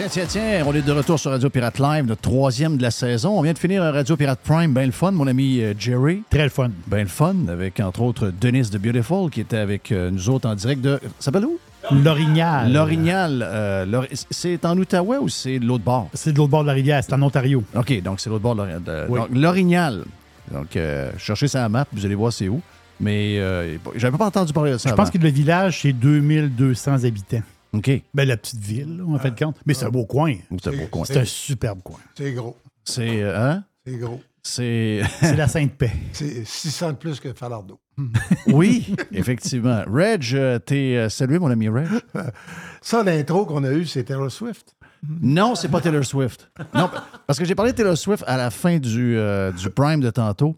Tiens, tiens, tiens, on est de retour sur Radio Pirate Live, notre troisième de la saison. On vient de finir Radio Pirate Prime, bien le fun, mon ami euh, Jerry. Très le fun. Bien le fun, avec entre autres Denise de Beautiful, qui était avec euh, nous autres en direct de. Ça s'appelle où? L'Orignal. L'Orignal. euh, c'est en Outaouais ou c'est de l'autre bord? C'est de l'autre bord de la rivière, c'est en Ontario. OK, donc c'est l'autre bord de de- Oui. donc, L'Orignal. Donc, euh, cherchez ça à la map, vous allez voir c'est où. Mais euh, j'avais pas entendu parler de ça Je pense que le village, c'est 2200 habitants. OK. Ben, la petite ville, là, on a fait le compte. Mais c'est un beau coin. C'est un beau coin. C'est un superbe coin. C'est gros. C'est... euh, Hein? C'est gros. C'est... C'est la Sainte-Paix. C'est 600 de plus que Falardeau. Oui, effectivement. Reg, euh, t'es euh, salué, mon ami Reg? Ça, l'intro qu'on a eue, c'est Taylor Swift. Non, c'est pas Taylor Swift. Non, parce que j'ai parlé de Taylor Swift à la fin du, euh, du Prime de tantôt.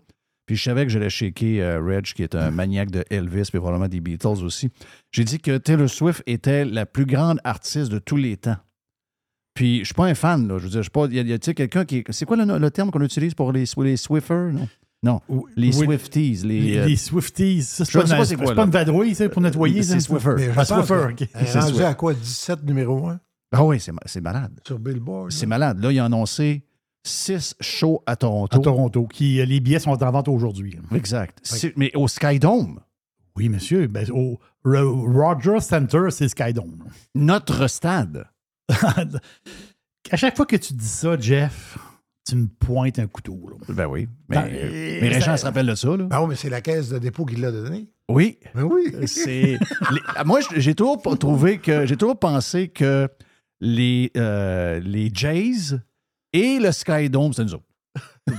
Puis je savais que j'allais shaker euh, Reg, qui est un maniaque de Elvis, puis probablement des Beatles aussi. J'ai dit que Taylor Swift était la plus grande artiste de tous les temps. Puis je suis pas un fan, là. Je veux dire, je suis pas. Il y a, a, quelqu'un qui. est- C'est quoi le, le terme qu'on utilise pour les, les Swiffers? Non? Non. Les. Swifties. Les, Les, euh, les Swifties. Ça, je c'est pas, sais pas une- c'est quoi, c'est pas une vadrouille, ça, pour nettoyer. c'est? Swiffer. Ah, Swiffer, C'est à quoi? 17 numéro 1 Ah oui, c'est ma- c'est malade. sur Billboard. C'est malade. Là, il a annoncé six shows à Toronto. À Toronto. Qui, euh, les billets sont en vente aujourd'hui. Exact. Mais au Skydome, Oui, monsieur. Ben, au Ro- Rogers Center, c'est Skydome. notre stade. à chaque fois que tu dis ça, Jeff, tu me pointes un couteau. là. Ben oui. Mais, Ben, euh, mais Régent ça- se rappelle de ça, là. Ah oui, mais c'est la caisse de dépôt qui l'a donné. Oui. Mais oui. C'est. les- moi, j'ai toujours trouvé que. J'ai toujours pensé que les, euh, les Jays et le Skydome, c'est nous autres.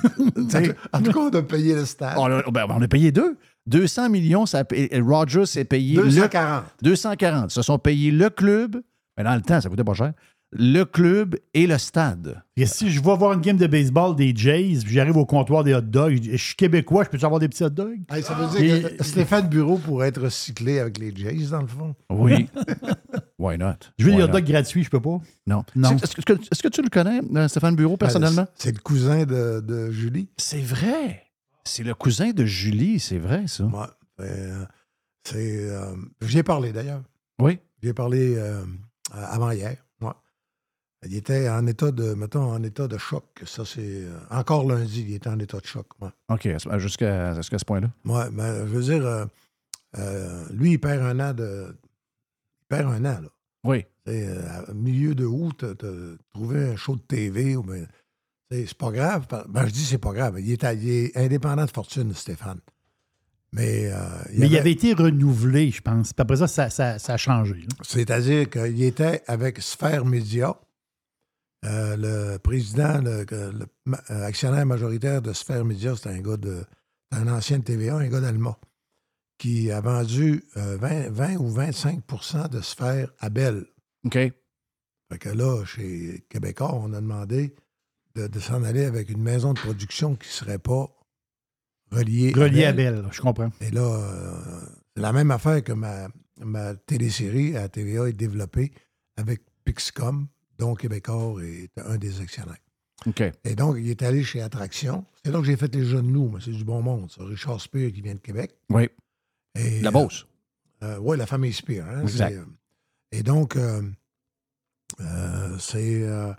En tout cas, on a payé le stade. on, a, ben, on a payé deux. 200 millions, ça a payé- Rogers s'est payé. le- 240. 240. Se sont payés le club, mais dans le temps, ça coûtait pas cher, le club et le stade. Et si je vais voir une game de baseball des Jays, puis j'arrive au comptoir des hot dogs, je je suis québécois, je peux avoir des petits hot dogs? Hey, ça veut dire Et- que Stéphane Bureau pourrait être recyclé avec les Jays, dans le fond. Oui. Why not? Je veux Why des hot dogs gratuits, je peux pas? Non. Est-ce que, tu le connais, euh, Stéphane Bureau, personnellement? C'est le cousin de, de Julie. C'est vrai. C'est le cousin de Julie, c'est vrai, ça. Ouais. Euh, c'est. euh, J'y ai parlé d'ailleurs. Oui. J'y ai parlé euh, avant hier. Il était en état de, mettons, en état de choc. Ça, c'est. euh, encore lundi, il était en état de choc. Ouais. OK, jusqu'à jusqu'à ce point-là? Ouais, mais je veux dire, euh, euh, lui, il perd un an de. Il perd un an, là. Oui. C'est, euh, au milieu de août, trouvé un show de TV ou ben, c'est pas grave. Ben, je dis c'est pas grave. Il est, à- il est indépendant de fortune, Stéphane. Mais, euh, Mais il avait été renouvelé, je pense. Puis après ça, ça, ça- ça a changé. C'est-à-dire qu'il était avec Sphère Média, euh, le président, le, euh, actionnaire majoritaire de Sphère Média, c'est un gars de. un ancien de TVA, un gars d'Alma, qui a vendu euh, 20, 20 ou 25% de Sphère à Bell. OK. Fait que là, chez Québécois, on a demandé de, de s'en aller avec une maison de production qui ne serait pas reliée Relié à Bell. Belle, je comprends. Et là, euh, c'est la même affaire que ma, ma télésérie à TVA est développée avec Pixcom, dont Québécois est un des actionnaires. Et donc, il est allé chez Attraction. C'est là que j'ai fait les jeunes loups, mais c'est du bon monde, ça. Richard Spear qui vient de Québec. Oui. Et, La Beauce. oui, la famille Spear. hein, Exact. euh, et donc, euh, euh, c'est. euh,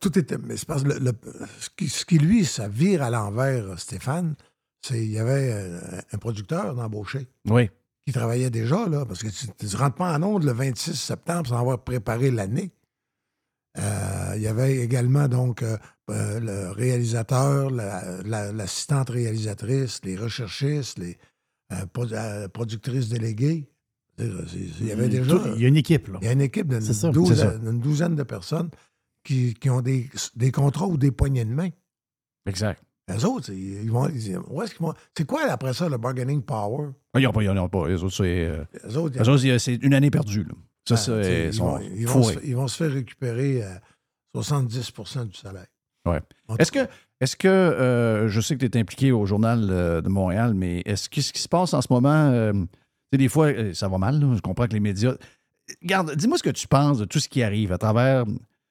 tout était. Mais c'est parce que le- le- ce, qui, ce qui, lui, ça vire à l'envers, Stéphane, c'est il y avait euh, un producteur d'embauché Oui. qui travaillait déjà, là, parce que tu ne rentres pas en onde le 26 septembre sans avoir préparé l'année. Euh, il y avait également donc euh, euh, le réalisateur, la- la- l'assistante réalisatrice, les recherchistes, les euh, pro- productrices déléguées. Il y avait déjà. Il y a une équipe, là. Il y a une équipe d'une douzaine, douzaine de personnes qui, qui ont des, des contrats ou des poignées de main. Exact. Les autres, ils vont. ils- où est-ce qu'ils vont- C'est quoi après ça, le bargaining power? Ah, Ils n'ont pas, ils en ont pas. Les autres, c'est, euh, Les autres, autres, c'est une année perdue. Là. Ça, Ah, sais, ils vont, ils vont fourrés. se, ils vont se faire récupérer euh, 70% du salaire. Ouais. Est-ce que, est-ce que euh, je sais que tu es impliqué au Journal euh, de Montréal, mais est-ce que ce qui se passe en ce moment, euh, tu sais, des fois, ça va mal, là, je comprends que les médias. Garde, dis-moi ce que tu penses de tout ce qui arrive à travers.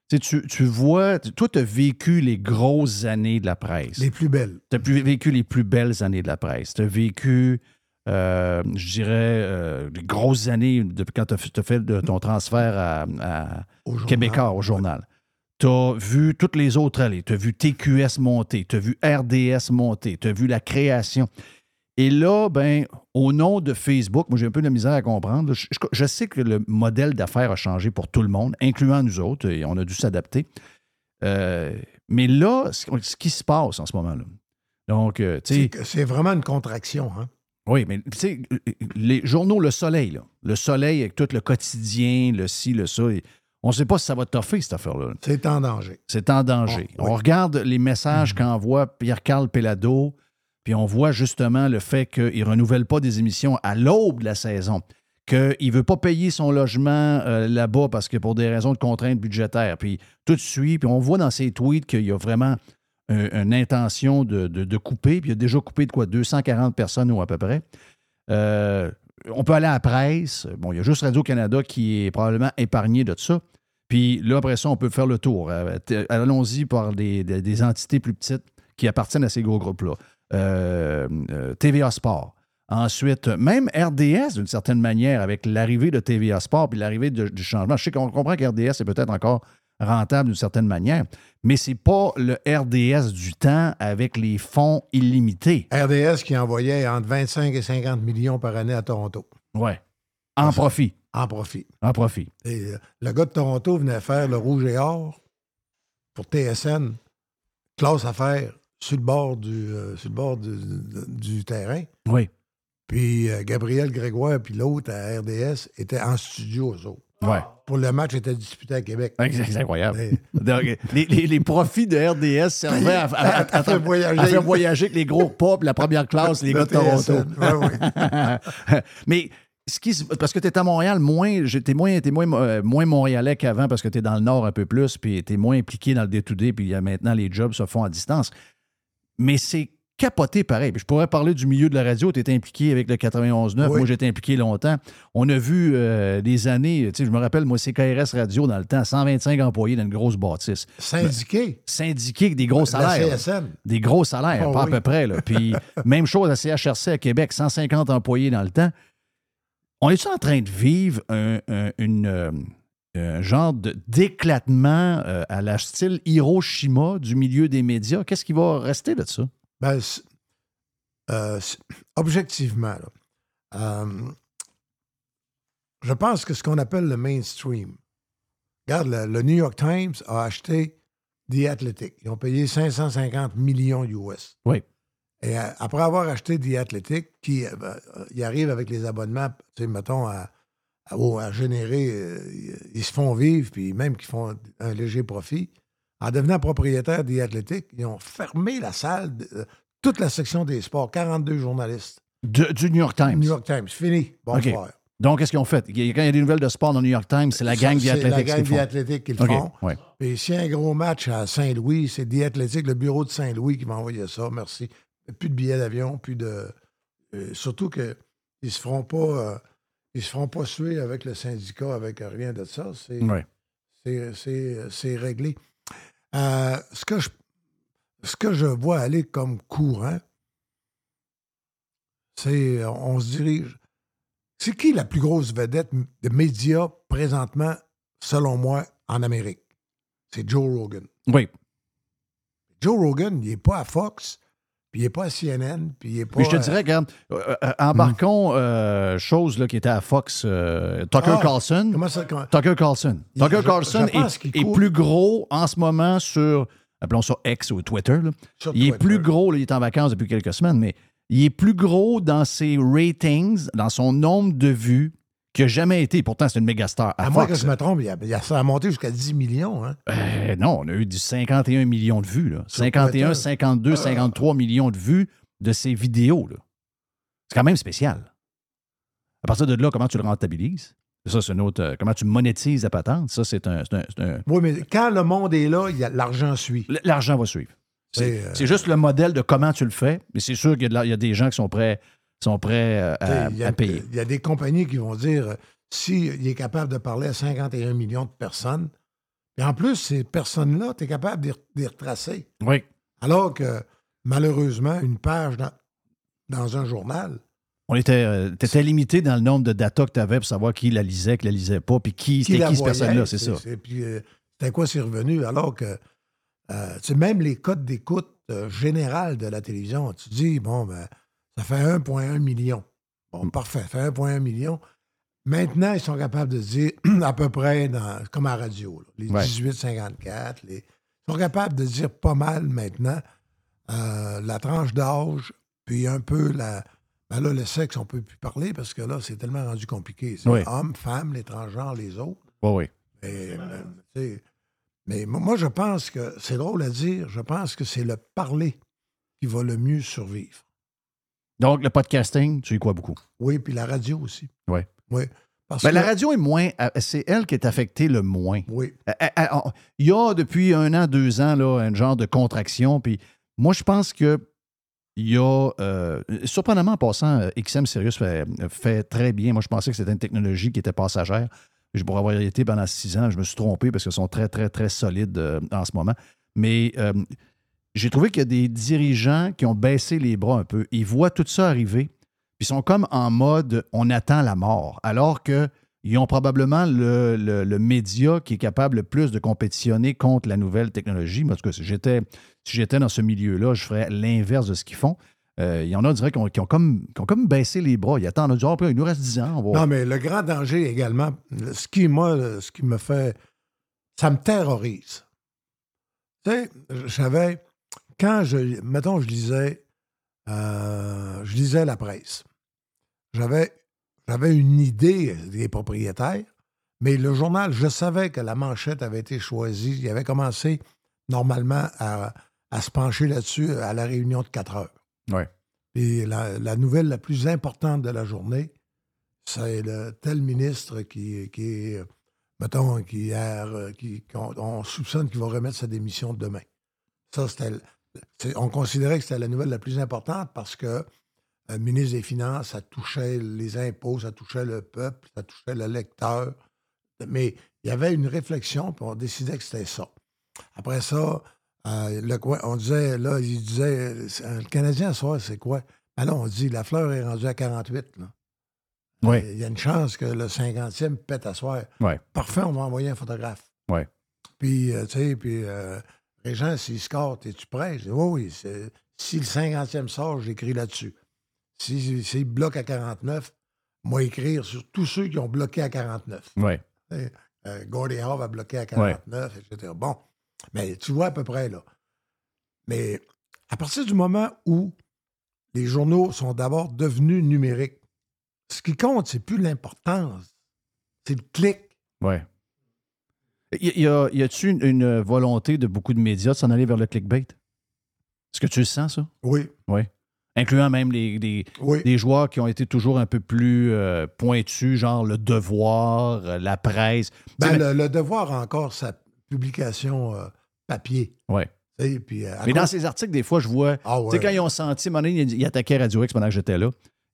tu Tu, vois, toi, tu as vécu les grosses années de la presse. Les plus belles. Tu as vécu les plus belles années de la presse. Tu as vécu, euh, je dirais, euh, les grosses années depuis quand tu as, fait de ton transfert à- à, Au journal. Québécois au journal. Tu as vu toutes les autres aller. Tu as vu TQS monter. Tu as vu RDS monter. Tu as vu la création. Et là, ben, au nom de Facebook, moi j'ai un peu de misère à comprendre. Je, je- je sais que le modèle d'affaires a changé pour tout le monde, incluant nous autres, et on a dû s'adapter. Euh, mais là, ce ce qui se passe en ce moment-là. Donc, euh, tu sais, C'est vraiment une contraction. Hein? Oui, mais tu sais, les journaux Le Soleil, là, le Soleil avec tout le quotidien, le ci, le ça, on ne sait pas si ça va toffer, cette affaire-là. C'est en danger. C'est en danger. Oui. On regarde les messages qu'envoie Pierre-Carl Pellado, puis on voit justement le fait qu'il ne renouvelle pas des émissions à l'aube de la saison, qu'il ne veut pas payer son logement euh, là-bas parce que pour des raisons de contraintes budgétaires. Puis tout de suite, puis on voit dans ses tweets qu'il y a vraiment une intention de, de- couper, puis il a déjà coupé de quoi 240 personnes ou à peu près. Euh, on peut aller à la presse. Bon, il y a juste Radio-Canada qui est probablement épargné de ça. Puis là, après ça, on peut faire le tour. Euh, Allons-y par des, des- entités plus petites qui appartiennent à ces gros groupes-là. Euh, TVA Sport. Ensuite, même RDS, d'une certaine manière, avec l'arrivée de TVA Sport puis l'arrivée du changement. Je sais qu'on comprend que RDS est peut-être encore rentable d'une certaine manière, mais c'est pas le RDS du temps avec les fonds illimités. RDS qui envoyait entre 25 et 50 millions par année à Toronto, Ouais. En profit. en profit. En profit. Et euh, le gars de Toronto venait faire le rouge et or pour TSN, classe à faire sur le bord du, euh, sur le bord du, du terrain. Oui. Puis euh, Gabriel Grégoire puis l'autre à RDS étaient en studio, eux autres. Ouais. Pour le match était disputé à Québec. C'est incroyable. Mais- les, les- les profits de RDS servaient à, à- à- À faire voyager. à faire voyager avec les gros pop, la première classe, les Le gars de Toronto. TSN. Ouais, ouais. Mais ce qui, parce que tu es à Montréal, moins, j'étais moins, t'es moins, euh, moins montréalais qu'avant parce que tu es dans le nord un peu plus, puis tu es moins impliqué dans le day-to-day, puis a maintenant les jobs se font à distance. Mais c'est capoté pareil. Puis je pourrais parler du milieu de la radio. Tu étais impliqué avec le 91.9. Oui. Moi, j'étais impliqué longtemps. On a vu euh, des années, tu sais, je me rappelle, moi, CKRS Radio dans le temps, 125 employés dans une grosse bâtisse. Syndiqué? Syndiqué avec des gros La salaires. CSN. Des gros salaires, Ah pas oui. à peu près. Là. Puis même chose à CHRC à Québec, 150 employés dans le temps. On est en train de vivre un, un- une, euh, un genre d'éclatement euh, à la style Hiroshima du milieu des médias? Qu'est-ce qui va rester de ça? Ben, euh, objectivement, là, euh, je pense que ce qu'on appelle le mainstream. Regarde, le, le New York Times a acheté The Athletic. Ils ont payé 550 millions US. Oui. Et euh, après avoir acheté The Athletic, qui euh, ben, arrive avec les abonnements, tu sais, mettons, à, à générer, euh, ils se font vivre, puis même qu'ils font un léger profit. En devenant propriétaire des Athletic, ils ont fermé la salle, de- euh, toute la section des sports, 42 journalistes. De- du New York Times. New York Times, fini. Bonsoir. Donc, qu'est-ce qu'ils ont fait? Quand il y a des nouvelles de sport dans le New York Times, c'est la gang Ça, The C'est la gang qui The font. Athletic qui le OK, font. ouais. Y a un gros match à Saint-Louis, c'est The Athletic, le bureau de Saint-Louis qui m'a envoyé ça. Merci. Plus de billets d'avion, plus de. euh, surtout qu'ils ne se feront pas. euh, ils se feront pas suer avec le syndicat, avec rien de ça. C'est Ouais. réglé. Euh, ce, que je, ce que je vois aller comme courant, c'est on se dirige. C'est qui la plus grosse vedette de médias présentement, selon moi, en Amérique? C'est Joe Rogan. Oui. Joe Rogan, il n'est pas à Fox, puis il n'est pas à CNN, puis il n'est pas. Puis je te à- dirais, regarde, euh, euh, embarquons euh, chose là, qui était à Fox, euh, Tucker Ah, Carlson. Comment ça. comment- Tucker Carlson. Il- Tucker je- Carlson je est, est plus gros en ce moment sur, appelons ça X ou Twitter. là. sur Il est plus gros, là, il est en vacances depuis quelques semaines, mais il est plus gros dans ses ratings, dans son nombre de vues qu'il n'a jamais été. Pourtant, c'est une méga star à, À moins que je me trompe, il a, il a- ça a monté jusqu'à 10 millions. Hein? Euh, non, on a eu du 51 millions de vues. Là. Sur 51, Twitter. 52, 53 millions de vues de ces vidéos. C'est quand même spécial. À partir de là, comment tu le rentabilises? Ça, c'est une autre. euh, comment tu monétises la patente? Ça, c'est un. Oui, mais quand le monde est là, l'argent suit. L'argent va suivre. C'est euh, c'est juste le modèle de comment tu le fais, mais c'est sûr qu'il y, a des gens qui sont prêts, sont prêts euh, à, a, payer. il y a des compagnies qui vont dire euh, s'il est capable de parler à 51 millions de personnes, et en plus, ces personnes-là, tu es capable de les- retracer. Oui. Alors que, malheureusement, une page dans, dans un journal, On était, euh, t'étais limité dans le nombre de data que tu avais pour savoir qui la lisait, qui la lisait pas, puis qui, qui qui cette personne-là, c'est ça. Puis, euh, c'était quoi ses revenus? Alors que, euh, tu sais, même les codes d'écoute générales de la télévision, tu dis, bon, ben, ça fait 1,1 million. Mm. Bon, parfait, ça fait 1,1 million. Maintenant, ils sont capables de dire, à peu près, dans, comme à la radio, là, les Ouais. 18-54, les, ils sont capables de dire pas mal maintenant euh, la tranche d'âge, puis un peu la. Ben là, le sexe, on ne peut plus parler parce que là, c'est tellement rendu compliqué. C'est Oui. hommes, femmes, les transgenres, les autres. Oui, oui. Euh, sais, mais mo- moi, je pense que c'est drôle à dire, je pense que c'est le parler qui va le mieux survivre. Donc, le podcasting, tu y crois beaucoup. Oui, puis la radio aussi. Oui. Oui. Parce Ben, que, la radio est moins. euh, C'est elle qui est affectée le moins. Oui. Euh, euh, Il y a depuis un an, deux ans, là, un genre de contraction. Puis moi, je pense que il y a. euh, surprenamment, en passant, XM Sirius fait, fait très bien. Moi, je pensais que c'était une technologie qui était passagère. Je pourrais avoir été pendant six ans. Je me suis trompé parce qu'ils sont très, très, très solides euh, en ce moment. Mais euh, j'ai trouvé qu'il y a des dirigeants qui ont baissé les bras un peu. Ils voient tout ça arriver. Puis ils sont comme en mode on attend la mort. Alors que ils ont probablement le, le- média qui est capable le plus de compétitionner contre la nouvelle technologie. Tout cas, si j'étais, si dans ce milieu-là, je ferais l'inverse de ce qu'ils font. Euh, il y en a, on dirait, qui ont, comme, comme baissé les bras. Ils attendent, dit, Ah, il nous reste 10 ans. Non, mais le grand danger également, le- ce qui, moi, ce qui me fait. Ça me terrorise. Tu sais, j'avais. Quand je. Mettons, je lisais. euh, je lisais la presse. J'avais. J'avais une idée des propriétaires, mais le journal, je savais que la manchette avait été choisie. Il avait commencé normalement à, à se pencher là-dessus à la réunion de 4 heures. Ouais. Et la, la nouvelle la plus importante de la journée, c'est le tel ministre qui, qui est, mettons, qui, euh, qui on, soupçonne qu'il va remettre sa démission demain. Ça, c'était. On considérait que c'était la nouvelle la plus importante parce que le ministre des Finances, ça touchait les impôts, ça touchait le peuple, ça touchait le lecteur. Mais il y avait une réflexion, puis on décidait que c'était ça. Après ça, euh, le on disait, là, il disait, euh, le Canadien, soir, c'est quoi? Ben là, on dit, la fleur est rendue à 48. Là. Ouais. Euh, Il y a une chance que le 50e pète à soir. Ouais. Parfait, on va envoyer un photographe. Ouais. Puis, euh, tu sais, puis, euh, Régent, s'il score, es-tu prêt? Je dis, oui, oui. Si le 50e sort, j'écris là-dessus. Si- S'il bloque à 49, moi, écrire sur tous ceux qui ont bloqué à 49. Ouais. Euh, Gordie Howe a bloqué à 49, etc. Bon, mais tu vois à peu près, là. Mais à partir du moment où les journaux sont d'abord devenus numériques, ce qui compte, c'est plus l'importance, c'est le clic. Ouais. Y, y a, y a-tu une, une volonté de beaucoup de médias de s'en aller vers le clickbait? Est-ce que tu le sens, ça? Oui. Oui. incluant même les, Oui. des joueurs qui ont été toujours un peu plus euh, pointus, genre le devoir, euh, la presse. Ben, le, le devoir a encore sa publication euh, papier. ouais. tu sais, Puis, Mais dans ces articles, des fois, je vois. Ah Tu sais, ouais. quand ils ont senti, donné, ils ils attaquaient Radio X pendant que j'étais là.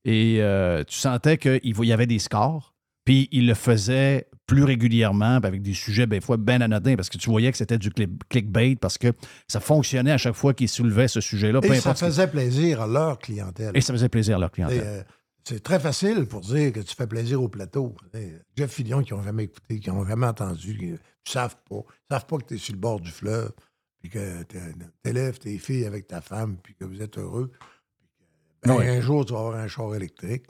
Et tu sentais qu'il il y avait des scores. Puis ils le faisaient plus régulièrement, avec des sujets, des fois, bien anodins, parce que tu voyais que c'était du click- clickbait, parce que ça fonctionnait à chaque fois qu'ils soulevaient ce sujet-là. Et ça faisait plaisir à leur clientèle. Et ça faisait plaisir à leur clientèle. euh, c'est très facile pour dire que tu fais plaisir au plateau. Et Jeff Fillion, qui n'ont jamais écouté, qui n'ont jamais entendu, qui ne savent pas. Ils savent pas que tu es sur le bord du fleuve, puis que tu élèves tes filles avec ta femme, puis que vous êtes heureux. puis que, ben. Un jour, tu vas avoir un char électrique.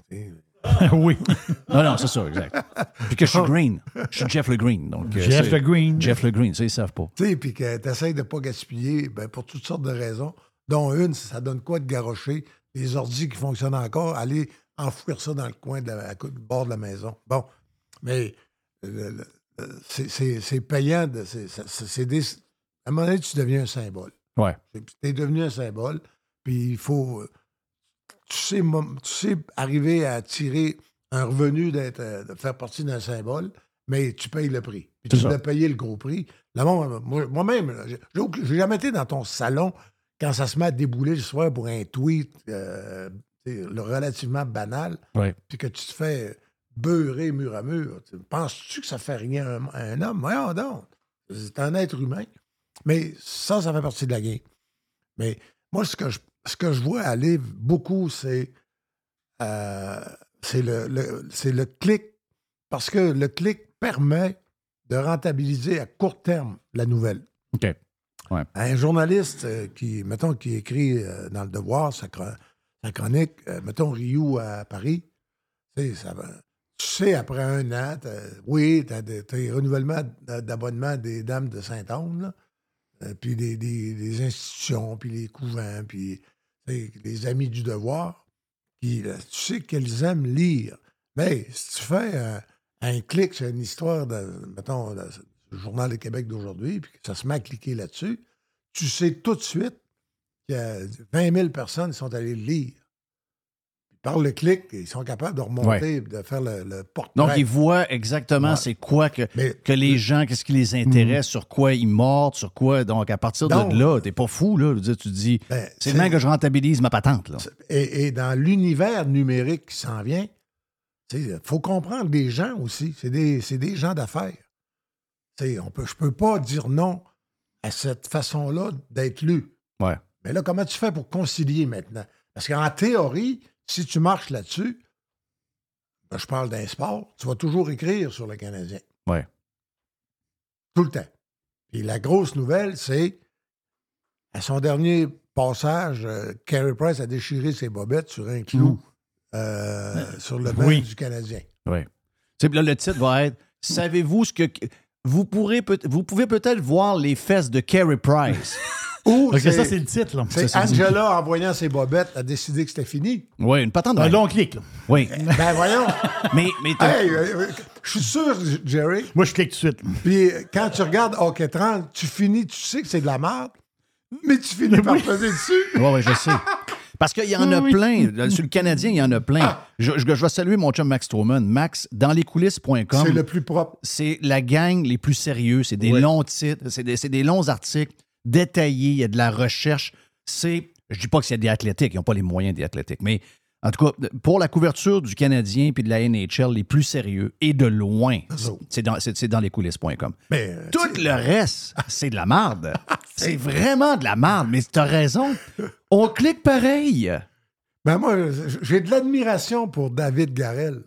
oui. Non, non, c'est ça, exact. Puis que je suis green. Je suis Jeff Le Green. Donc, euh, Jeff Le Green. Jeff Le Green, ça, ils savent pas. Tu sais, puis que tu essaies de ne pas gaspiller ben, pour toutes sortes de raisons, dont une, ça donne quoi de garrocher les ordis qui fonctionnent encore, aller enfouir ça dans le coin de la, à côté du bord de la maison. Bon, mais le- c'est- payant. de- des- à un moment donné, tu deviens un symbole. Ouais. Tu es devenu un symbole, puis il faut. euh, Tu sais, mom- tu sais arriver à tirer un revenu d'être, euh, de faire partie d'un symbole, mais tu payes le prix. Puis tu ça. dois payer le gros prix. Là, moi- moi- moi-même, là, j'ai jamais été dans ton salon quand ça se met à débouler le soir pour un tweet euh, relativement banal, Ouais. puis que tu te fais beurrer mur à mur. Tu- Penses-tu que ça fait rien à un, à un homme? Voyons donc. C'est un être humain. Mais ça, ça fait partie de la game. Mais moi, ce que je, ce que je vois aller beaucoup, c'est euh, le, le- c'est le clic. Parce que le clic permet de rentabiliser à court terme la nouvelle. OK. Un journaliste euh, qui, mettons, qui écrit euh, dans Le Devoir sa, chro- sa chronique, mettons, Rioux à Paris, tu sais, ça va- tu sais, après un an, oui, tu as des renouvellements d'abonnement des Dames de Saint-Anne, puis des, des- des institutions, puis les couvents, puis les Amis du Devoir, qui, tu sais qu'elles aiment lire. Mais si tu fais un, un clic sur une histoire, de, mettons, le Journal de Québec d'aujourd'hui, puis que ça se met à cliquer là-dessus, tu sais tout de suite qu'il y a 20 000 personnes qui sont allées lire. Par le clic, ils sont capables de remonter, de faire le, le portrait. Donc, ils voient exactement Ouais. c'est quoi que, Mais- que les gens, qu'est-ce qui les intéresse, sur quoi ils mordent, sur quoi. Donc, à partir Donc- de là, t'es pas fou, là. Dire, tu te dis, Ben, c'est maintenant que je rentabilise ma patente, là. Et, et dans l'univers numérique qui s'en vient, il faut comprendre les gens aussi. C'est des, gens d'affaires. On peut, je ne peux pas dire non à cette façon-là d'être lu. Ouais. Mais là, comment tu fais pour concilier maintenant? Parce qu'en théorie, si tu marches là-dessus, ben, je parle d'un sport, tu vas toujours écrire sur le Canadien. Ouais. Tout le temps. Et la grosse nouvelle, c'est à son dernier passage, euh, Carey Price a déchiré ses bobettes sur un clou euh, sur le banc Oui. du Canadien. Sais, là, le titre va être Savez-vous ce que. Vous, pourrez peut vous pouvez peut-être voir les fesses de Carey Price. Ou Parce que ça, c'est le titre. là. c'est. Angela, en voyant ses bobettes, a décidé que c'était fini. oui, une patente de Un long clic. Là. Oui. Ben voyons. Mais, mais hey, euh, euh, je suis sûr, Jerry. Moi, je clique tout de suite. Puis euh, quand tu regardes Hockey 30, tu finis, tu sais que c'est de la merde, mais tu finis par peser dessus. Oui, oui, je sais. Parce qu'il y en a Oui, oui. plein. Sur le Canadien, il y en a plein. Je, je- je vais saluer mon chum Max Stroman. Max, dans lescoulisses.com, C'est le plus propre. c'est la gang les plus sérieux. C'est des Oui. longs titres, c'est des, c'est des longs articles détaillés. Il y a de la recherche. C'est, je dis pas que c'est des athlétiques, ils n'ont pas les moyens des athlétiques, mais en tout cas, pour la couverture du Canadien puis de la NHL, les plus sérieux et de loin, c'est dans, c'est- dans lescoulisses.com. Mais euh, Tout le reste, c'est de la marde. c'est vraiment de la marde, mais tu as raison. On clique pareil. ben moi, j'ai de l'admiration pour David Garel.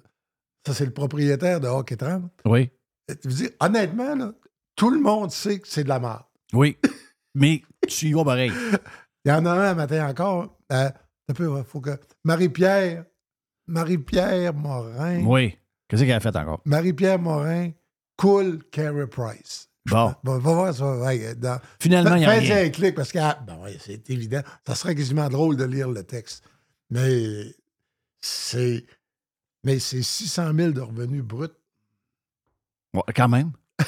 Ça, c'est le propriétaire de Hockey 30. Oui. Je veux dire, honnêtement, là, tout le monde sait que c'est de la merde. Oui. Mais tu y vas pareil. Il y en a un matin encore. Euh, un peu, il faut que. Marie-Pierre. Marie-Pierre Morin. Oui. Qu'est-ce qu'elle a fait encore? Marie-Pierre Morin cool Carey Price. Bon. Bon, va voir ça. ouais, dans- Finalement, il y a rien. un clic parce que ah, ben ouais, c'est évident. Ça serait quasiment drôle de lire le texte. Mais c'est. Mais c'est 600 000 de revenus bruts Ouais, quand même.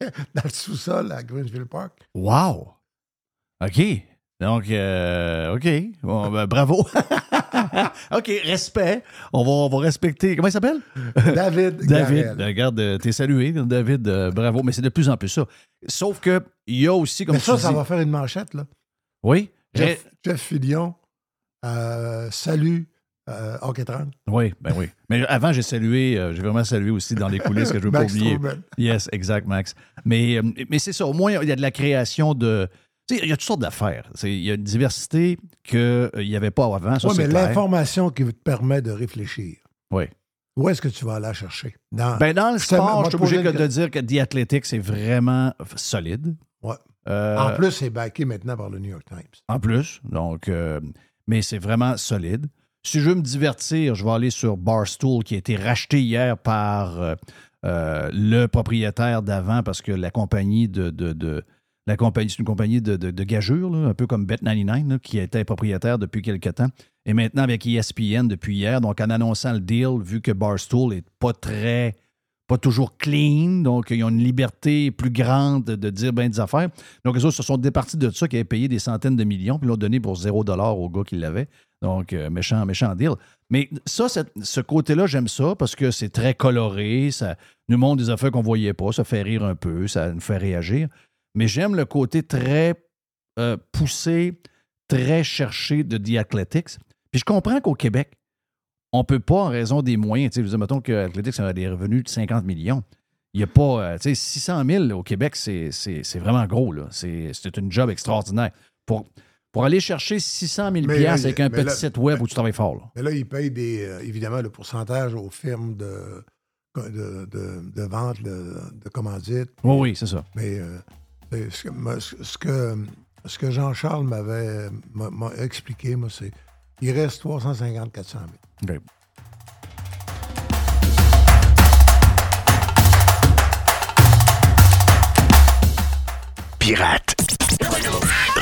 dans le sous-sol à Greenville Park. Wow. OK. Donc, euh, OK. Bon, ben, bravo. OK, respect. On va, on va respecter. Comment il s'appelle? David. David. Garrel. Regarde, t'es salué, David. euh, bravo. Mais c'est de plus en plus ça. Sauf que il y a aussi, comme Mais ça, tu ça dis- va faire une manchette, là. Oui. Jeff, Jeff Fillion, euh, salut, euh, Hockey 30. Oui, ben oui. Mais avant, j'ai salué, euh, j'ai vraiment salué aussi dans les coulisses que je veux pas oublier. Yes, exact, Max. Mais, euh, mais c'est ça. Au moins, il y a de la création de. Tu sais, il y a toutes sortes d'affaires. Il y a une diversité qu'il n'y avait pas avant. Oui, mais l'information qui te permet de réfléchir. Oui. Où est-ce que tu vas aller la chercher? Dans... Ben, dans le sport, je suis obligé que de dire que The Athletic, c'est vraiment solide. Ouais. Euh, en plus, c'est backé maintenant par le New York Times. En plus. Donc, euh, mais c'est vraiment solide. Si je veux me divertir, je vais aller sur Barstool, qui a été racheté hier par euh, euh, le propriétaire d'avant, parce que la compagnie de. la compagnie, c'est une compagnie de, gageure, un peu comme Bet99, là, qui était propriétaire depuis quelque temps. Et maintenant avec ESPN depuis hier. Donc, en annonçant le deal, vu que Barstool n'est pas très pas toujours clean, donc ils ont une liberté plus grande de, dire bien des affaires. Donc, eux autres se sont départis de ça, qui avaient payé des centaines de millions, puis l'ont donné pour zéro dollar au gars qui l'avait. Donc, euh, méchant, méchant deal. Mais ça, ce côté-là, j'aime ça parce que c'est très coloré, ça nous montre des affaires qu'on ne voyait pas, ça fait rire un peu, ça nous fait réagir. Mais j'aime le côté très euh, poussé, très cherché de The Athletics. Puis je comprends qu'au Québec, on ne peut pas, en raison des moyens, tu sais, mettons que Athletics a des revenus de 50 millions. Il n'y a pas, euh, tu sais, 600 000 au Québec, c'est vraiment gros, là. C'est c'est une job extraordinaire. Pour, pour aller chercher 600 000 Mais avec un petit là- site web où tu travailles fort, là. Mais là, ils payent des, euh, évidemment le pourcentage aux firmes de, de, de, de vente de, de commandites. Oui, oui, c'est ça. Mais euh, ce que, ce que, ce que Jean-Charles m'avait m'a- m'a expliqué, moi, c'est il reste 350-400 000. OK. Pirate.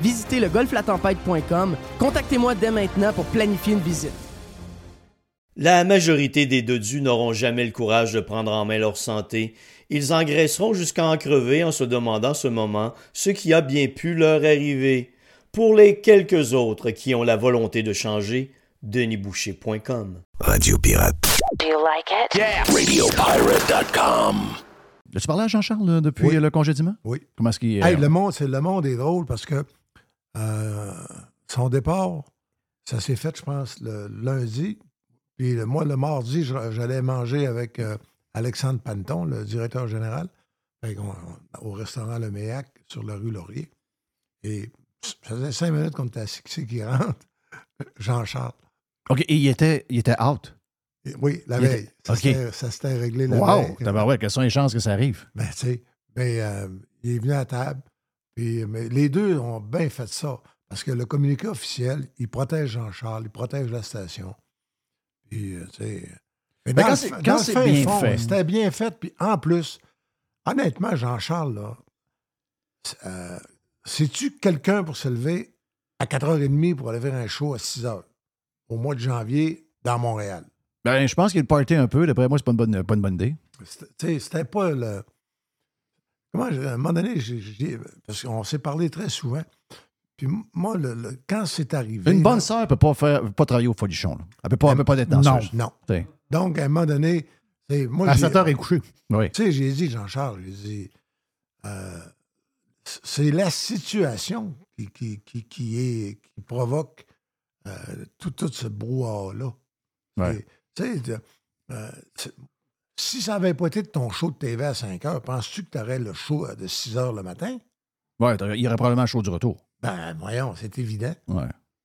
Visitez le golflatempête.com. Contactez-moi dès maintenant pour planifier une visite. La majorité des dodus n'auront jamais le courage de prendre en main leur santé. Ils engraisseront jusqu'à en crever en se demandant ce moment ce qui a bien pu leur arriver. Pour les quelques autres qui ont la volonté de changer, denisboucher.com. Radio Pirate. Do you like it? Radiopirate.com. As-tu parlé à Jean-Charles depuis Oui. le congédiement? Oui. Comment est-ce qu'il. Hey, le monde, c'est le monde est drôle parce que euh, son départ, ça s'est fait, je pense, le lundi. Puis le- moi, le mardi, j'allais manger avec euh, Alexandre Panton, le directeur général, au restaurant Le Méac sur la rue Laurier. Et ça faisait cinq minutes qu'on était assis, qui qui rentre? Jean-Charles. OK, et il était, il était out? Et Oui, la Il était- veille. Ça s'était- réglé la Wow! veille. Tabarouette, quelles sont les chances que ça arrive? Ben, tu sais, ben, euh, il est venu à table. Puis, mais les deux ont bien fait ça. Parce que le communiqué officiel, il protège Jean-Charles, il protège la station. Puis, euh, tu sais. Mais Ben, dans quand quand c'est bien fond, fait. C'était bien fait. Puis, en plus, honnêtement, Jean-Charles, là, c'est, euh, sais-tu quelqu'un pour se lever à 4h30 pour aller faire un show à 6h au mois de janvier dans Montréal? Ben, je pense qu'il partait un peu. D'après moi, c'est pas une bonne, pas une bonne idée. C'était- tu sais, C'était pas le. Je- à un moment donné, j'ai- parce qu'on s'est parlé très souvent. Puis moi, le- le- quand c'est arrivé. Une bonne là, sœur ne peut pas, faire, peut pas travailler au folichon. Là. Elle ne peut pas, elle peut pas être danseuse. Non. T'sais. Donc, à un moment donné, moi, À j'ai- 7 heures est couché. Oui. Tu sais, j'ai dit, Jean-Charles, j'ai dit, euh, c'est la situation qui, qui, qui, qui est, qui provoque euh, tout, tout ce brouhaha-là. Ouais. Et, Tu sais, euh, c'est- si ça n'avait pas été de ton show de TV à 5 heures, penses-tu que tu aurais le show euh, de 6 heures le matin? T'aurais- il y aurait probablement un show du retour. Ben, voyons, c'est évident. Ouais.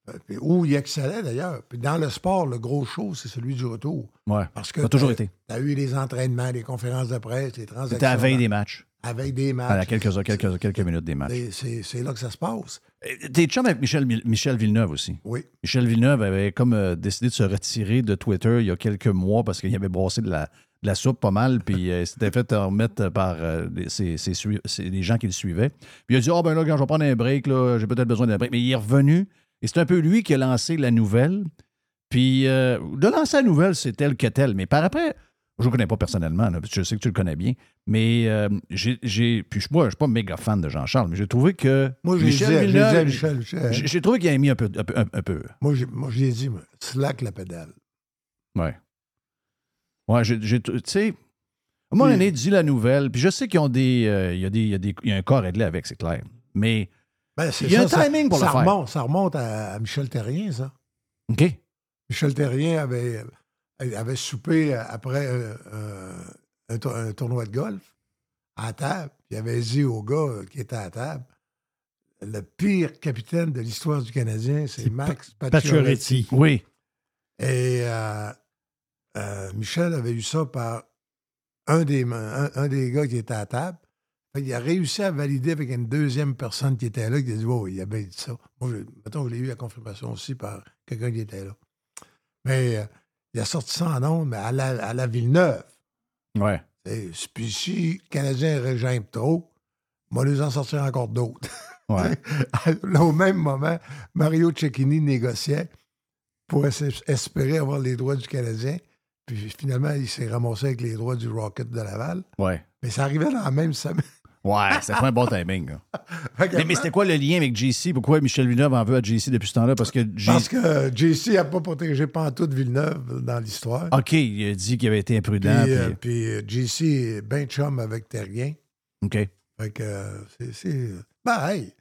Euh, puis où il excellait d'ailleurs. Puis dans le sport, le gros show, c'est celui du retour. Ouais. Parce que Ça a toujours été. Tu as eu les entraînements, les conférences de presse, les transactions. C'était à veille des matchs. À veille des À matchs. la quelques, quelques, quelques minutes des matchs. C'est- là que ça se passe. Euh, T'es chum avec Michel, Michel Villeneuve aussi. Oui. Michel Villeneuve avait comme euh, décidé de se retirer de Twitter il y a quelques mois parce qu'il avait brassé de la, de la soupe pas mal, puis euh, il s'était fait remettre par euh, les, ses- ses sui- ses- les gens qui le suivaient. Puis il a dit Ah ben là, quand je vais prendre un break, là, j'ai peut-être besoin d'un break. Mais il est revenu, et c'est un peu lui qui a lancé la nouvelle. Puis euh, de lancer la nouvelle, c'est tel que tel. Mais par après, je ne le connais pas personnellement, là, je sais que tu le connais bien. Mais euh, j'ai. j'ai- Puis je moi, je suis pas méga fan de Jean-Charles, mais j'ai trouvé que. Moi, dit, Michel Michel. J'ai j'ai trouvé qu'il a mis un peu. Un peu, un- peu. Moi, j'ai- moi, je l'ai dit, slack la pédale. Ouais. Ouais, j'ai. Tu sais, à un moment donné, dis la nouvelle, puis je sais qu'ils ont des. euh, Il y, a des, il y, a des- il y a un à régler avec, c'est clair. Mais. Ben, Il y a ça, un ça- timing pour ça le faire. remonte, Ça remonte à, à Michel Terrien, ça. OK. Michel Terrien avait, avait soupé après euh, euh, un, tour- un tournoi de golf à table. Il avait dit au gars euh, qui était à table le pire capitaine de l'histoire du Canadien, c'est Max Pacioretty. Pacioretty. Oui. Et euh, euh, Michel avait eu ça par un des, un, un des gars qui était à table. Il a réussi à valider avec une deuxième personne qui était là, qui a dit Oh, il a bien dit ça. Moi, je, mettons, je l'ai eu la confirmation aussi par quelqu'un qui était là. Mais euh, il a sorti ça en ondes, mais à la, à la Villeneuve. Ouais. Et, puis si le Canadien régimpe trop, moi, les en sortir encore d'autres. Ouais. Là, au même moment, Mario Cecchini négociait pour es- espérer avoir les droits du Canadien. Puis finalement, il s'est ramassé avec les droits du Rocket de Laval. Ouais. Mais ça arrivait dans la même semaine. Ouais, c'était pas un bon timing. Mais, mais c'était quoi le lien avec JC? Pourquoi Michel Villeneuve en veut à JC depuis ce temps-là? Parce que JC. Parce que JC n'a pas protégé pantoute Villeneuve dans l'histoire. OK, il a dit qu'il avait été imprudent. euh, puis- puis, euh, JC est bien chum avec Terrien. OK. Fait que euh, c'est- c'est. Ben, hey,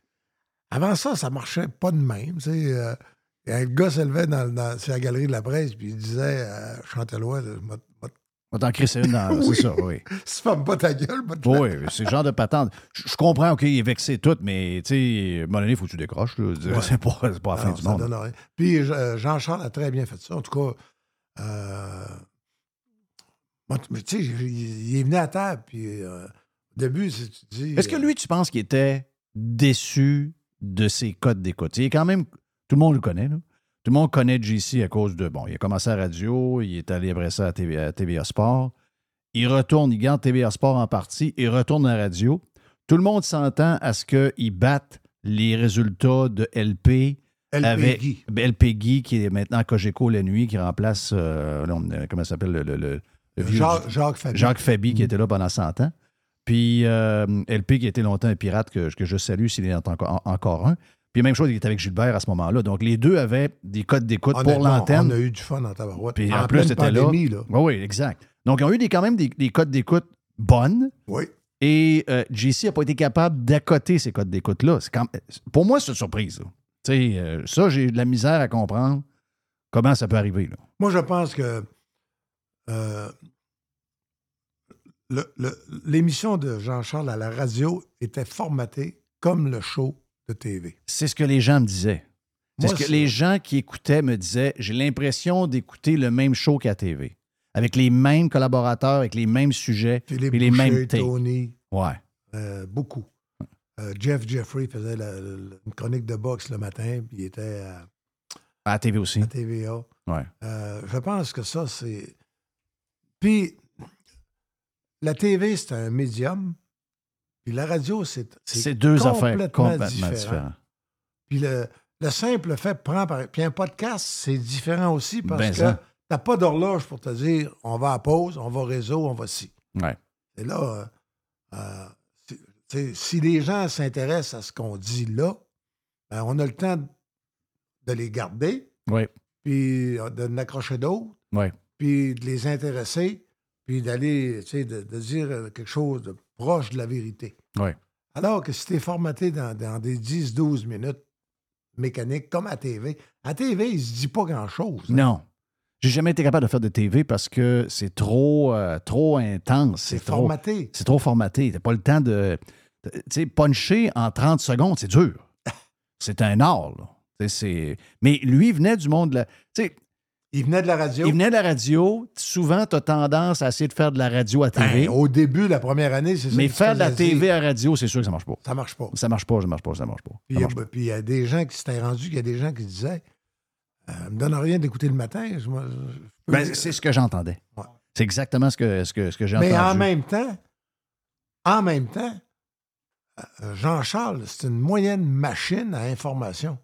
avant ça, ça marchait pas de même. tu sais, euh, et un gars se levait dans, dans, sur la galerie de la presse, puis il disait à Chantelois, m'a- m'a- On t'en crisser une dans. Oui. C'est ça, oui. tu fermes pas ta gueule, Oui, c'est le genre de patente. Je comprends, OK, il est vexé tout, mais tu sais, à un moment donné, il faut que tu décroches. Ouais. C'est pas, c'est pas la fin Non, du monde. donne rien. Puis euh, Jean-Charles a très bien fait ça. En tout cas, euh, tu mais tu sais, il est venu à table, puis euh, au début, tu dis. Est-ce que lui, tu penses qu'il était déçu de ses codes d'écoute? Il est quand même. Tout le monde le connaît, là. Tout le monde connaît JC à cause de. Bon, il a commencé à la radio, il est allé après ça à, TV, à TVA Sport. Il retourne, il garde TVA Sport en partie, il retourne à la radio. Tout le monde s'entend à ce qu'il batte les résultats de LP LP avec Guy. ben, LP Guy, qui est maintenant à Cogeco la nuit, qui remplace. euh, euh, comment ça s'appelle le, le- le- le vieux- Jacques, Jacques Fabi. Jacques Fabi, qui Mm. était là pendant 100 ans. Puis euh, LP, qui était longtemps un pirate, que, que je salue s'il est encore, en- encore un. Puis même chose, il était avec Gilbert à ce moment-là. Donc les deux avaient des codes d'écoute pour l'antenne. On a eu du fun en tabarouette. Puis en, en plus, c'était là. Oui, oui, exact. Donc ils ont eu des, quand même des, des codes d'écoute bonnes. Oui. Et euh, JC n'a pas été capable d'accoter ces codes d'écoute-là. Pour moi, c'est une surprise. là. Tu sais, euh, ça, j'ai de la misère à comprendre comment ça peut arriver. Là. Moi, je pense que euh, l'émission de Jean-Charles à la radio était formatée comme le show de TV. C'est ce que les gens me disaient. C'est ce que les gens qui écoutaient me disaient. J'ai l'impression d'écouter le même show qu'à TV. Avec les mêmes collaborateurs, avec les mêmes sujets, puis les mêmes. Tony, Ouais. euh, beaucoup. Euh, Jeff Jeffrey faisait la- la- une chronique de boxe le matin, puis il était à, À la TV aussi. à TVA. Ouais. Euh, je pense que ça, c'est. Puis, la TV, c'est un médium. Puis la radio, c'est. C'est deux affaires complètement complètement différent. différentes. Puis le, le simple fait prend par. Puis un podcast, c'est différent aussi parce Ben que ça. t'as pas d'horloge pour te dire on va à pause, on va au réseau, on va ci. Ouais. Et là, euh, euh, tu si les gens s'intéressent à ce qu'on dit là, ben, on a le temps de les garder, Ouais. puis euh, de n'accrocher d'autres, Ouais. puis de les intéresser, puis d'aller, tu sais, de, de dire quelque chose de proche de la vérité. Alors que si tu es formaté dans, dans des 10-12 minutes mécaniques, comme à TV, à TV, il se dit pas grand-chose. hein. Non. J'ai jamais été capable de faire de TV parce que c'est trop, euh, trop intense. C'est trop, formaté. c'est trop formaté. T'as pas le temps de. de- Tu sais, puncher en 30 secondes, c'est dur. C'est un art, là. Mais lui, il venait du monde de la. Tu sais, Il venait de la radio. il venait de la radio. Souvent, tu as tendance à essayer de faire de la radio à TV. Ben, au début, la première année, c'est ça. mais faire de la. TV à radio, c'est sûr que ça marche pas. Ça marche pas. Ça marche pas, ça marche pas, ça marche pas. Puis Ça il y a- marche pas. puis il y, a des gens qui s'étaient rendus, qu'il y a des gens qui disaient euh, me donne rien d'écouter le matin. Je, moi, je- je peux Ben, c'est ce que j'entendais. Ouais. C'est exactement ce que, ce que, ce que j'ai Mais en même temps, en même temps, euh, Jean-Charles, c'est une moyenne machine à information.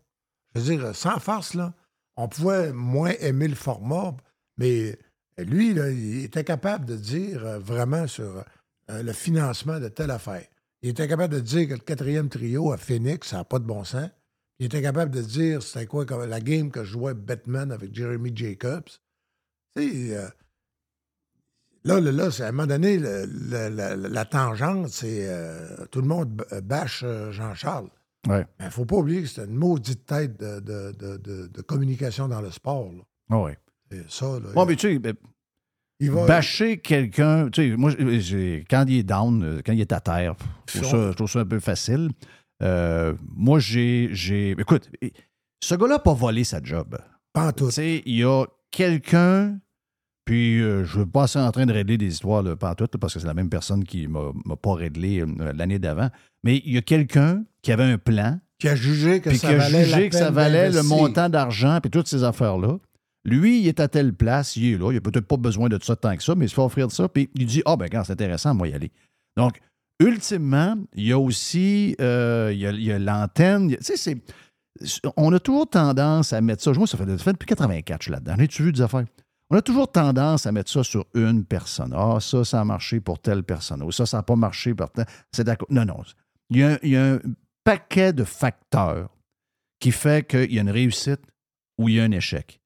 Je veux dire, sans farce, là, on pouvait moins aimer le format, mais lui, là, il était capable de dire euh, vraiment sur euh, le financement de telle affaire. Il était capable de dire que le quatrième trio à Phoenix, ça n'a pas de bon sens. Il était capable de dire c'était quoi la game que je jouais Batman avec Jeremy Jacobs. Euh, Là, là, à un moment donné, la, tangente, c'est tout le monde bâche Jean-Charles. Ouais. Mais il ne faut pas oublier que c'est une maudite tête de, de- de- communication dans le sport. là. Ah ouais. C'est ça, là. Mais tu sais, ben, il va. bâcher quelqu'un, tu sais, moi, quand il est down, euh, quand il est à terre, je trouve ça, je trouve ça un peu facile. Euh, moi, j'ai, j'ai. Écoute, ce gars-là n'a pas volé sa job. pas en tout. Tu sais, il y a quelqu'un, puis euh, je ne veux pas être en train de régler des histoires, là, pas tout, là, parce que c'est la même personne qui ne m'a pas réglé euh, l'année d'avant, mais il y a quelqu'un qui avait un plan, Qui a jugé que puis ça qui a valait jugé que ça valait le montant d'argent, puis toutes ces affaires-là. Lui, il est à telle place, il est là, il n'a peut-être pas besoin de ça tant que ça, mais il se fait offrir de ça, puis il dit Ah, ben, quand c'est intéressant, moi, y aller. Donc, ultimement, il y a aussi euh, il y a- il y a l'antenne. Tu sais, c'est. On a toujours tendance à mettre ça. Moi, ça fait, ça fait depuis 84, je suis là-dedans. As-tu vu des affaires? On a toujours tendance à mettre ça sur une personne. Ah, ça, ça a marché pour telle personne. Ou ça, ça n'a pas marché pour telle. C'est d'accord. Non, non. Il y, a, un paquet de facteurs qui fait qu'il y a une réussite ou il y a un échec.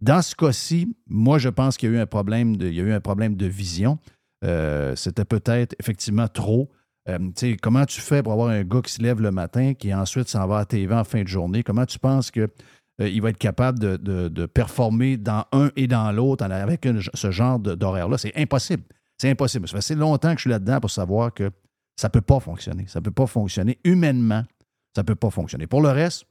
Dans ce cas-ci, moi, je pense qu'il y a eu un problème de, il y a eu un problème de vision. Euh, C'était peut-être effectivement trop. Euh, comment tu fais pour avoir un gars qui se lève le matin, qui ensuite s'en va à TV en fin de journée? Comment tu penses que euh, il va être capable de, de- de performer dans un et dans l'autre avec ce genre d'horaire-là? C'est impossible. C'est impossible. Ça fait assez longtemps que je suis là-dedans pour savoir que ça ne peut pas fonctionner. Ça ne peut pas fonctionner. Humainement, ça ne peut pas fonctionner. Pour le reste,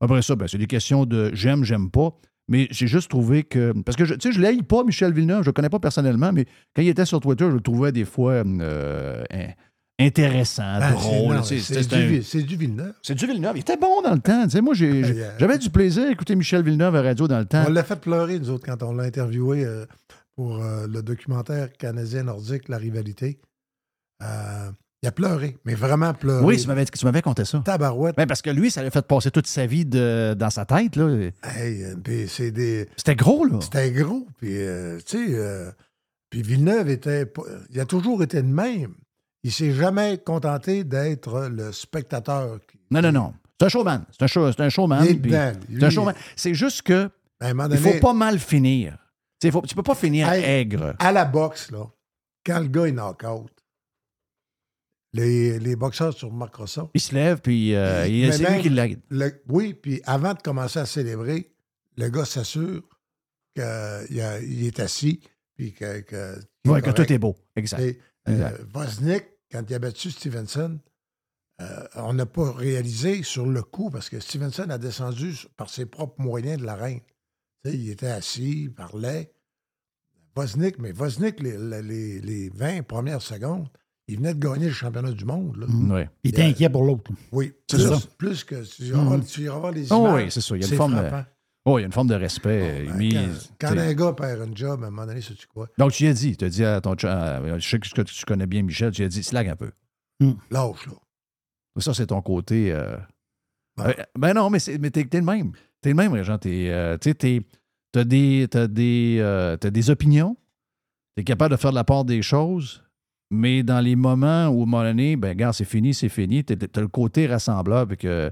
après ça, ben, c'est des questions de j'aime, j'aime pas. Mais j'ai juste trouvé que. Parce que, tu sais, je ne pas, Michel Villeneuve, je ne le connais pas personnellement, mais quand il était sur Twitter, je le trouvais des fois euh, intéressant, c'est- drôle. C'est du, un- Villeneuve. c'est du Villeneuve. Il était bon dans le temps. Tu sais, moi, euh, j'avais du plaisir à écouter Michel Villeneuve à radio dans le temps. On l'a fait pleurer, nous autres, quand on l'a interviewé euh, pour euh, le documentaire canadien-nordique, La rivalité. Euh, il a pleuré, mais vraiment pleuré. Oui, tu m'avais, tu m'avais conté ça. Tabarouette. Ben, parce que lui, ça lui a fait passer toute sa vie de- dans sa tête. Là. Hey, puis c'est des. C'était gros, là. C'était gros. Puis, tu sais, puis Villeneuve était. Il a toujours été de même. Il s'est jamais contenté d'être le spectateur. qui- Non, non, non. C'est un showman. C'est un, show, c'est un showman. C'est un showman. C'est juste que À un moment il donné, faut pas mal finir. Tu tu peux pas finir Hey. aigre. à la boxe, là, quand le gars est knock-out, les, les boxeurs sur Marc Rosson, Il se lève, puis euh, c'est lui qui l'aide. oui, puis avant de commencer à célébrer, le gars s'assure qu'il est assis, puis que, que, Ouais, que tout est beau. Exact. Et, euh. Quand il a battu Stevenson, euh, on n'a pas réalisé sur le coup parce que Stevenson a descendu par ses propres moyens de l'arène. Tu sais, il était assis, il parlait. Wozniak, mais Wozniak, les, les- les 20 premières secondes, il venait de gagner le championnat du monde. là. Mm, ouais. Il était Euh, inquiet pour l'autre. Oui, C'est plus, ça. plus que tu iras, voir- tu iras voir les Oh, images. oui, c'est ça. Il y a une forme. Oh, il y a une forme de respect. Ben, mais, quand un gars perd un job, à un moment donné, c'est tu quoi? Donc, tu y as dit, tu as dit à ton ch- à- je sais que tu connais bien Michel, tu lui as dit, slack un peu. Lâche, là. Ça, c'est ton côté. euh, Ouais. euh, ben non, mais, c'est- mais t'es, le même. T'es le même, Régent. T'es, euh, tu sais, t'es- t'as des, t'as des, euh, t'as des opinions. T'es capable de faire de la part des choses. Mais dans les moments où, à un moment donné, ben, regarde, c'est fini, c'est fini, t'as, t'as le côté rassembleur. puis que,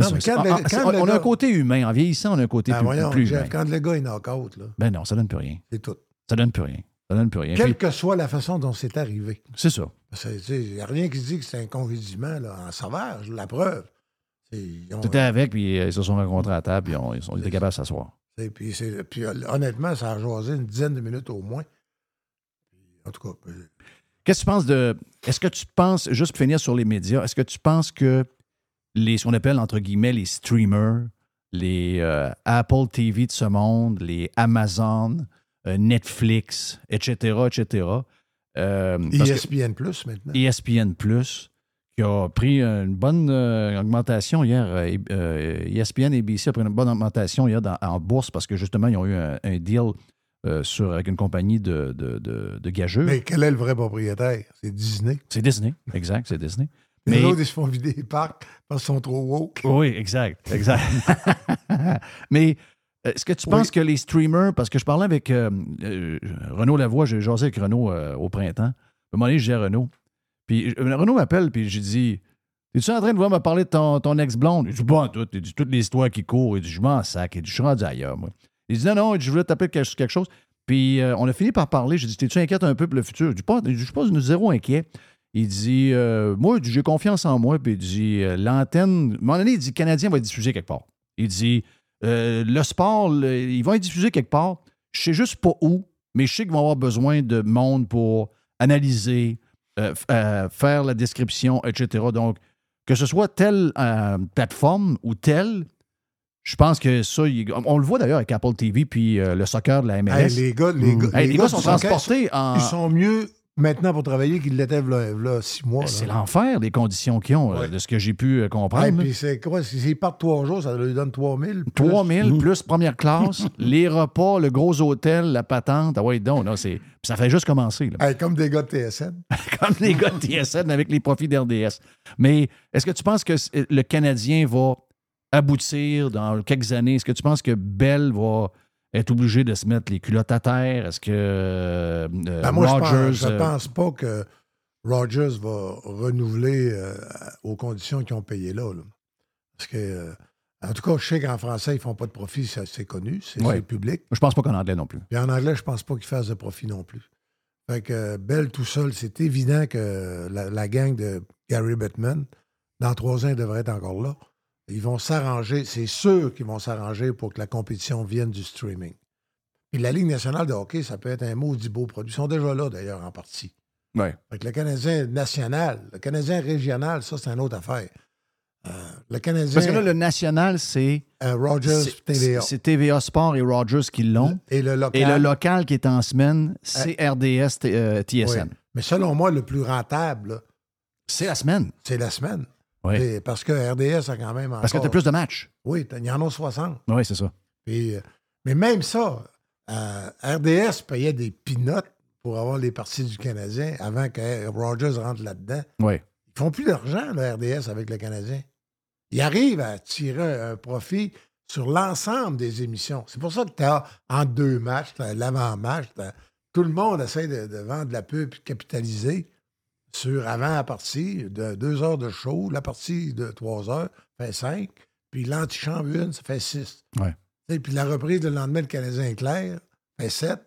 Non, C'est- mais c'est- quand le- c'est- quand on, a un côté humain. En vieillissant, on a un côté Ben, plus, voyons, plus humain. quand le gars est knock-out, là, Ben non, ça donne plus rien. c'est tout. Ça donne plus rien. Ça donne plus rien. Quelle Puis, que soit la façon dont c'est arrivé. c'est ça. Il n'y a rien qui dit que c'est un congédiement là, en sauvage. La preuve. Ont- T'étais avec, puis euh, ils se sont rencontrés à table, puis on- ils, sont, ils étaient capables de s'asseoir. Puis, puis, euh, honnêtement, ça a jasé une dizaine de minutes au moins. En tout cas, euh, Qu'est-ce que tu penses de. Est-ce que tu penses, juste pour finir sur les médias, est-ce que tu penses que les, ce qu'on appelle entre guillemets les streamers, les euh, Apple TV de ce monde, les Amazon, euh, Netflix, etc., etc., euh, ESPN Plus maintenant. ESPN Plus, qui a pris une bonne euh, augmentation hier. euh, euh, ESPN ABC a pris une bonne augmentation hier dans- en bourse parce que justement, ils ont eu un, un deal euh, sur, avec une compagnie de, de, de, de gageux. Mais quel est le vrai propriétaire? C'est Disney. C'est Disney, exact, c'est Disney. Les Mais- autres, ils se font vider les parcs parce qu'ils sont trop woke. Oui, exact, exact. Mais euh, est-ce que tu penses que les streamers, parce que je parlais avec euh, euh, Renaud Lavoie, j'ai jasé avec Renaud euh, au printemps. À un moment donné, je dis à Renaud. Puis Renaud m'appelle, puis j'ai dit Es-tu en train de vouloir me parler de ton, ton ex-blonde? Il dit Bon, tout, il dit toute l'histoire qui court. Il dit Je m'en sac. Il dit Je suis rendu ailleurs, moi. Il dit Non, non, je voulais t'appeler quelque, quelque chose. Puis on a fini par parler. J'ai dit T'es-tu inquiète un peu pour le futur? Je je suis pas zéro inquiet. Il dit euh, Moi, j'ai confiance en moi. Puis il dit euh, L'antenne. À un moment donné, il dit Le Canadien va être diffusé quelque part. Il dit euh, Le sport, le- ils vont être diffusés quelque part. Je sais juste pas où, mais je sais qu'ils vont avoir besoin de monde pour analyser, faire la description, etc. Donc, que ce soit telle plateforme ou telle, je pense que ça, on le voit d'ailleurs avec Apple TV puis le soccer de la MLS. Hey, les gars, les Mm. gars, Hey, les gars sont transportés en. Ils sont mieux maintenant pour travailler qu'ils l'étaient v'là, v'là six mois. là. C'est l'enfer, les conditions qu'ils ont, euh, Ouais. de ce que j'ai pu euh, comprendre. Là. puis c'est quoi? S'ils partent trois jours, ça lui donne 3000. plus- 3000 plus première classe, les repas, le gros hôtel, la patente. Ah ouais, donc, là, c'est... ça fait juste commencer. là. Hey, comme des gars de TSN. Comme les gars de TSN avec les profits d'RDS. Mais est-ce que tu penses que le Canadien va aboutir dans quelques années? Est-ce que tu penses que Bell va être obligé de se mettre les culottes à terre? Est-ce que euh, Ben, moi, Rogers... je euh, pense pas que Rogers va renouveler euh, aux conditions qu'ils ont payé là. là. Parce que, euh, en tout cas, je sais qu'en français, ils font pas de profit, c'est connu, c'est Ouais. public. je pense pas qu'en anglais non plus. Puis en anglais, je pense pas qu'ils fassent de profit non plus. Fait que Bell tout seul, c'est évident que la, la gang de Gary Bettman, dans trois ans, ils devraient être encore là. Ils vont s'arranger, c'est sûr qu'ils vont s'arranger pour que la compétition vienne du streaming. Puis la Ligue nationale de hockey, ça peut être un maudit beau produit. Ils sont déjà là, d'ailleurs, en partie. Ouais. Fait que le Canadien national, le Canadien régional, ça, c'est une autre affaire. Euh, le Canadien, Parce que là, le national, c'est... euh, Rogers TVA. C'est TVA Sport et Rogers qui l'ont. Et le local. Et le local qui est en semaine, c'est RDS TSN. Oui. Mais selon moi, le plus rentable, C'est la semaine. c'est la semaine. Oui. Parce que RDS a quand même encore... Parce que tu as plus de matchs. Oui, il y en a 60. Oui, c'est ça. Puis, euh, mais même ça, euh, RDS payait des pinottes pour avoir les parties du Canadien avant que Rogers rentre là-dedans. Oui. Ils font plus d'argent, le RDS, avec le Canadien. Ils arrivent à tirer un profit sur l'ensemble des émissions. C'est pour ça que tu as en deux matchs, l'avant-match, tout le monde essaie de, de vendre la pub et de capitaliser sur avant la partie de deux heures de show, la partie de trois heures fait cinq, puis l'antichambre une, ça fait six. Ouais. Sais, Puis la reprise le lendemain, le Canadien est clair, fait sept.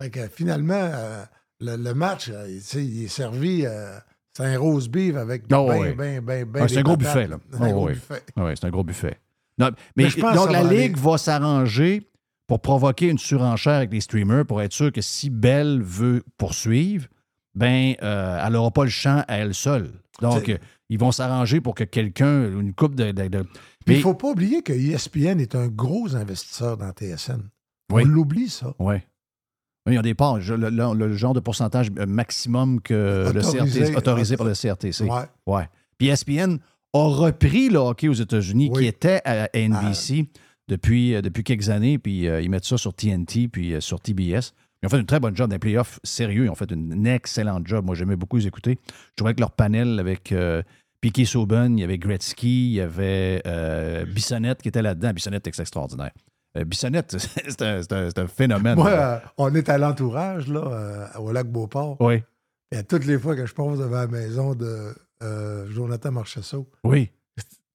Fait que finalement, euh, le, le match, euh, il est servi, euh, c'est un rose beef avec Oh, ben, ben, ben, ben Ah, c'est un gros buffet, là. C'est un Oh, gros ouais. buffet. Oui, c'est un gros buffet. Non, mais, Mais je pense donc, la va Ligue aller. va s'arranger pour provoquer une surenchère avec les streamers pour être sûr que si Bell veut poursuivre, ben, euh, elle n'aura pas le champ à elle seule. Donc, euh, ils vont s'arranger pour que quelqu'un, une coupe de. de- de- Puis il ne faut pas oublier que ESPN est un gros investisseur dans TSN. Oui. On l'oublie, ça. Oui. Oui, il y a des parts. Le, le- le genre de pourcentage euh, maximum que le Autorisé. CRTC, autorisé par le CRTC. Ouais. Ouais. Puis ESPN a repris le hockey aux États-Unis Oui. qui était à NBC depuis, euh, depuis quelques années, puis euh, ils mettent ça sur TNT puis sur TBS. Ils ont fait une très bonne job dans les playoffs sérieux. Ils ont fait une excellente job. Moi, j'aimais beaucoup les écouter. Je trouvais que leur panel avec euh, Piquet Sauben, il y avait Gretzky, il y avait euh, Bissonnette qui était là-dedans. Bissonnette, c'est extraordinaire. Euh, Bissonnette, c'est un, phénomène. Moi, on est à l'entourage, là, au lac Beauport. oui, Et à toutes les fois que je passe devant la maison de Jonathan Marchessault, oui.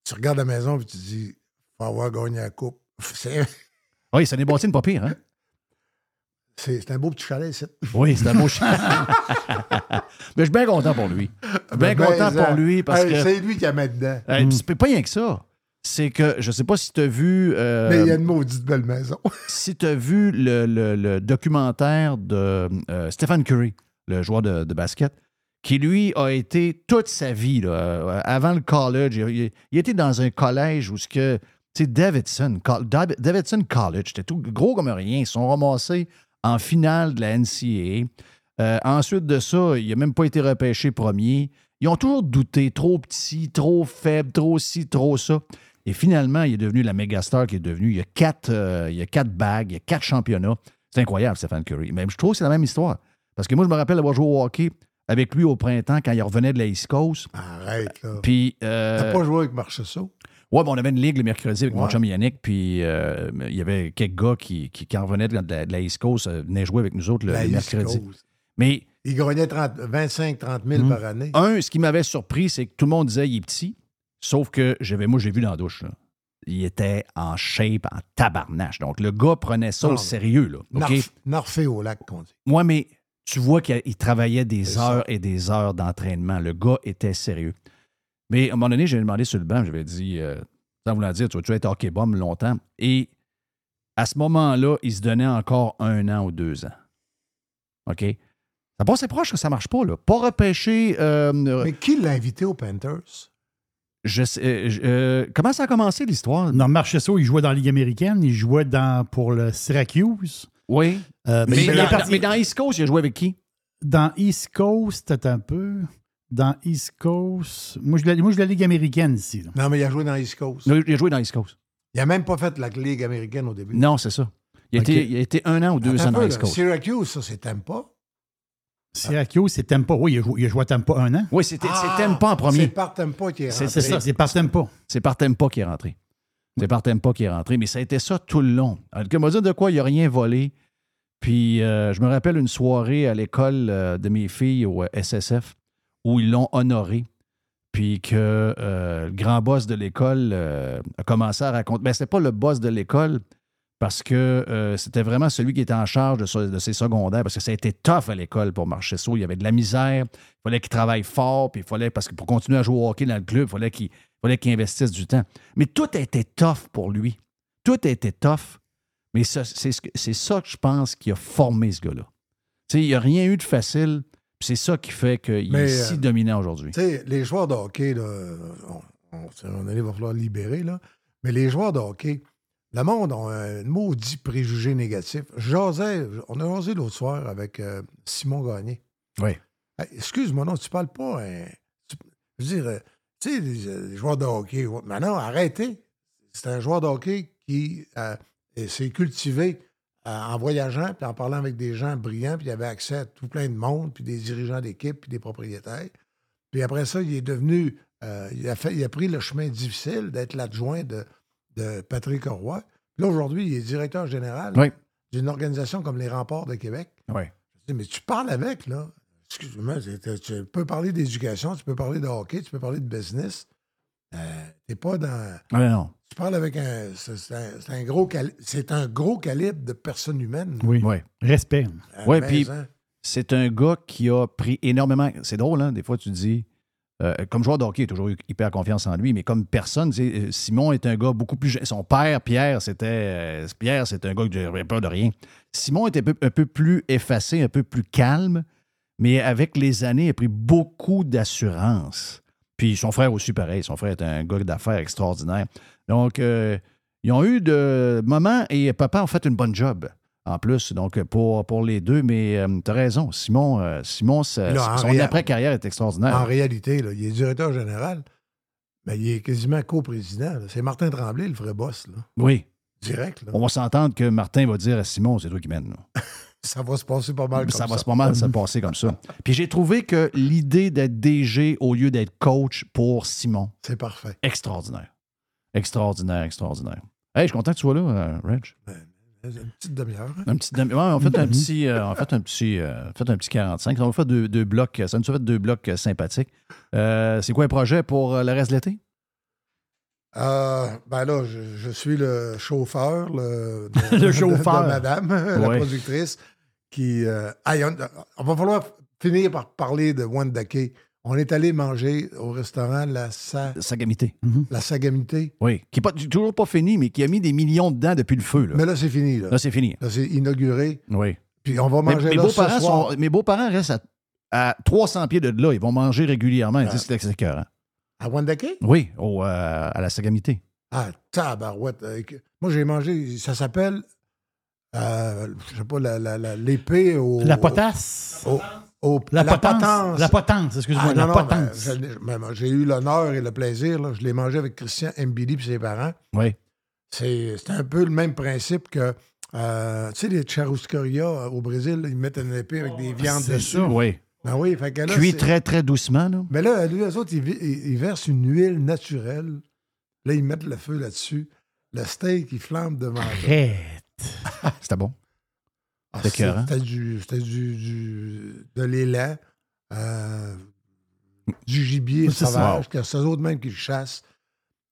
tu regardes la maison et tu te dis, faut avoir gagné la coupe. C'est Oui, ça n'est pas pire, hein? C'est- un beau petit chalet, ici. Oui, c'est un beau chien. Mais je suis bien content pour lui. Bien Ben, content ben, pour lui parce hey, que. C'est lui qui a mis dedans. Puis C'est pas rien que ça. c'est que je sais pas si tu as vu. euh, Mais il y a une maudite belle maison. si tu as vu le, le- le documentaire de euh, Stephen Curry, le joueur de, de basket, qui lui a été toute sa vie, là, euh, avant le college, il, était dans un collège où ce que. Tu sais, Davidson, Davidson College, c'était tout gros comme rien. Ils sont ramassés en finale de la NCAA. Euh, ensuite de ça, il n'a même pas été repêché premier. Ils ont toujours douté, trop petit, trop faible, trop ci, trop ça. Et finalement, il est devenu la méga star qu'il est devenu. Il y a quatre, euh, il y a quatre bagues, il y a quatre championnats. C'est incroyable, Stephen Curry. Mais je trouve que c'est la même histoire. Parce que moi, je me rappelle avoir joué au hockey avec lui au printemps quand il revenait de la East Coast. Arrête, là. Puis, euh, T'as pas joué avec Marchessault? Ouais, ben, on avait une ligue le mercredi avec mon chum Yannick. Puis, euh, il y avait quelques gars qui, qui quand revenaient de la, de la East Coast, euh, venaient jouer avec nous autres le, mercredi. Coast. Mais Il gagnait 25-30 000 Mhm. par année. Un, ce qui m'avait surpris, c'est que tout le monde disait il est petit. Sauf que j'avais, moi, j'ai vu dans la douche. là. Il était en shape, en tabarnache. Donc, le gars prenait ça Non, au sérieux. Là, OK? Narf- Narfé au lac, qu'on dit. Moi, mais tu vois qu'il il travaillait des ça. heures et des heures d'entraînement. Le gars était sérieux. Mais à un moment donné, j'ai demandé sur le banc, j'avais dit, euh, sans vouloir dire, tu vas-tu être hockey bomb longtemps? Et à ce moment-là, il se donnait encore un an ou deux ans. OK? Ça passe proche que ça marche pas, là. Pas repêché. euh, Mais qui l'a invité aux Panthers? je sais- euh, je- euh, comment ça a commencé l'histoire? Non, Marchesso, il jouait dans la Ligue américaine, il jouait dans, pour le Syracuse. Oui. Euh, Mais, dans, parti- mais dans East Coast, il a joué avec qui? Dans East Coast, peut-être un peu. Dans East Coast. Moi, je l'ai- moi, je la Ligue américaine ici. là. Non, mais il a joué dans East Coast. Non, Il a joué dans East Coast. Il n'a même pas fait la Ligue américaine au début. Non, c'est ça. Il a, été, il a été un an ou deux Attends ans dans peu, East. Coast. Syracuse, ça, c'est Tampa. Syracuse, c'est Tampa. Oui, il a joué, il a joué à Tampa un an. Oui, c'était Ah, c'était pas en C'est premier. par Tampa qui est C'est- rentré. C'est ça, c'est par Tampa. C'est par Tempa qui est rentré. C'est par Tempa qui est rentré. Mais ça a été ça tout le long. Alors, que m'a dit de quoi il n'a rien volé. Puis euh, je me rappelle une soirée à l'école euh, de mes filles au euh, SSF où ils l'ont honoré. Puis que euh, le grand boss de l'école euh, a commencé à raconter. Ben, c'était pas le boss de l'école parce que euh, c'était vraiment celui qui était en charge de, ses secondaires parce que ça a été tough à l'école pour marcher ça. Il y avait de la misère. Il fallait qu'il travaille fort. Puis il fallait, parce que pour continuer à jouer au hockey dans le club, il fallait qu'il investisse du temps. Mais tout a été tough pour lui. Tout a été tough. Mais c'est, ce ça que je pense qui a formé ce gars-là. Il n'y a rien eu de facile. C'est ça qui fait qu'il est si euh, dominant aujourd'hui. Tu sais, les joueurs de hockey, là, on, il va falloir libérer, là. Mais les joueurs de hockey, le monde a un maudit préjugé négatif. J'osais, on a osé l'autre soir avec euh, Simon Gagné. Oui. Hey, Excuse-moi, non, tu parles pas. hein, tu- je veux dire, euh, tu sais, les, les joueurs de hockey. non, arrêtez. C'est un joueur de hockey qui euh, s'est cultivé euh, en voyageant, puis en parlant avec des gens brillants, puis il avait accès à tout plein de monde, puis des dirigeants d'équipe, puis des propriétaires. Puis après ça, il est devenu. euh, il, a fait, il a pris le chemin difficile d'être l'adjoint de, de Patrick Roy. Puis là, aujourd'hui, il est directeur général Oui. d'une organisation comme les Remparts de Québec. Oui. Je dis, mais tu parles avec, là. Excuse-moi, tu peux parler d'éducation, tu peux parler de hockey, tu peux parler de business. Euh, T'es pas dans. Ah, non. Tu parles avec un. C'est un, gros cali- un gros calibre de personne humaine. Oui. Oui. Respect. Euh, mais, puis- C'est un gars qui a pris énormément. C'est drôle, hein? Des fois, tu dis. euh, comme joueur de hockey, il a toujours eu hyper confiance en lui, mais comme personne, tu sais, euh, Simon est un gars beaucoup plus jeune. Son père, Pierre, c'était euh, Pierre, c'est un gars qui n'avait peur de rien. Simon était un peu, un peu plus effacé, un peu plus calme, mais avec les années, il a pris beaucoup d'assurance. Puis son frère aussi, pareil. Son frère est un gars d'affaires extraordinaire. Donc, euh, ils ont eu de moments et papa a fait une bonne job en plus, donc pour, pour les deux. Mais tu as raison, Simon, euh, Simon Là, son après-carrière est extraordinaire. en réalité, là, il est directeur général, mais il est quasiment coprésident. C'est Martin Tremblay, le vrai boss. Là. Oui, Direct. on va s'entendre que Martin va dire à Simon, c'est toi qui mène. Ça va se passer pas mal comme ça ça. va se pas mal se passer comme ça. Puis j'ai trouvé que l'idée d'être DG au lieu d'être coach pour Simon, C'est parfait. extraordinaire. Extraordinaire, extraordinaire. Hey, je suis content que tu sois là, euh, Reg. Une petite demi-heure. hein. Demi- ouais, on fait un petit, euh, on fait un petit, euh, fait un petit 45. On va faire deux, deux blocs. Ça nous a fait deux blocs euh, sympathiques. C'est quoi un projet pour le reste de l'été? Euh, ben là, je, je suis le chauffeur, le, de, Le chauffeur. de madame, la Ouais. productrice, qui... euh, aïe, on, on va falloir finir par parler de Wanda Kay On est allé manger au restaurant La, Sa- Sagamité. la Sagamité. Oui. Qui n'est pas, toujours pas fini, mais qui a mis des millions dedans depuis le feu. Là, Mais là, c'est fini. Là, Là, c'est fini. Là, c'est inauguré. Oui. Puis on va Mais- manger mes là ce beaux-parents soir. sont- mes beaux-parents restent à, à 300 pieds de là. Ils vont manger régulièrement. Ils disent que c'est écœurant. À Wendake? Oui, au, euh, à la Sagamité. Ah, tabarouette. Moi, j'ai mangé, ça s'appelle, euh, je sais pas, la- la- la- l'épée au... La potasse. au- au- La, la potence. potence. La potence, excuse-moi. Ah, la non, non, potence. ben, ben, ben, J'ai eu l'honneur et le plaisir. là. Je l'ai mangé avec Christian Mbili et ses parents. Oui. C'est un peu le même principe que, euh, tu sais, les charuscaria euh, au Brésil, ils mettent une épée avec des viandes C'est dessus. ça. Oui. Ben oui, fait que là, Cuit très, très doucement. Là. Mais là, lui, eux autres, ils, ils- ils versent une huile naturelle. Là, ils mettent le feu là-dessus. Le steak, il flambe devant. Arrête. C'était bon. Ah, C'était. C'était du, c'était du, du- de l'élan, euh, du gibier C'est ça. sauvage, que c'est eux autres même qui le chassent.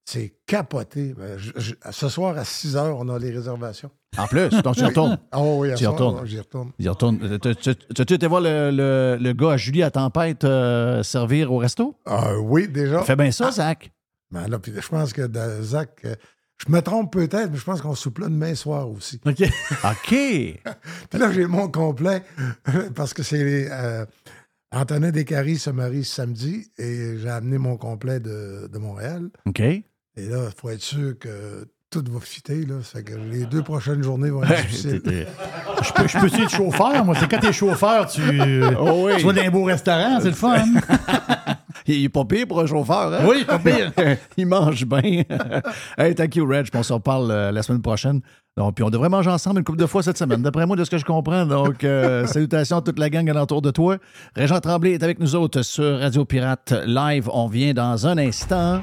C'est capoté. Ben, je- je- ce soir, à 6 heures, on a les réservations. En plus, donc tu y retournes. Oh oui, Tu y retournes. J'y retourne. Il retourne. Tu- tu- tu- Tu été voir le, le- le gars à Julie à Tempête euh, servir au resto? Ah, oui, déjà. Fais bien ça, Zach. Ben là, puis je pense que de- Zach, euh, je me trompe peut-être, mais je pense qu'on soupe là demain soir aussi. OK. OK. Puis là, j'ai mon complet parce que c'est euh, Antonin Descaries se marie samedi et j'ai amené mon complet de, de Montréal. OK. Et là, il faut être sûr que tout va fitter. Là. Ça fait que les deux prochaines journées vont être difficiles. Je peux, je peux être chauffeur, moi. C'est quand t'es chauffeur, tu, Oh oui. tu vas dans un beau restaurant, c'est le fun. Il est pas pire pour un chauffeur, hein? Oui, pas pire. il mange bien. hey, thank you, Reg. On se reparle euh, la semaine prochaine. Donc, puis on devrait manger ensemble une couple de fois cette semaine, d'après moi, de ce que je comprends. Donc, euh, salutations à toute la gang alentour de toi. Régent Tremblay est avec nous autres sur Radio Pirate Live. On vient dans un instant.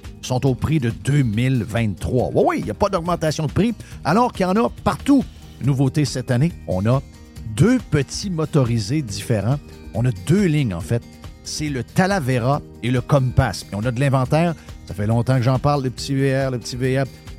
sont au prix de 2023. Oui, oui, il n'y a pas d'augmentation de prix, alors qu'il y en a partout. Nouveauté cette année, on a deux petits motorisés différents. On a deux lignes, en fait. C'est le Talavera et le Compass. Puis on a de l'inventaire. Ça fait longtemps que j'en parle, le petit VR, le petit VR.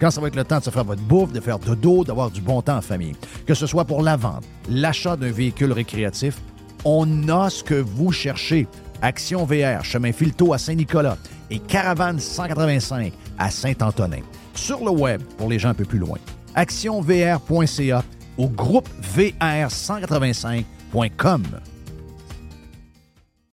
quand ça va être le temps de se faire votre bouffe, de faire dodo, d'avoir du bon temps en famille. Que ce soit pour la vente, l'achat d'un véhicule récréatif, on a ce que vous cherchez. Action VR, chemin Filto à Saint-Nicolas et Caravane 185 à Saint-Antonin. Sur le web, pour les gens un peu plus loin, actionvr.ca au groupe VR185.com.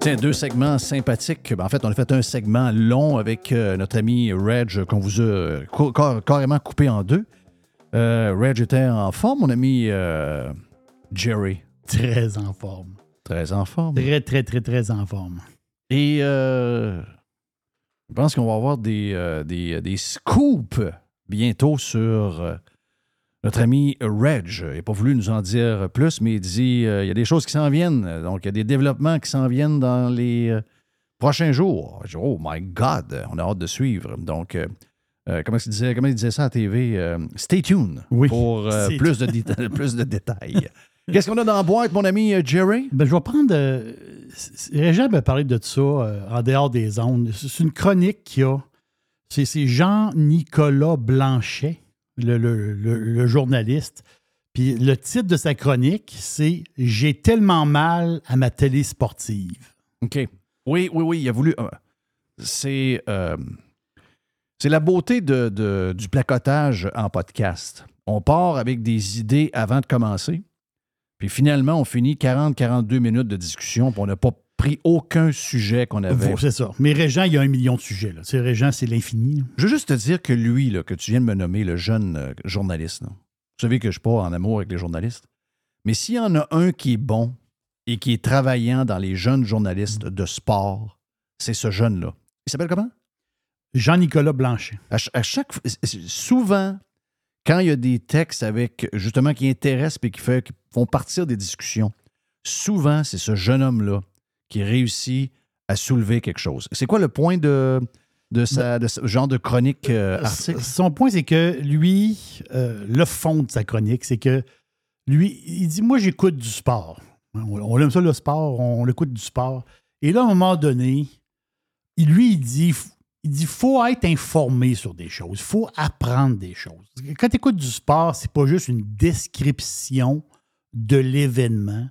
Tiens, deux segments sympathiques. En fait, on a fait un segment long avec euh, notre ami Reg qu'on vous a euh, car- carrément coupé en deux. Euh, Reg était en forme, mon ami euh, Jerry. Très en forme. Très en forme. Très, très, très, très en forme. Et euh, je pense qu'on va avoir des, euh, des, des scoops bientôt sur euh, notre ami Reg. N'a pas voulu nous en dire plus, mais il dit euh, il y a des choses qui s'en viennent. Donc, il y a des développements qui s'en viennent dans les euh, prochains jours. Je dis, oh my God, on a hâte de suivre. Donc, euh, comment, il disait, comment il disait ça à TV? Stay tuned Oui, pour plus, de plus de détails. Qu'est-ce qu'on a dans la boîte, mon ami Jerry? Ben, je vais prendre. euh, Régent m'a parlé de ça euh, en dehors des ondes. C'est une chronique qu'il y a. C'est Jean-Nicolas Blanchet, le, le- journaliste. Puis le titre de sa chronique, c'est J'ai tellement mal à ma télé sportive. OK. Oui, oui, oui, il a voulu. euh, c'est. euh, c'est la beauté de, de- du placotage en podcast. On part avec des idées avant de commencer, puis finalement, on finit 40-42 minutes de discussion, puis on n'a pas pris aucun sujet qu'on avait. C'est ça. Mais Régent, il y a un million de sujets. Là. Régent, c'est l'infini. Je veux juste te dire que lui, là, que tu viens de me nommer, le jeune euh, journaliste, là, vous savez que je ne suis pas en amour avec les journalistes, mais s'il y en a un qui est bon et qui est travaillant dans les jeunes journalistes de sport, c'est ce jeune-là. Il s'appelle comment? Jean-Nicolas Blanchet. À, ch- à chaque souvent, quand il y a des textes avec justement qui intéressent et qui, fait, qui font partir des discussions, souvent, c'est ce jeune homme-là qui réussit à soulever quelque chose. C'est quoi le point de, de, sa, de ce genre de chronique euh, article? Son point, c'est que lui, euh, le fond de sa chronique, c'est que lui, il dit Moi, j'écoute du sport. On, on aime ça, le sport, on, écoute du sport. Et là, à un moment donné, il- lui, il dit il dit faut être informé sur des choses, il faut apprendre des choses. Quand tu écoutes du sport, c'est pas juste une description de l'événement.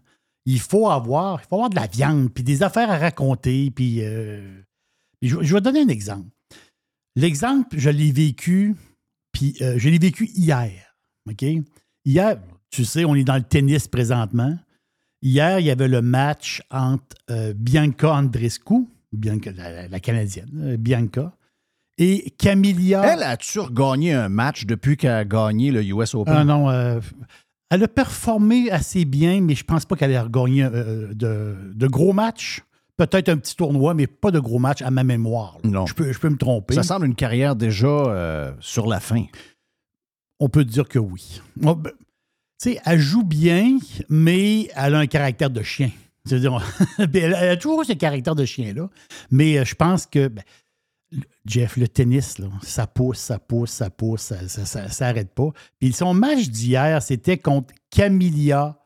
Il faut avoir, il faut avoir de la viande, puis des affaires à raconter, puis, euh, je, je vais donner un exemple. L'exemple, je l'ai vécu, puis euh, je l'ai vécu hier. OK? Hier, tu sais, on est dans le tennis présentement. Hier, il y avait le match entre euh, Bianca Andrescu, Bianca, la, la Canadienne, Bianca, et Camilla. Elle a-tu regagné un match depuis qu'elle a gagné le US Open? Ah non, euh, elle a performé assez bien, mais je pense pas qu'elle ait regagné euh, de, de gros matchs. Peut-être un petit tournoi, mais pas de gros matchs à ma mémoire. là. Non. Je peux, je peux me tromper. Ça semble une carrière déjà euh, sur la fin. On peut dire que oui. Bon, ben, Tu sais, elle joue bien, mais elle a un caractère de chien. C'est-à-dire, elle a toujours ce caractère de chien-là. Mais euh, je pense que, ben, Jeff, le tennis, là, ça pousse, ça pousse, ça pousse, ça n'arrête pas. Puis son match d'hier, c'était contre Camilla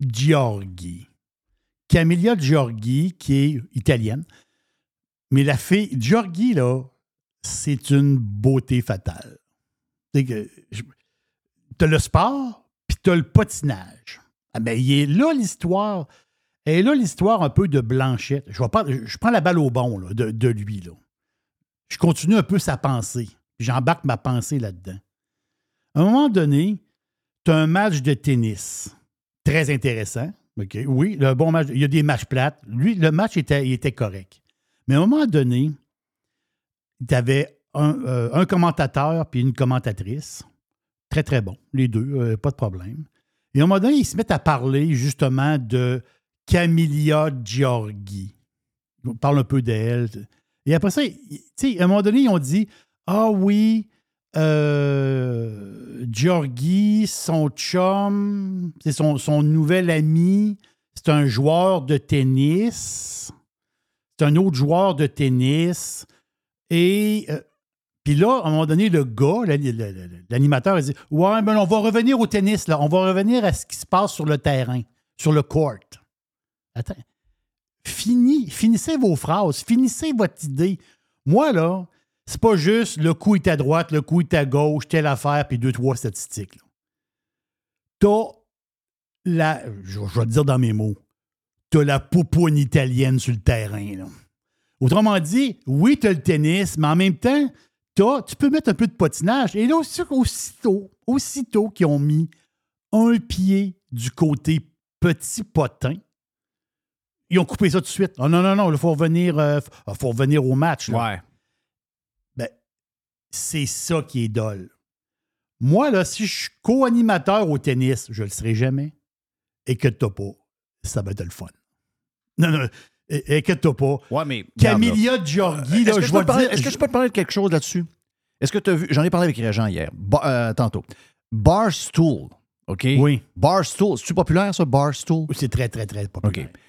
Giorgi. Camilla Giorgi, qui est italienne. Mais la fille, Giorgi, là, c'est une beauté fatale. C'est que t'as le sport, puis t'as le patinage. Ah ben, il est là l'histoire. Et là, l'histoire un peu de Blanchette. Je, vais pas, je prends la balle au bon de, de lui. Là. Je continue un peu sa pensée. J'embarque ma pensée là-dedans. À un moment donné, tu as un match de tennis très intéressant. Oui, le bon match. Il y a des matchs plates. Lui, le match était, correct. Mais à un moment donné, tu avais un, euh, un commentateur puis une commentatrice. Très, très bon. Les deux, euh, pas de problème. Et à un moment donné, ils se mettent à parler justement de Camilla Giorgi. On parle un peu d'elle. Et après ça, tu à un moment donné, ils ont dit Ah oui, euh, son chum, c'est son, son nouvel ami, c'est un joueur de tennis. C'est un autre joueur de tennis. Et euh, puis là, à un moment donné, le gars, la- la- la- l'animateur, il dit Ouais, ben on va revenir au tennis, là. On va revenir à ce qui se passe sur le terrain, sur le court. Attends. Fini, finissez vos phrases, finissez votre idée. Moi, là, c'est pas juste le coup est à droite, le coup est à gauche, telle affaire, puis deux, trois statistiques. T'as la, je, vais te dire dans mes mots, t'as la poupoune italienne sur le terrain. Autrement dit, oui, t'as le tennis, mais en même temps, t'as- tu peux mettre un peu de patinage. Et là, aussi- aussitôt, aussitôt qu'ils ont mis un pied du côté petit potin, ils ont coupé ça tout de suite. Oh non, non, non, il faut revenir, euh, f- faut revenir au match. là. Ouais. Ben, c'est ça qui est dole. Moi, là, si je suis co-animateur au tennis, je le serai jamais. Inquiète-toi pas, ça va être le fun. Non, non, in- inquiète-toi pas. Ouais, mais. Camilla Giorgi, Est-ce là, que, je vais dire. est-ce que je peux te parler de quelque chose là-dessus? Est-ce que tu as vu. J'en ai parlé avec Régent hier, Ba- euh, tantôt. Barstool, OK? Oui. Barstool. C'est-tu populaire, ça, Barstool? C'est très, très, très populaire. OK.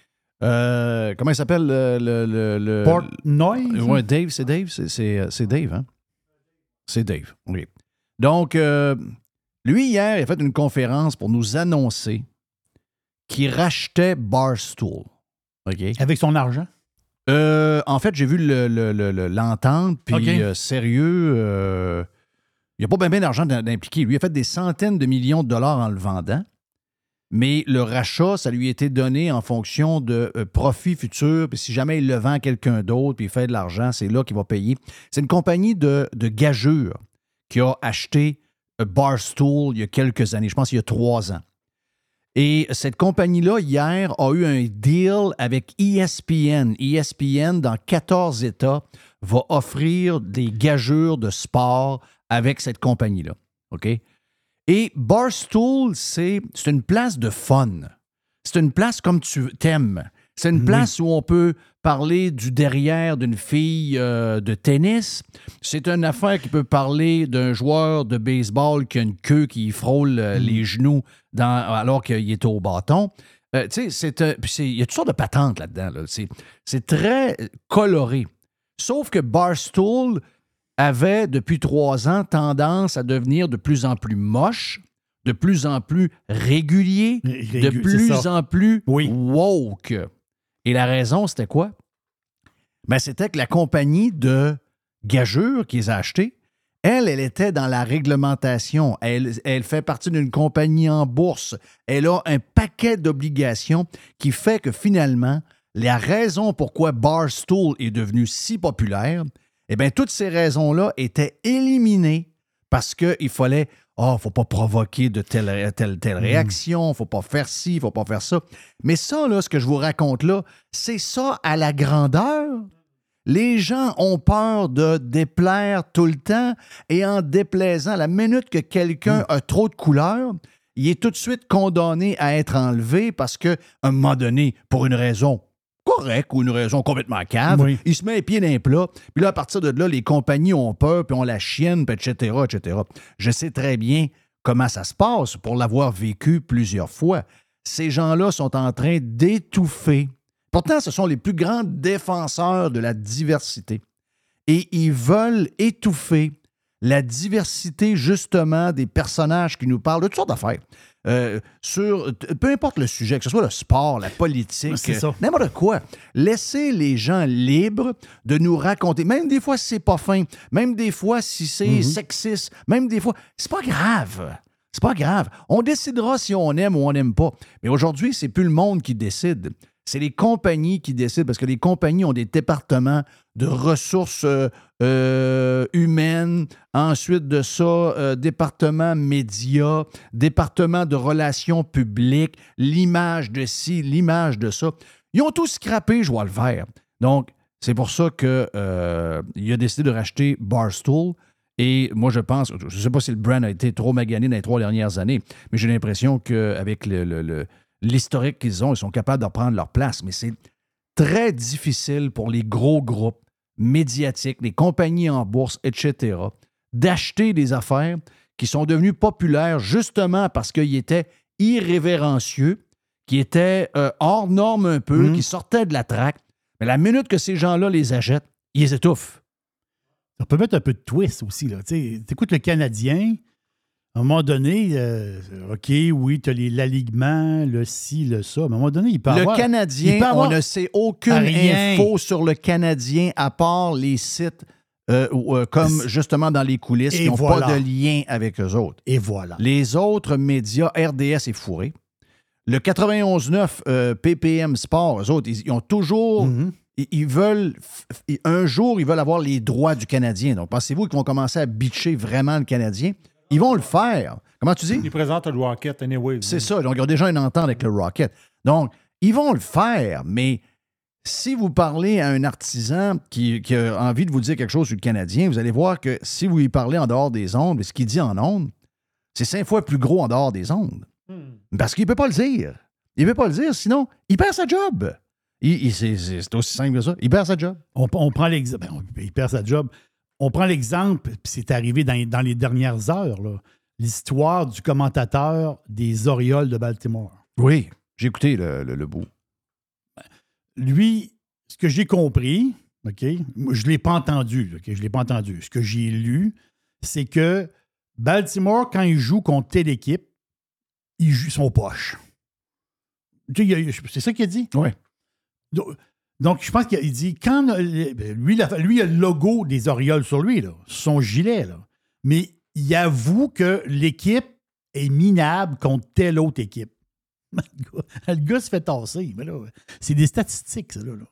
Euh, comment il s'appelle le. le, le, Portnoy? Euh, ouais, Dave, c'est Dave? C'est- euh, c'est Dave, hein? C'est Dave, oui. Donc, euh, lui, hier, il a fait une conférence pour nous annoncer qu'il rachetait Barstool. OK? Avec son argent? Euh, en fait, j'ai vu le- le- l'entente, puis sérieux, il n'y a pas bien, d'argent d'im- d'impliquer. Lui, il a fait des centaines de millions de dollars en le vendant, mais le rachat, ça lui été donné en fonction de euh, profits futurs, puis si jamais il le vend à quelqu'un d'autre, puis il fait de l'argent, c'est là qu'il va payer. C'est une compagnie de, de gageure qui a acheté euh, Barstool il y a quelques années, je pense il y a trois ans. Et cette compagnie-là, hier, a eu un deal avec ESPN. ESPN, dans 14 États, va offrir des gageurs de sport avec cette compagnie-là. OK? Et Barstool, c'est une place de fun. C'est une place comme tu t'aimes. C'est une Oui. place où on peut parler du derrière d'une fille euh, de tennis. C'est une affaire qui peut parler d'un joueur de baseball qui a une queue qui frôle euh, les genoux dans- alors qu'il est au bâton. Euh, tu sais, il y a toutes sortes de patentes là-dedans. là. C'est, très coloré. Sauf que Barstool avait, depuis trois ans, tendance à devenir de plus en plus moche, de plus en plus régulier, de plus en plus Oui. woke. Et la raison, c'était quoi? Ben, c'était que la compagnie de gageure qu'ils a acheté, elle, elle était dans la réglementation. Elle, elle fait partie d'une compagnie en bourse. Elle a un paquet d'obligations qui fait que finalement, la raison pourquoi Barstool est devenu si populaire, eh bien, toutes ces raisons-là étaient éliminées parce qu'il fallait, oh, faut pas provoquer de telle, telle, telle réaction, faut pas faire ci, faut pas faire ça. Mais ça, là, ce que je vous raconte là, c'est ça à la grandeur. Les gens ont peur de déplaire tout le temps et en déplaisant, la minute que quelqu'un a trop de couleurs, il est tout de suite condamné à être enlevé parce que, à un moment donné, pour une raison correcte ou une raison complètement cave, Oui. il se met les pieds dans les plats. Puis là, à partir de là, les compagnies ont peur, puis on la chienne, puis etc., etc. Je sais très bien comment ça se passe pour l'avoir vécu plusieurs fois. Ces gens-là sont en train d'étouffer. Pourtant, ce sont les plus grands défenseurs de la diversité. Et ils veulent étouffer la diversité, justement, des personnages qui nous parlent de toutes sortes d'affaires. Euh, sur peu importe le sujet, que ce soit le sport, la politique, euh, n'importe quoi. Laissez les gens libres de nous raconter, même des fois si c'est pas fin, même des fois si c'est Mhm. sexiste, même des fois, c'est pas grave. C'est pas grave. On décidera si on aime ou on n'aime pas. Mais aujourd'hui, c'est plus le monde qui décide. C'est les compagnies qui décident parce que les compagnies ont des départements de ressources euh, euh, humaines, ensuite de ça, euh, département médias, département de relations publiques, l'image de ci, l'image de ça. Ils ont tous scrappé, je vois le vert. Donc, c'est pour ça qu'il a décidé de racheter Barstool. Et moi, je pense, je ne sais pas si le brand a été trop magané dans les trois dernières années, mais j'ai l'impression qu'avec le, le- l'historique qu'ils ont, ils sont capables de reprendre leur place. Mais c'est très difficile pour les gros groupes médiatiques, les compagnies en bourse, etc., d'acheter des affaires qui sont devenues populaires justement parce qu'ils étaient irrévérencieux, qui étaient euh, hors normes un peu, Mhm. qui sortaient de la traque. Mais la minute que ces gens-là les achètent, ils les étouffent. Ça peut mettre un peu de twist aussi. Tu écoutes le Canadien, à un moment donné, euh, OK, oui, tu as l'alignement, le ci, le ça, mais à un moment donné, il peut Le avoir... Canadien, il peut avoir- on ne sait aucune Rien. info sur le Canadien à part les sites euh, euh, comme justement dans les coulisses Et qui n'ont voilà. pas de lien avec eux autres. Et voilà. Les autres médias, RDS est fourré. Le 91.9 euh, PPM Sport, eux autres, ils, ils ont toujours. Mhm. Ils, ils veulent. Un jour, ils veulent avoir les droits du Canadien. Donc, pensez-vous qu'ils vont commencer à bitcher vraiment le Canadien? Ils vont le faire. Comment tu dis? Il présente le Rocket anyway. C'est ça. Donc, ils ont déjà une entente avec le Rocket. Donc, ils vont le faire, mais si vous parlez à un artisan qui, qui a envie de vous dire quelque chose sur le Canadien, vous allez voir que si vous lui parlez en dehors des ondes, ce qu'il dit en ondes, c'est cinq fois plus gros en dehors des ondes. Parce qu'il ne peut pas le dire. Il ne peut pas le dire, sinon, il perd sa job. Il- il- c'est, aussi simple que ça. Il perd sa job. On, on prend l'exemple. ben, on- il perd sa job. On prend l'exemple, puis c'est arrivé dans, dans les dernières heures, l'histoire du commentateur des Orioles de Baltimore. Oui. J'ai écouté le, le, le bout. Lui, ce que j'ai compris, OK, je ne l'ai pas entendu, OK, je ne l'ai pas entendu. Ce que j'ai lu, c'est que Baltimore, quand il joue contre telle équipe, il joue son poche. C'est ça qu'il a dit? Oui. Donc, je pense qu'il dit, quand lui, la- lui, il a le logo des Orioles sur lui, là, son gilet, là. mais il avoue que l'équipe est minable contre telle autre équipe. Le gars se fait tasser. Mais là, c'est des statistiques, ça. Là, là.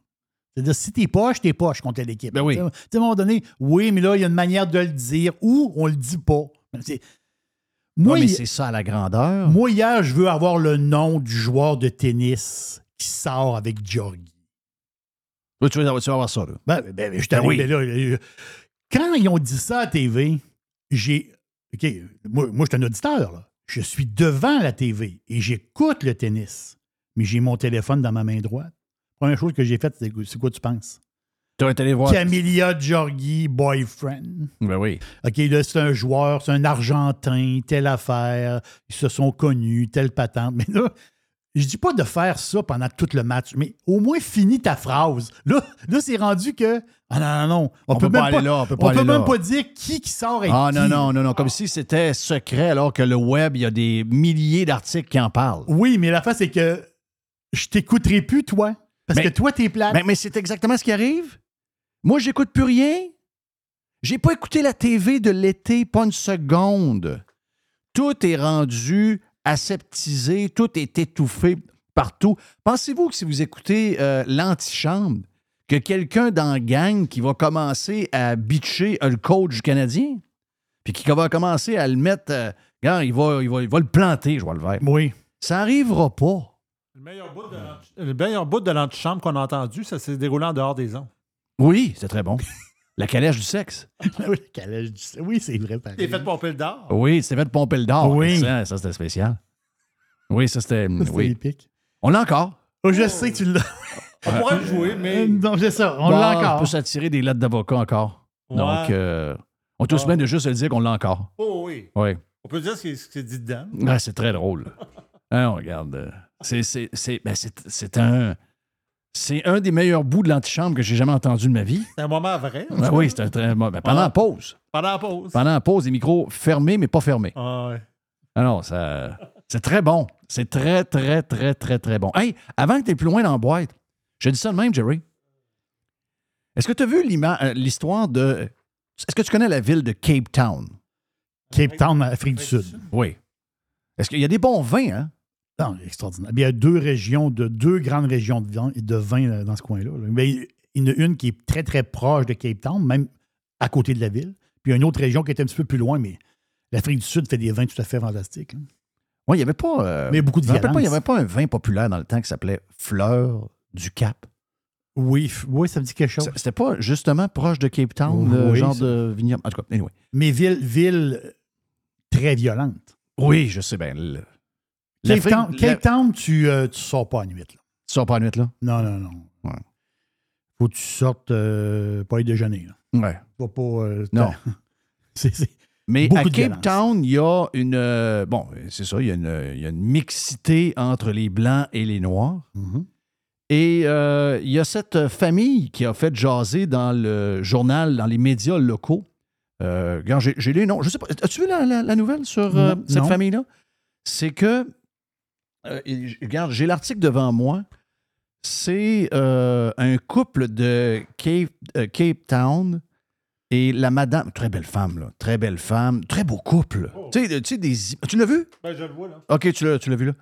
C'est-à-dire, si t'es poche, t'es poche contre telle équipe. Ben oui. À un moment donné, oui, mais là, il y a une manière de le dire ou on le dit pas. Moi, Ouais, mais c'est ça à la grandeur. moi, hier, je veux avoir le nom du joueur de tennis qui sort avec Georgie. Tu, vas, tu vas avoir ça. Là. Ben, ben, ben, je Ben t'arrive oui. là, Quand ils ont dit ça à TV, j'ai. OK, moi, moi je suis un auditeur, là. Je suis devant la TV et j'écoute le tennis. Mais j'ai mon téléphone dans ma main droite. Première chose que j'ai faite, c'est c'est quoi tu penses? Tu aurais été allé voir. Camilla Georgi, boyfriend. Ben oui. OK, là, c'est un joueur, c'est un Argentin, telle affaire, ils se sont connus, telle patente. Mais là, je dis pas de faire ça pendant tout le match, mais au moins finis ta phrase. Là, là c'est rendu que. Ah non, non, non. On, On peut, peut pas même aller là, on peut pas on peut même là. pas dire qui qui sort avec Ah qui. non, non, non, non. Comme si c'était secret alors que le web, il y a des milliers d'articles qui en parlent. Oui, mais la face, c'est que je t'écouterai plus, toi. Parce Mais- que toi, t'es plate. Mais, mais c'est exactement ce qui arrive. Moi, j'écoute plus rien. J'ai pas écouté la TV de l'été, pas une seconde. Tout est rendu aseptisé, tout est étouffé partout. Pensez-vous que si vous écoutez euh, l'antichambre, que quelqu'un dans la gang qui va commencer à bitcher le coach canadien, puis qui va commencer à le mettre, euh, regarde, il va, il, va, il va le planter, je vois le verre. Oui. Ça arrivera pas. Le meilleur bout de l'antichambre qu'on a entendu, ça s'est déroulé en dehors des ondes. Oui, c'est très bon. La calèche du sexe. oui, calèche du- oui, c'est vrai. T'es fait pomper le d'or. Oui, c'était fait pomper le d'or. Oui. Ça, ça, c'était spécial. Oui, ça, c'était. C'était Oui. épique. On l'a encore. Oh, je sais que tu l'as. On pourrait le jouer, mais. Non, c'est ça. On Bon, l'a On encore. peut s'attirer des lettres d'avocat encore. Ouais. Donc, euh, on est tous Ah. bien de juste se dire qu'on l'a encore. Oh oui. Oui. On peut dire ce qui est, dit dedans. Ouais, c'est très drôle. Hein, regarde. euh, C'est, c'est, c'est, ben, c'est, c'est un. C'est un des meilleurs bouts de l'antichambre que j'ai jamais entendu de ma vie. C'est un moment vrai. Ben oui, c'est un très. ben, pendant la pause. Pendant la pause. Pendant la pause, les micros fermés, mais pas fermés. Ah ouais. Ah non, ça. C'est très bon. C'est très, très, très, très, très bon. Hey, avant que tu plus loin dans la boîte, je dis ça de même, Jerry. Est-ce que tu as vu euh, l'histoire de. Est-ce que tu connais la ville de Cape Town? Cape Town, Afrique du Sud. Oui. Est-ce qu'il y a des bons vins, hein? Non, extraordinaire. Il y a deux régions, de, deux grandes régions de vin, de vin euh, dans ce coin-là. il y en a une qui est très, très proche de Cape Town, même à côté de la ville. Puis il y a une autre région qui est un petit peu plus loin, mais l'Afrique du Sud fait des vins tout à fait fantastiques. là. Oui, il n'y avait pas. euh, Mais il y a beaucoup de pas, il n'y avait pas un vin populaire dans le temps qui s'appelait Fleur du Cap? Oui, oui, ça me dit quelque chose. C'était pas justement proche de Cape Town, le genre de vignoble? En tout cas, anyway. Mais ville, ville très violente. Oui, je sais bien. le- Cape Town, Cape Town, tu ne sors pas à nuit. Là. Tu sors pas à nuit, là? Non, non, non. Ouais. Faut que tu sortes euh, pas y déjeuner. Là. Ouais. Va pas. euh, Non. Mais à Cape violence. Town, il y a une. euh, bon, c'est ça, il y, a une, y a une mixité entre les Blancs et les Noirs. Mhm. Et euh, il y a cette famille qui a fait jaser dans le journal, dans les médias locaux. Euh, j'ai, les noms. Je sais pas. As-tu vu la, la- la nouvelle sur euh, Non, cette non. famille-là? C'est que. Euh, regarde, j'ai l'article devant moi. C'est euh, un couple de Cape, euh, Cape Town et la madame. Très belle femme, là. Très belle femme. Très beau couple. Tu sais, tu sais, des. Tu l'as vu? Ben, je le vois, là. OK, tu l'as, tu l'as vu là.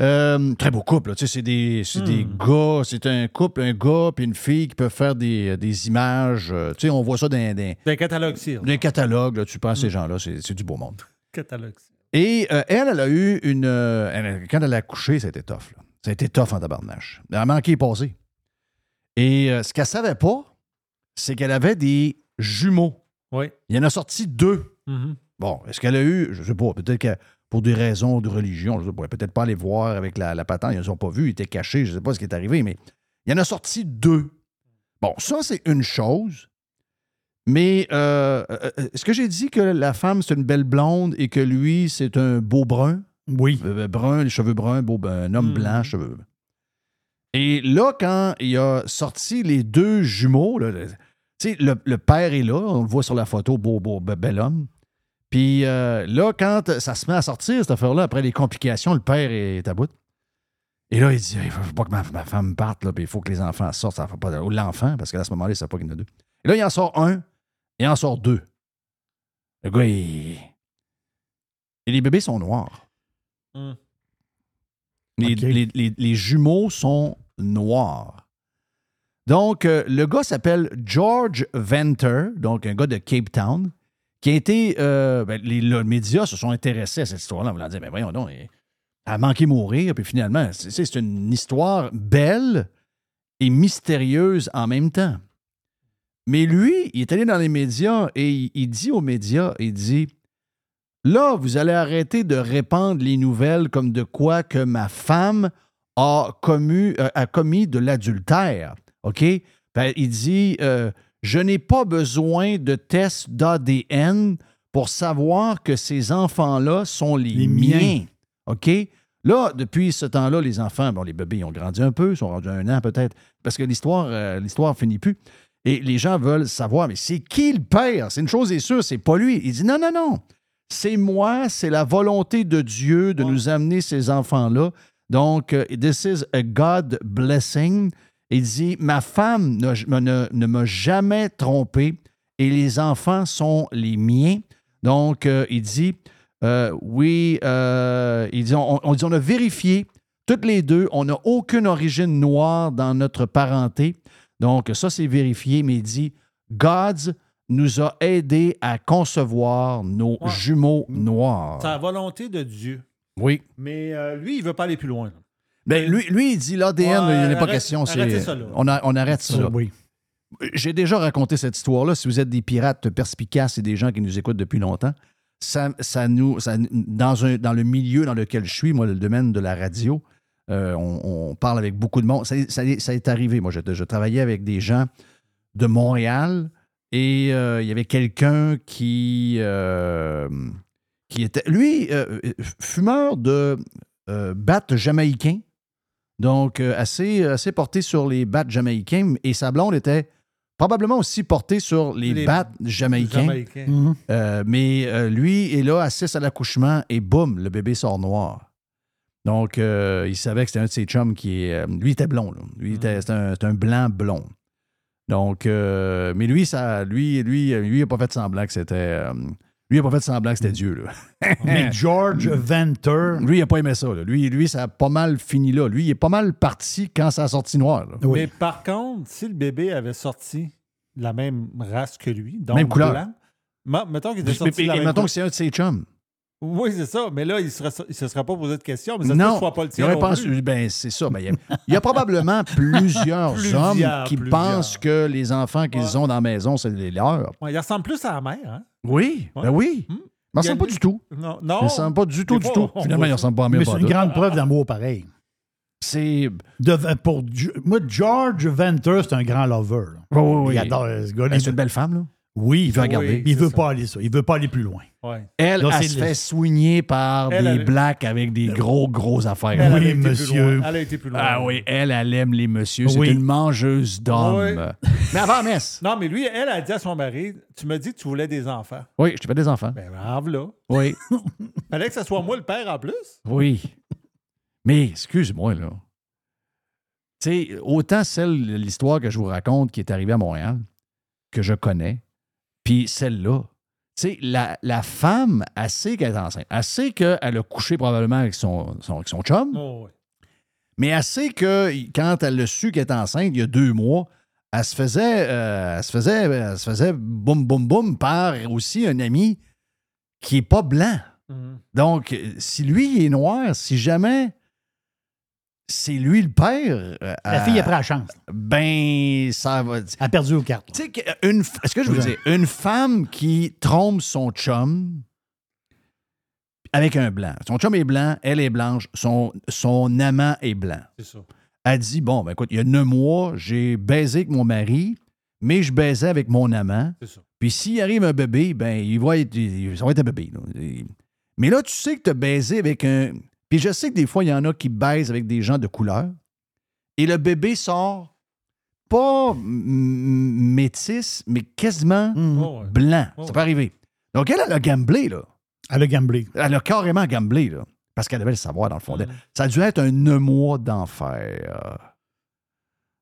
Euh, très beau couple. là. Tu sais, c'est des, c'est des Hmm. gars, c'est un couple, un gars puis une fille qui peuvent faire des, des images. tu sais, on voit ça dans, dans, C'est un catalogue CIR. dans un catalogue. là, tu penses à ces Hmm. gens-là, c'est, c'est du beau monde. Catalogue. Et euh, elle, elle a eu une. euh, elle- quand elle a accouché, ça a été tough. là. Ça a été tough en tabarnache. Elle a manqué passer. Et euh, ce qu'elle savait pas, c'est qu'elle avait des jumeaux. Oui. Il y en a sorti deux. Mhm. Bon, est-ce qu'elle a eu, je sais pas, peut-être que pour des raisons de religion, je sais pas, peut-être pas aller voir avec la, la patente, ils ne les ont pas vus, ils étaient cachés, je sais pas ce qui est arrivé, mais il y en a sorti deux. Bon, ça, c'est une chose. Mais euh, euh, euh, est-ce que j'ai dit que la femme, c'est une belle blonde et que lui, c'est un beau brun? Oui. Euh, brun, les cheveux bruns, beau, ben, un homme Mhm. blanc, cheveux. Et là, quand il a sorti les deux jumeaux, là, le- tu sais, le, père est là, on le voit sur la photo, beau, beau, be- bel homme. Puis euh, là, quand ça se met à sortir, cette affaire-là, après les complications, le père est à bout. Et là, il dit il faut pas que ma, ma femme parte, là, puis il faut que les enfants sortent. Ça fait pas de- ou l'enfant, parce qu'à ce moment-là, il ne sait pas qu'il y en a deux. Et là, il en sort un, il en sort deux. Le gars, il. Et les bébés sont noirs. Mm. Les, OK. les- les- les jumeaux sont noirs. Donc, euh, le gars s'appelle George Venter, donc un gars de Cape Town, qui a été. euh, ben, les, médias se sont intéressés à cette histoire-là en voulant dire, ben voyons donc, il a manqué mourir, puis finalement, c'est une histoire belle et mystérieuse en même temps. Mais lui, il est allé dans les médias et il, il dit aux médias, il dit Là, vous allez arrêter de répandre les nouvelles comme de quoi que ma femme a commis, euh, a commis de l'adultère. OK? Ben, il dit euh, Je n'ai pas besoin de tests d'ADN pour savoir que ces enfants-là sont les, Les miens. miens. OK? Là, depuis ce temps-là, les enfants, bon, les bébés, ils ont grandi un peu, ils sont rendus un an peut-être, parce que l'histoire euh, l'histoire finit plus. Et les gens veulent savoir, mais c'est qui le père? C'est une chose est sûre, c'est pas lui. Il dit non, non, non. C'est moi, c'est la volonté de Dieu de nous amener ces enfants-là. Donc, euh, this is a God blessing. Il dit, ma femme ne, ne- ne m'a jamais trompé et les enfants sont les miens. Donc, euh, il dit, euh, oui, euh, on a vérifié toutes les deux, on n'a aucune origine noire dans notre parenté. Donc, ça, c'est vérifié, mais il dit, God nous a aidés à concevoir nos Ouais. jumeaux noirs. C'est la volonté de Dieu. Oui. Mais euh, lui, il veut pas aller plus loin. Ben, lui, lui, il dit l'ADN, Ouais, il n'y en a pas question. c'est- arrêtez ça, là. on, a- on arrête ça. Ça, oui. J'ai déjà raconté cette histoire-là. Si vous êtes des pirates perspicaces et des gens qui nous écoutent depuis longtemps, ça, ça nous, ça- dans, un, dans le milieu dans lequel je suis, moi, le domaine de la radio, euh, on, on parle avec beaucoup de monde. Ça, ça- ça est arrivé. Moi, je, je travaillais avec des gens de Montréal et euh, il y avait quelqu'un qui, euh, qui était, lui, fumeur de battes jamaïcains. Donc, assez, assez porté sur les battes jamaïcains. Et sa blonde était probablement aussi portée sur les, Les battes jamaïcains. Jamaïcain. Euh, mais euh, lui est là, assis à l'accouchement, et boum, le bébé sort noir. Donc, euh, il savait que c'était un de ses chums qui est. euh, lui était blond, là. Lui, était, c'était un, c'était un blanc blond. Donc, euh, mais lui, ça, lui, lui, lui, il n'a pas fait semblant que c'était. euh, lui, il n'a pas fait semblant que c'était Dieu, là. Mais George Venter. Lui, il n'a pas aimé ça, là. Lui, lui, ça a pas mal fini là. Lui, il est pas mal parti quand ça a sorti noir, là. Oui. Mais par contre, si le bébé avait sorti de la même race que lui, donc Même couleur. blanc, mettons qu'il était Et, sorti de la et même mettons que c'est un de ses chums. Oui, c'est ça. Mais là, il ne se serait pas posé de questions. Mais ça se Non, soit pas le il tien. ben, c'est ça. Ben, il, y a, il y a probablement plusieurs, Plusieurs, hommes qui plusieurs. pensent que les enfants qu'ils Ouais. ont dans la maison, c'est les leurs. Ouais, il ressemble plus à la mère. Hein? Oui, Ouais. ben oui. Hmm. Il ne Il y a ressemble pas du tout. Non, Il non. ne ressemble pas du tout, du pas- tout. Finalement, voit il ne ressemble pas à Mais mes c'est une grande preuve d'amour pareil. C'est. Pour, moi, George Venter, c'est un grand lover. Oui, oui, oui. Il adore ce gars-là. Ben, c'est une belle femme, là. Oui, il veut Oui, regarder. c'est il veut ça. pas aller ça. Il veut pas aller plus loin. Ouais. Elle, Là, elle c'est se fait soigner par Elle, des elle- blacks avec des gros, gros affaires. Elle, Oui, été plus monsieur. loin. Elle a été plus loin. Ah oui, elle, elle aime les messieurs. C'est Oui. une mangeuse d'hommes. Oui. Mais avant messe. Non, mais lui, elle a dit à son mari Tu me dis que tu voulais des enfants. Oui, je te fais des enfants. Ben, en voilà. Oui, Fallait que ce soit moi le père en plus. oui. Mais, excuse-moi, là. Tu sais, autant celle, l'histoire que je vous raconte qui est arrivée à Montréal, que je connais, puis celle-là, Tu sais, la, la femme, elle sait qu'elle est enceinte. Elle sait qu'elle a couché probablement avec son, son, avec son chum, Oh, ouais. mais elle sait que quand elle a su qu'elle est enceinte il y a deux mois, elle se faisait, euh, elle se faisait, elle se faisait boum, boum, boum par aussi un ami qui est pas blanc. Mhm. Donc, si lui il est noir, si jamais c'est lui le père, euh, La euh, fille a pris la chance. ben, ça va. Elle a perdu aux cartes. Tu sais, que une, est-ce que je veux dire, une femme qui trompe son chum avec un blanc. Son chum est blanc, elle est blanche, son, son amant est blanc. C'est ça. Elle dit Bon, ben écoute, il y a neuf mois, j'ai baisé avec mon mari, mais je baisais avec mon amant. C'est ça. Puis s'il arrive un bébé, ben il va être, il- ça va être un bébé. là. Mais là, tu sais que tu as baisé avec un. Puis je sais que des fois, il y en a qui baisent avec des gens de couleur. Et le bébé sort pas mm, métis, mais quasiment Mhm. Oh, ouais. blanc. Oh. Ça peut arriver. Donc elle, elle a gamblé, là. Elle a gamblé. Elle a carrément gamblé, là. Parce qu'elle devait le savoir, dans le fond. Mhm. Ça a dû être un neuf mois d'enfer.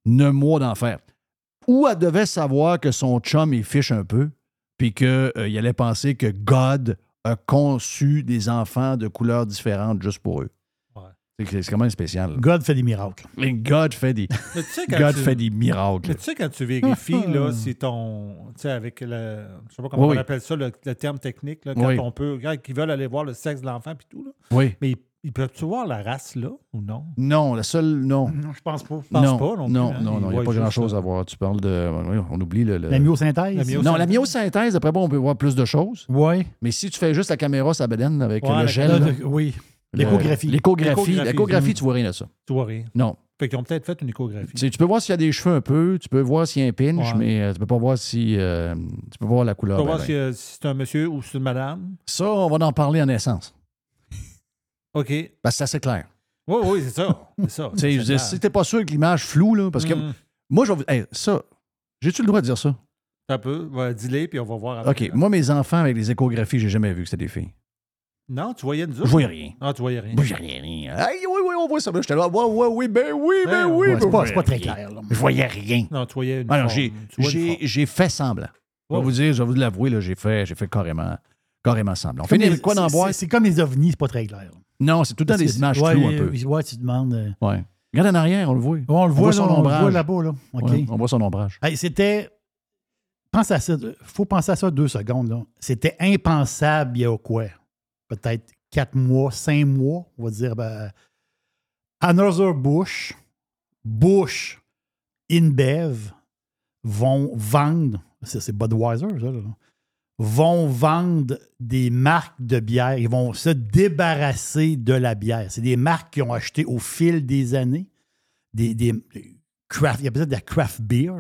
Neuf mois d'enfer. Ou elle devait savoir que son chum, il fiche un peu, puis qu'il allait penser que God a conçu des enfants de couleurs différentes juste pour eux. Ouais. C'est quand même spécial. là. God fait des miracles. Et God fait des, Mais tu sais, quand God tu- fait des miracles. Mais tu sais, quand tu vérifies, là, si ton. Tu sais, avec le. Je sais pas comment Oui, on oui. appelle ça, le, le terme technique, là, quand Oui. on peut. Quand ils veulent aller voir le sexe de l'enfant puis tout, là. Oui. Mais ils, ils peuvent-tu voir la race, là, ou non? Non, la seule. Non. Non, je pense pas. pense non, pas non plus, non, hein. non, il n'y a pas grand-chose ça. à voir. Tu parles de. oui, On oublie le. le- La myosynthèse. La myosynthèse. Non, la myosynthèse, après moi, on peut voir plus de choses. Oui. Mais si tu fais juste la caméra sur la bedaine avec Ouais, le gel. De- oui. L'échographie. L'échographie. L'échographie, hum. tu vois rien de ça. Tu vois rien. Non. Fait qu'ils ont peut-être fait une échographie. Tu, sais, tu peux voir s'il y a des cheveux un peu, tu peux voir s'il y a un pinch, Ouais. mais euh, tu peux pas voir si. euh, tu peux voir la Tu couleur. peux ben, voir ben. si, euh, si c'est un monsieur ou si c'est une madame. Ça, on va en parler en essence. OK. Oui, Parce que c'est assez clair. oui, c'est ça. C'est ça. Je C'est dire, si t'es pas sûr que l'image floue, là, parce que Mm. moi, je vais vous- hey, ça, j'ai-tu le droit de dire ça? Un peu. Ouais, Dis-les, puis on va voir après. OK. Moi, mes enfants avec les échographies, j'ai jamais vu que c'était des filles. Non, tu voyais une Je voyais rien. Ah, tu voyais rien. Moi, j'ai rien. rien. Hey, oui, oui, on voit ça. Là, J'étais là, ouais, ouais, oui, ben oui, ben, Ben, oui. Ouais, ben c'est pas, oui. c'est pas très clair. là. Je voyais rien. Non, tu voyais une forme. j'ai, Tu vois une j'ai, forme. j'ai fait semblant. Je vais Ouais. vous dire, je vais vous l'avouer, là, j'ai fait, j'ai fait carrément, carrément semblant. On finit avec quoi dans la c'est- boîte? C'est comme les ovnis, c'est pas très clair. Non, c'est tout le temps des images ouais, floues un peu. Ouais, tu demandes. euh, Ouais. Regarde en arrière, on le voit. On le voit voit, son là, on le ombrage. voit là-bas. Là. OK. Ouais, on voit son ombrage. Hey, C'était. Pense à ça. faut penser à ça deux secondes. là. C'était impensable il y a quoi? Peut-être quatre mois, cinq mois, on va dire. Ben, Another Bush, Bush, InBev vont vendre, c'est Budweiser, ça, là, vont vendre des marques de bière. Ils vont se débarrasser de la bière. C'est des marques qu'ils ont achetées au fil des années. Des, des craft, il y a peut-être de la craft beer.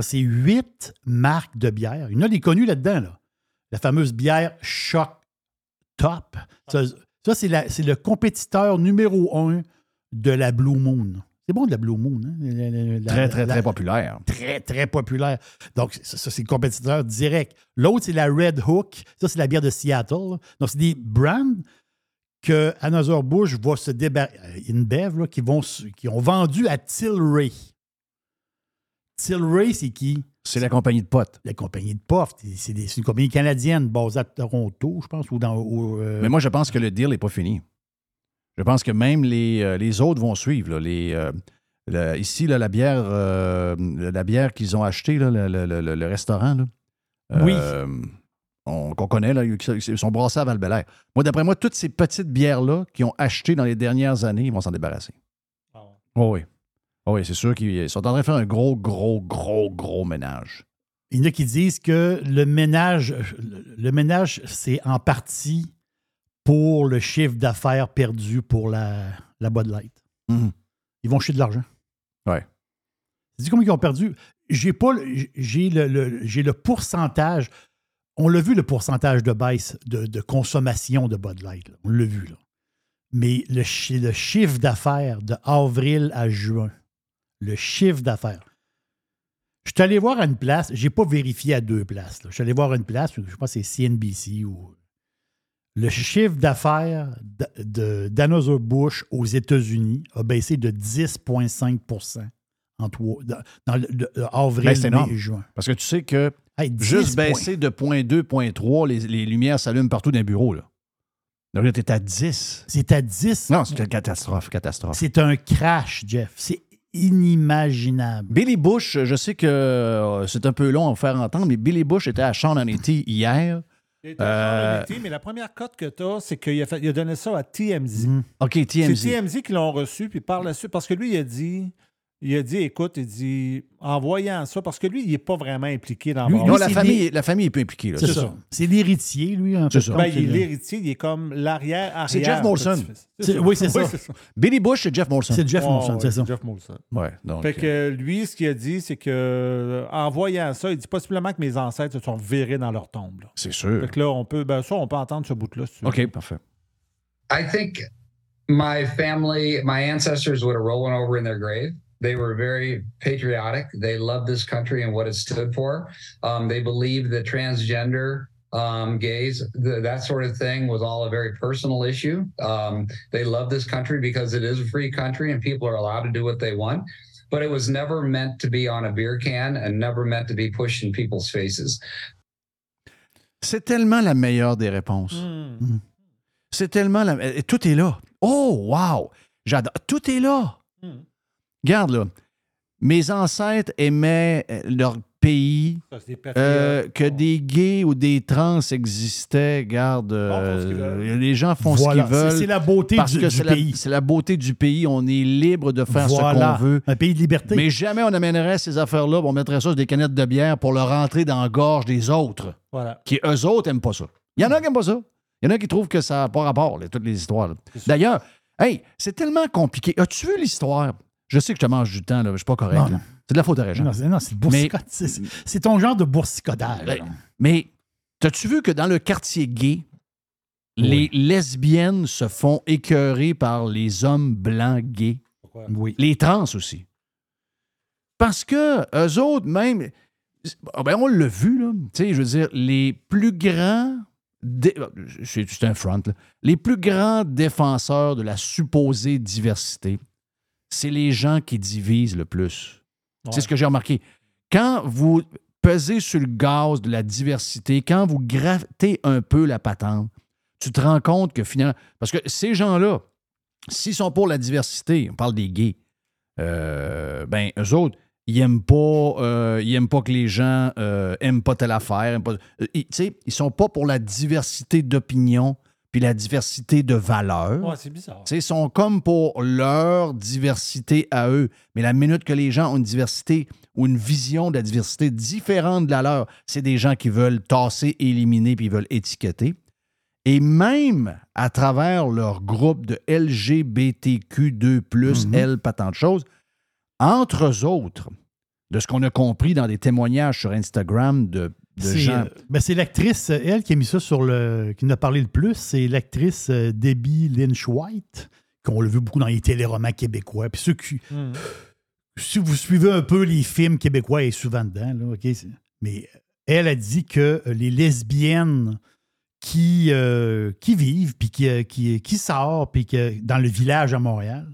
c'est huit marques de bière. Il y en a des connues là-dedans. Là. La fameuse bière Shock Top. Ça, c'est le compétiteur numéro un de la Blue Moon. C'est bon de la Blue Moon. hein? La- la- la- Très, très, très populaire. très, très populaire. Donc, ça, ça, c'est le compétiteur direct. L'autre, c'est la Red Hook. Ça, c'est la bière de Seattle. là. Donc, c'est des brands que Anheuser-Busch va se débarrasser. InBev, là, qui, vont, qui ont vendu à Tilray. Tilray, c'est qui? C'est la compagnie de potes. La compagnie de Puff. C'est une compagnie canadienne basée à Toronto, je pense, ou dans. au, euh, Mais moi, je pense que le deal n'est pas fini. Je pense que même les, euh, les autres vont suivre. là. Les, euh, le- ici, là, la bière, euh, la bière qu'ils ont achetée, là, le, le- le- le restaurant, là, Oui. euh, on- qu'on connaît, là, ils sont brassés à val Moi, d'après moi, toutes ces petites bières-là qu'ils ont achetées dans les dernières années, ils vont s'en débarrasser. Ah ouais. Oh oui. Oh oui, c'est sûr qu'ils sont en train de faire un gros, gros, gros, gros ménage. Il y en a qui disent que le ménage, le ménage, c'est en partie pour le chiffre d'affaires perdu pour la, la Bud Light. Mhm. Ils vont chier de l'argent. Ouais. Dis combien ils ont perdu? J'ai pas le- j'ai le, le- j'ai le pourcentage. On l'a vu le pourcentage de baisse de, de consommation de Bud Light. là. On l'a vu. Là. Mais le, chi- le chiffre d'affaires de avril à juin, le chiffre d'affaires. Je suis allé voir à une place, j'ai pas vérifié à deux places. là. Je suis allé voir à une place, je pense que c'est CNBC ou. Le chiffre d'affaires d- de- d'Anheuser-Busch aux États-Unis a baissé de 10,5 en trois- dans, dans le, le- le avril, Ben, mai et juin. Parce que tu sais que Hey, 10 Juste baisser de 0.2, 0.3, les, les lumières s'allument partout dans le bureau. Là. Donc là, t'es à 10. C'est à 10. Non, c'est une catastrophe, catastrophe. C'est un crash, Jeff. C'est inimaginable. Billy Bush, je sais que euh, c'est un peu long à vous faire entendre, mais Billy Bush était à Sean Hannity hier. Euh, mais la première cote que tu as, c'est qu'il a, fait- il a donné ça à TMZ. Mhm. OK, C'est TMZ. TMZ qui l'ont reçu, puis par la suite, parce que lui, il a dit, il a dit, écoute, il dit, en voyant ça, parce que lui, il n'est pas vraiment impliqué dans Lui. Non, la famille, la famille est peu impliquée. C'est ça. ça. C'est l'héritier, lui. un peu C'est ça. comme Ben, il est l'héritier, il est comme l'arrière-arrière. C'est Jeff Molson. oui, c'est ça. Billy Bush, c'est Jeff Molson. C'est Jeff Oh, Monson, ouais, c'est ça. Jeff Molson. Ouais, donc, Fait que lui, ce qu'il a dit, c'est que euh, en voyant ça, il dit possiblement que mes ancêtres se sont virés dans leur tombe. c'est sûr. Fait que là, on peut, ben ça, on peut entendre ce bout-là. si tu veux. OK, parfait. I think my family, my ancestors would have rollen over in their grave. They were very patriotic. They loved this country and what it stood for. Um, they believed that transgender, um, gays, th- that sort of thing was all a very personal issue. Um, they love this country because it is a free country and people are allowed to do what they want. But it was never meant to be on a beer can and never meant to be pushed in people's faces. C'est tellement la meilleure des réponses. Hmm. C'est tellement la... Tout est là. Oh, wow! J'adore. Tout est là. Hmm. Regarde, là. Mes ancêtres aimaient euh, leur pays, Ça, euh, que des gays ou des trans existaient. Regarde, euh, les gens font Voilà. ce qu'ils veulent. C'est la beauté parce du, que pays. c'est la beauté du pays. On est libre de faire voilà. ce qu'on veut. Un pays de liberté. Mais jamais on amènerait ces affaires-là, on mettrait ça sur des canettes de bière pour le rentrer dans la gorge des autres, Voilà. qui eux autres n'aiment pas ça. Il y en a qui n'aiment pas ça. Il y en a qui trouvent que ça n'a pas rapport, là, toutes les histoires. D'ailleurs, hey, c'est tellement compliqué. As-tu vu l'histoire? Je sais que je te mange du temps, là, je suis pas correct. Non. C'est de la faute à Régent. non, c'est non, c'est le boursicode. C'est- C'est ton genre de boursicodage. Ben, là. Mais as-tu vu que dans le quartier gay, les lesbiennes se font écœurer par les hommes blancs gays? Oui. Les trans aussi. Parce que eux autres, même, ah ben on l'a vu, là. Tu sais, je veux dire, les plus grands. dé- C'est c'est un front, là. Les plus grands défenseurs de la supposée diversité, c'est les gens qui divisent le plus. C'est ce que j'ai remarqué. Quand vous pesez sur le gaz de la diversité, quand vous grattez un peu la patente, tu te rends compte que finalement. Parce que ces gens-là, s'ils sont pour la diversité, on parle des gays, euh, ben, eux autres, ils aiment pas, euh, ils aiment pas que les gens euh, aiment pas telle affaire. aiment pas- euh, ils, ils sont pas pour la diversité d'opinion puis la diversité de valeurs. Ouais, c'est bizarre. Ils sont comme pour leur diversité à eux. Mais la minute que les gens ont une diversité ou une vision de la diversité différente de la leur, c'est des gens qui veulent tasser, éliminer, puis ils veulent étiqueter. Et même à travers leur groupe de LGBTQ2, L, pas tant de choses, entre eux autres, de ce qu'on a compris dans des témoignages sur Instagram de, de C'est gens. euh, ben, c'est l'actrice, euh, elle, qui a mis ça sur le. qui nous a parlé le plus. C'est l'actrice euh, Debbie Lynch White, qu'on l'a vu beaucoup dans les téléromans québécois. Puis ceux qui. Hmm. Si vous suivez un peu les films québécois, elle est souvent dedans. Là, OK? Mais elle a dit que les lesbiennes qui, euh, qui vivent, puis qui, qui, qui sortent, puis que dans le village à Montréal,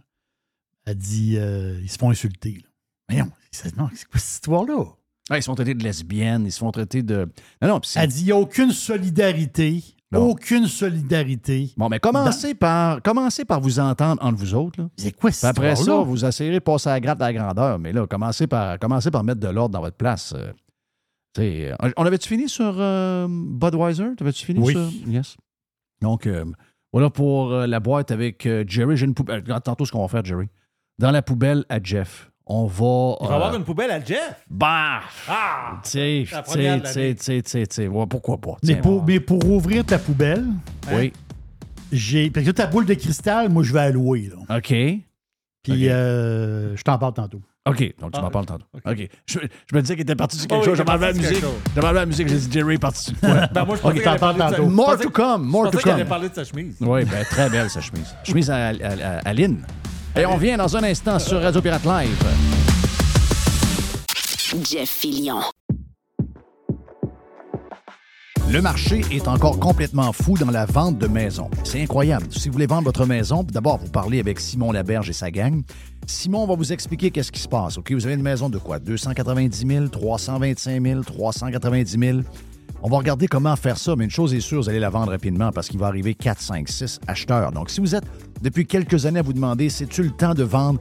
elle dit euh, ils se font insulter. Là. C'est non, c'est quoi cette histoire-là? Ah, ils se font traiter de lesbiennes, ils se font traiter de. Non, non, Elle dit il n'y a aucune solidarité. Non. Aucune solidarité. Bon, mais commencez par, commencez par vous entendre entre vous autres. C'est quoi cette après ça, vous essayerez de passer à la gratte à la grandeur. Mais là, commencez par, commencez par mettre de l'ordre dans votre place. euh. Euh, on avait-tu fini sur euh, Budweiser? T'avais-tu fini Oui. sur... Yes. Donc, euh, voilà pour euh, la boîte avec Jerry. J'ai une poubelle. Tantôt ce qu'on va faire, Jerry. Dans la poubelle à Jeff, on va... Il va avoir une poubelle à Jeff. Bah! Ah! Tu sais, tu sais, de pourquoi pas? Mais pour, mais pour ouvrir ta poubelle, Oui, j'ai. Parce que ta boule de cristal, moi, je vais allouer. Là. OK. Puis euh, je t'en parle tantôt. OK, donc tu Ah, m'en parles tantôt. OK. Je, je me disais qu'il était parti sur Ah quelque chose. J'ai est enlevé la musique. chose. J'ai enlevé la musique. J'ai dit Jerry est parti sur quoi? Ben, moi, je Ok, pensais t'en parles de tantôt. je More pensais- to come, more je to pensais qu'elle come. allait parler de sa chemise. Oui, ben, très belle, sa chemise. Chemise à, à, à- à Lynn. Et on vient dans un instant sur Radio Pirate Live. Jeff Fillion. Le marché est encore complètement fou dans la vente de maisons. C'est incroyable. Si vous voulez vendre votre maison, d'abord, vous parlez avec Simon Laberge et sa gang. Simon va vous expliquer qu'est-ce qui se passe. OK, vous avez une maison de quoi? 290 000, 325 000, 390 000. On va regarder comment faire ça, mais une chose est sûre, vous allez la vendre rapidement parce qu'il va arriver 4, 5, 6 acheteurs. Donc, si vous êtes depuis quelques années à vous demander, c'est-tu le temps de vendre?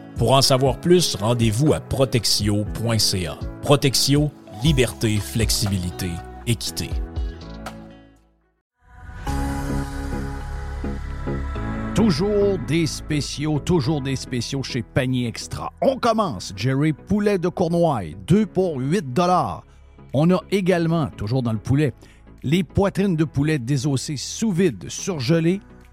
Pour en savoir plus, rendez-vous à protexio.ca. Protexio, liberté, flexibilité, équité. Toujours des spéciaux, toujours des spéciaux chez Panier Extra. On commence, Jerry, poulet de Cournoye, 2 pour 8 On a également, toujours dans le poulet, les poitrines de poulet désossées sous vide, surgelées,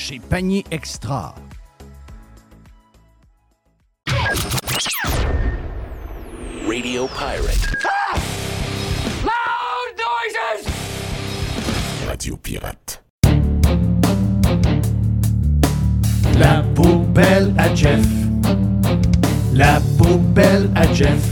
chez Panier Extra. Radio Pirate. Loud noises! Radio Pirate. La poubelle à Jeff. La poubelle à Jeff.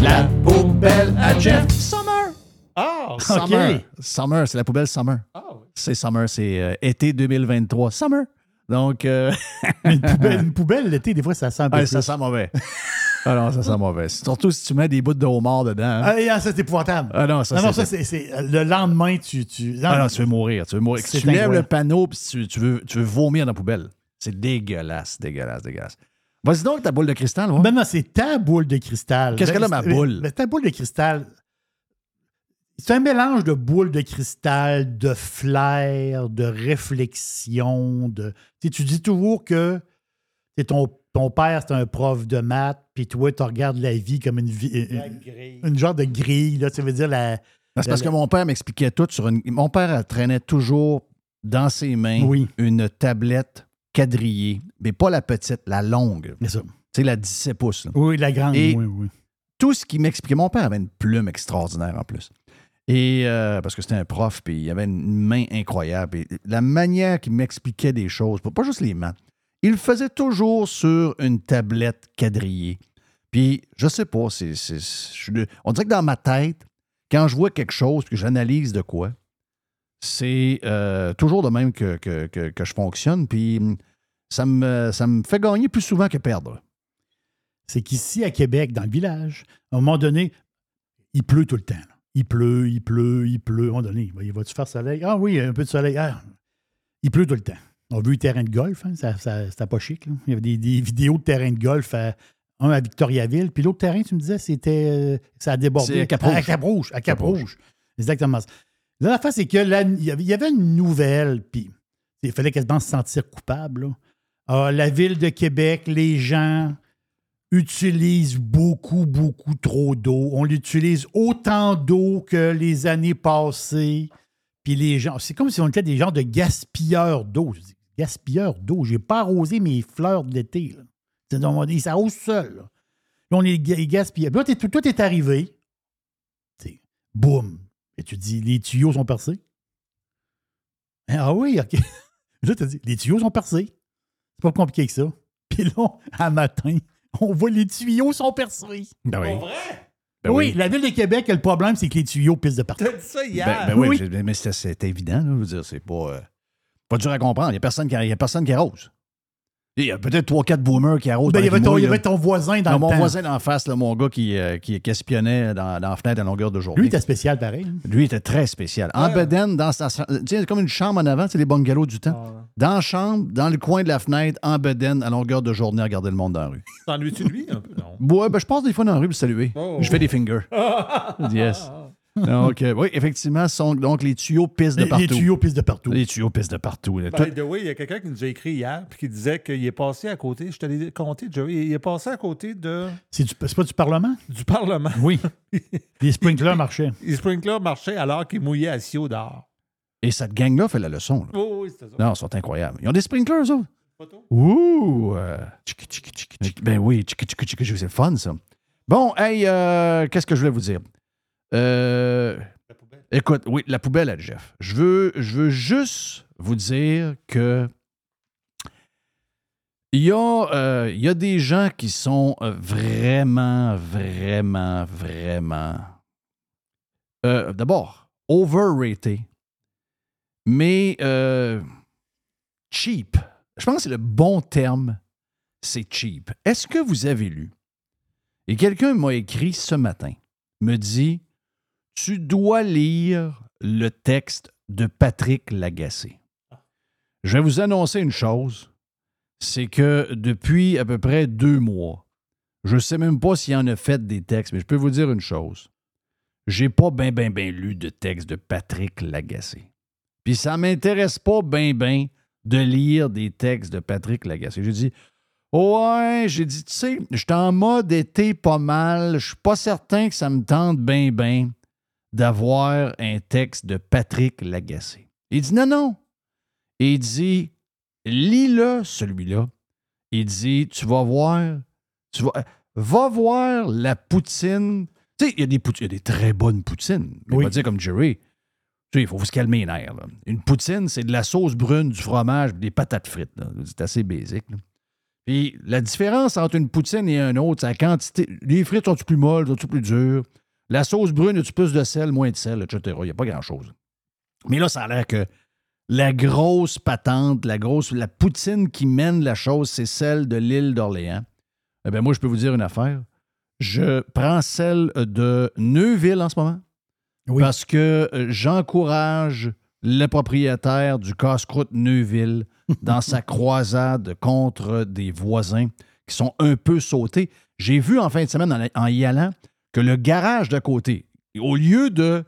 La poubelle à Jeff. Summer! Ah, Summer. Summer, c'est la poubelle Summer. Ah. C'est Summer, c'est euh, été 2023. Summer. Donc, euh, une poubelle, une poubelle, l'été, des fois, ça sent un peu ah, ça sent mauvais. ah non, ça sent mauvais. Surtout si tu mets des bouts de homard dedans. hein. Ah, ah, ça, c'est épouvantable. Ah non, ça, non, non, ça, c'est euh, le lendemain, tu. tu Ah non, tu veux mourir. Tu veux mourir. Tu lèves le panneau puis tu, tu veux, tu veux vomir dans la poubelle. C'est dégueulasse, dégueulasse, dégueulasse. Vas-y donc, ta boule de cristal. ouais. Ben non, c'est ta boule de cristal. Qu'est-ce Ben, qu'elle a, ma c'est- boule? ben, ta boule de cristal, c'est un mélange de boule de cristal, de flair, de réflexion. De... Tu sais, tu dis toujours que ton, ton père, c'est un prof de maths, puis toi, tu regardes la vie comme une, vie, une, une genre de grille. Là, ça veut dire la. C'est parce la- que mon père m'expliquait tout sur une. Mon père traînait toujours dans ses mains Oui. une tablette quadrillée, mais pas la petite, la longue. C'est ça. Tu sais, la 17 pouces. là. Oui, la grande. Et- oui, oui. Tout ce qu'il m'expliquait, mon père avait une plume extraordinaire en plus. Et euh, parce que c'était un prof, puis il avait une main incroyable. Et la manière qu'il m'expliquait des choses, pas juste les maths, il le faisait toujours sur une tablette quadrillée. Puis, je sais pas, c'est, on dirait que dans ma tête, quand je vois quelque chose, que j'analyse de quoi, c'est euh, toujours de même que, que- que- je fonctionne. Puis, ça me, ça me fait gagner plus souvent que perdre. c'est qu'ici, à Québec, dans le village, à un moment donné, il pleut tout le temps. Il pleut, il pleut, il pleut. À un moment donné, il va-tu faire soleil? Ah oui, un peu de soleil. Ah, il pleut tout le temps. On a vu le terrain de golf, hein, ça, ça- c'était pas chic. là. Il y avait des, des vidéos de terrain de golf, à- un à Victoriaville, puis l'autre terrain, tu me disais, c'était. euh, ça a débordé. À Cap-Rouge. À Cap-Rouge. À Cap-Rouge. Cap-Rouge. Exactement ça. Là, la face, c'est que il y avait- il y avait une nouvelle, puis il fallait quasiment se sentir coupable. là. Ah, la ville de Québec, les gens utilisent beaucoup, beaucoup trop d'eau. On utilise autant d'eau que les années passées. Puis les gens, c'est comme si on était des gens de gaspilleurs d'eau. Gaspilleurs d'eau, j'ai pas arrosé mes fleurs de l'été. là. C'est- on va dire, Ça arrose seul. Là, Là, on est ga- gaspilleurs. Là, tout, est arrivé. Boum. Et tu dis, les tuyaux sont percés. Ah oui, OK. Là, tu dis, les tuyaux sont percés. C'est pas compliqué que ça. Puis là, à matin, on voit les tuyaux sont percés. Ben oui. Pas vrai? Ben oui, oui. la ville de Québec, le problème, c'est que les tuyaux pissent de partout. T'as dit ça hier. Ben, ben oui, mais c'est c'est évident. là, je veux dire, c'est pas, euh, pas dur à comprendre. Il n'y a, personne qui- y a personne qui arrose. Il y a peut-être 3-4 boomers qui arrosent. Ben, il y avait ton, il y mouille, avait là. ton voisin dans Non, le mon temps. voisin d'en face, là, mon gars qui, euh, qui, espionnait dans, dans la fenêtre à longueur de journée. Lui, il était spécial pareil. hein. Lui était très spécial. En Ouais. bedaine, dans sa, tu comme une chambre en avant, c'est les bungalows du temps. Ah. Dans la chambre, dans le coin de la fenêtre, en bedaine, à longueur de journée, à regarder le monde dans la rue. T'ennuies-tu de lui un peu? Non. Ouais, ben, je passe des fois dans la rue pour saluer. Oh. Je fais des fingers. Yes. Donc, euh, oui, effectivement, sont, donc les tuyaux pissent de partout. les tuyaux pissent de partout. Les tuyaux pissent de partout. là. By Tout- the way, il y a quelqu'un qui nous a écrit hier puis qui disait qu'il est passé à côté, je te l'ai compté, Joey, il est passé à côté de, C'est du- c'est pas du Parlement? du Parlement. Oui. Les sprinklers marchaient. Les sprinklers marchaient alors qu'il mouillait à Sio dehors. Et cette gang-là fait la leçon. là. Oh, oui, c'était ça. Non, ils sont incroyables. Ils ont des sprinklers, eux. Photo? Ouh! euh, tchiki, tchiki, tchiki, tchiki. Ben oui, tchiki, tchiki, tchiki, c'est le fun, ça. Bon, hey, euh, qu'est-ce que je voulais vous dire? Euh, La poubelle. écoute, oui, la poubelle à Jeff. Je veux, je veux juste vous dire que il y, a, euh, il y a des gens qui sont vraiment, vraiment, vraiment. euh, D'abord, overrated, mais euh, cheap. Je pense que c'est le bon terme, c'est cheap. Est-ce que vous avez lu? Et quelqu'un m'a écrit ce matin, me dit, tu dois lire le texte de Patrick Lagacé. Je vais vous annoncer une chose, c'est que depuis à peu près deux mois, je ne sais même pas s'il en a fait des textes, mais je peux vous dire une chose. J'ai pas bien, bien, bien lu de texte de Patrick Lagacé. Puis ça m'intéresse pas bien, bien de lire des textes de Patrick Lagacé. J'ai dit, ouais, j'ai dit, tu sais, je en mode été pas mal. Je suis pas certain que ça me tente bien, bien d'avoir un texte de Patrick Lagacé. Il dit, non, non. Il dit, lis-le, celui-là. Il dit, tu vas voir, tu vas, va voir la poutine. Tu sais, il y, a des pout- il y a des très bonnes poutines. Oui. On va dire comme Jerry. Tu sais, il faut se calmer les nerfs. là. Une poutine, c'est de la sauce brune, du fromage, des patates frites. C'est assez basique. là. Puis la différence entre une poutine et un autre, c'est la quantité. Les frites sont-tu plus molles, sont-tu plus dures? La sauce brune, as-tu plus de sel, moins de sel, etc. Il n'y a pas grand-chose. Mais là, ça a l'air que la grosse patente, la grosse, la poutine qui mène la chose, c'est celle de l'île d'Orléans. Eh bien, moi, je peux vous dire une affaire. Je prends celle de Neuville en ce moment Oui. parce que euh, j'encourage le propriétaire du casse-croûte Neuville dans sa croisade contre des voisins qui sont un peu sautés. J'ai vu en fin de semaine, en y allant, que le garage d'à côté, au lieu de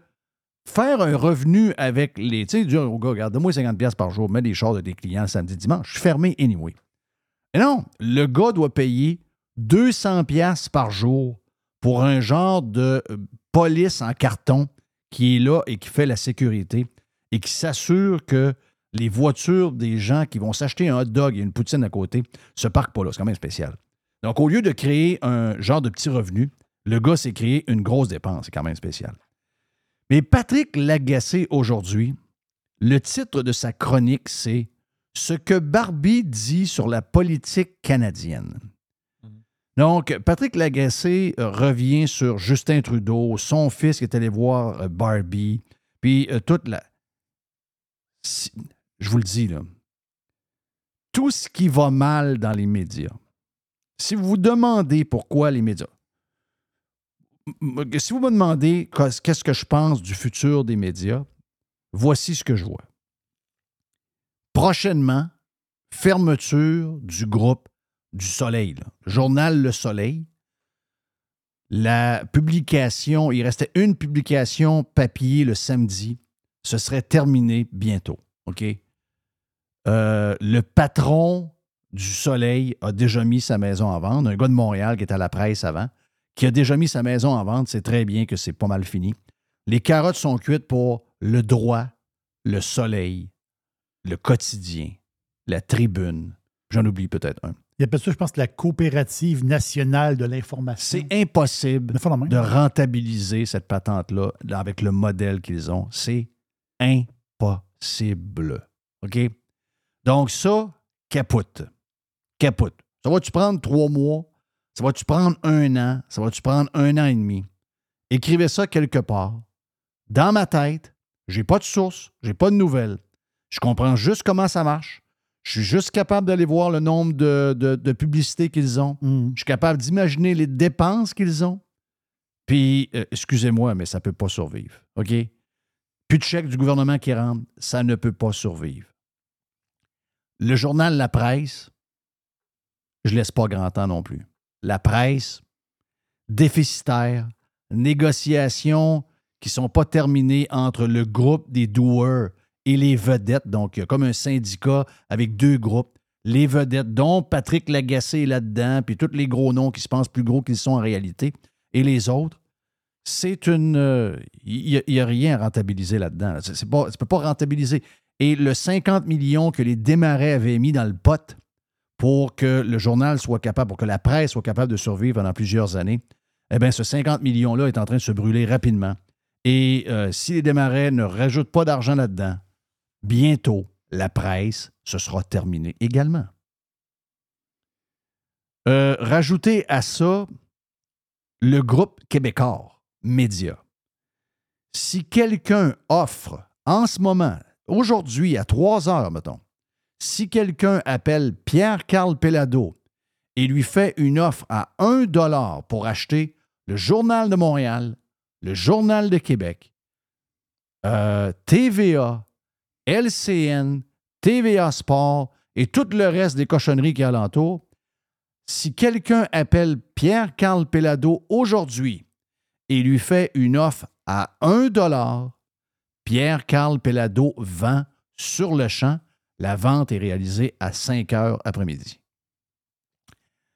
faire un revenu avec les. Tu sais, dire au gars, regarde, donne-moi 50$ par jour, mets des chars de tes clients samedi, dimanche, je suis fermé anyway. Non, le gars doit payer 200$ par jour pour un genre de euh, police en carton qui est là et qui fait la sécurité et qui s'assure que les voitures des gens qui vont s'acheter un hot dog et une poutine à côté se parquent pas là. C'est quand même spécial. Donc, au lieu de créer un genre de petit revenu, le gars s'est créé une grosse dépense. C'est quand même spécial. Mais Patrick Lagacé, aujourd'hui, le titre de sa chronique, c'est Ce que Barbie dit sur la politique canadienne. Donc, Patrick Lagacé euh, revient sur Justin Trudeau, son fils qui est allé voir euh, Barbie, puis euh, toute la. Si- je vous le dis, là. Tout ce qui va mal dans les médias, si vous vous demandez pourquoi les médias. Si vous me demandez qu'est- qu'est-ce que je pense du futur des médias, voici ce que je vois. Prochainement, fermeture du groupe du Soleil, journal Le Soleil. La publication, il restait une publication papier le samedi. Ce serait terminé bientôt. Euh, le patron du Soleil a déjà mis sa maison en vente. Un gars de Montréal qui était à la presse avant, qui a déjà mis sa maison en vente, c'est très bien que c'est pas mal fini. Les carottes sont cuites pour le droit, le soleil, le quotidien, la tribune. J'en oublie peut-être un. Il appelle ça, je pense, la coopérative nationale de l'information. C'est impossible De rentabiliser cette patente-là là, avec le modèle qu'ils ont. C'est impossible. OK? Donc, ça, capote. Capote. Ça va-tu prendre trois mois? Ça va-tu prendre un an? Ça va-tu prendre un an et demi? Écrivez ça quelque part. Dans ma tête, j'ai pas de source, j'ai pas de nouvelles. Je comprends juste comment ça marche. Je suis juste capable d'aller voir le nombre de, de- de publicités qu'ils ont. Mhm. Je suis capable d'imaginer les dépenses qu'ils ont. Puis, euh, excusez-moi, mais ça ne peut pas survivre. OK? Plus de chèques du gouvernement qui rentrent, ça ne peut pas survivre. Le journal La Presse, je laisse pas grand temps non plus. La presse, déficitaire, négociations qui ne sont pas terminées entre le groupe des doueurs et les vedettes. Donc, il y a comme un syndicat avec deux groupes. Les vedettes, dont Patrick Lagacé est là-dedans, puis tous les gros noms qui se pensent plus gros qu'ils sont en réalité, et les autres. C'est une. euh, Il n'y a, rien à rentabiliser là-dedans. là. Tu ne peux pas rentabiliser. Et le 50 millions que les démarrais avaient mis dans le pot pour que le journal soit capable, pour que la presse soit capable de survivre pendant plusieurs années, eh bien, ce 50 millions-là est en train de se brûler rapidement. Et euh, si les démarrais ne rajoutent pas d'argent là-dedans, bientôt, la presse, ce sera terminé également. Euh, rajoutez à ça le groupe québécois, Média. Si quelqu'un offre en ce moment, aujourd'hui, à 3 heures, mettons, si quelqu'un appelle Pierre-Carl Pellado et lui fait une offre à 1 dollar pour acheter le Journal de Montréal, le Journal de Québec, euh, TVA, LCN, TVA Sport et tout le reste des cochonneries qui alentour, si quelqu'un appelle Pierre-Carl Pellado aujourd'hui et lui fait une offre à 1 dollar, Pierre-Carl Pellado vend sur le champ. La vente est réalisée à 5 heures après-midi.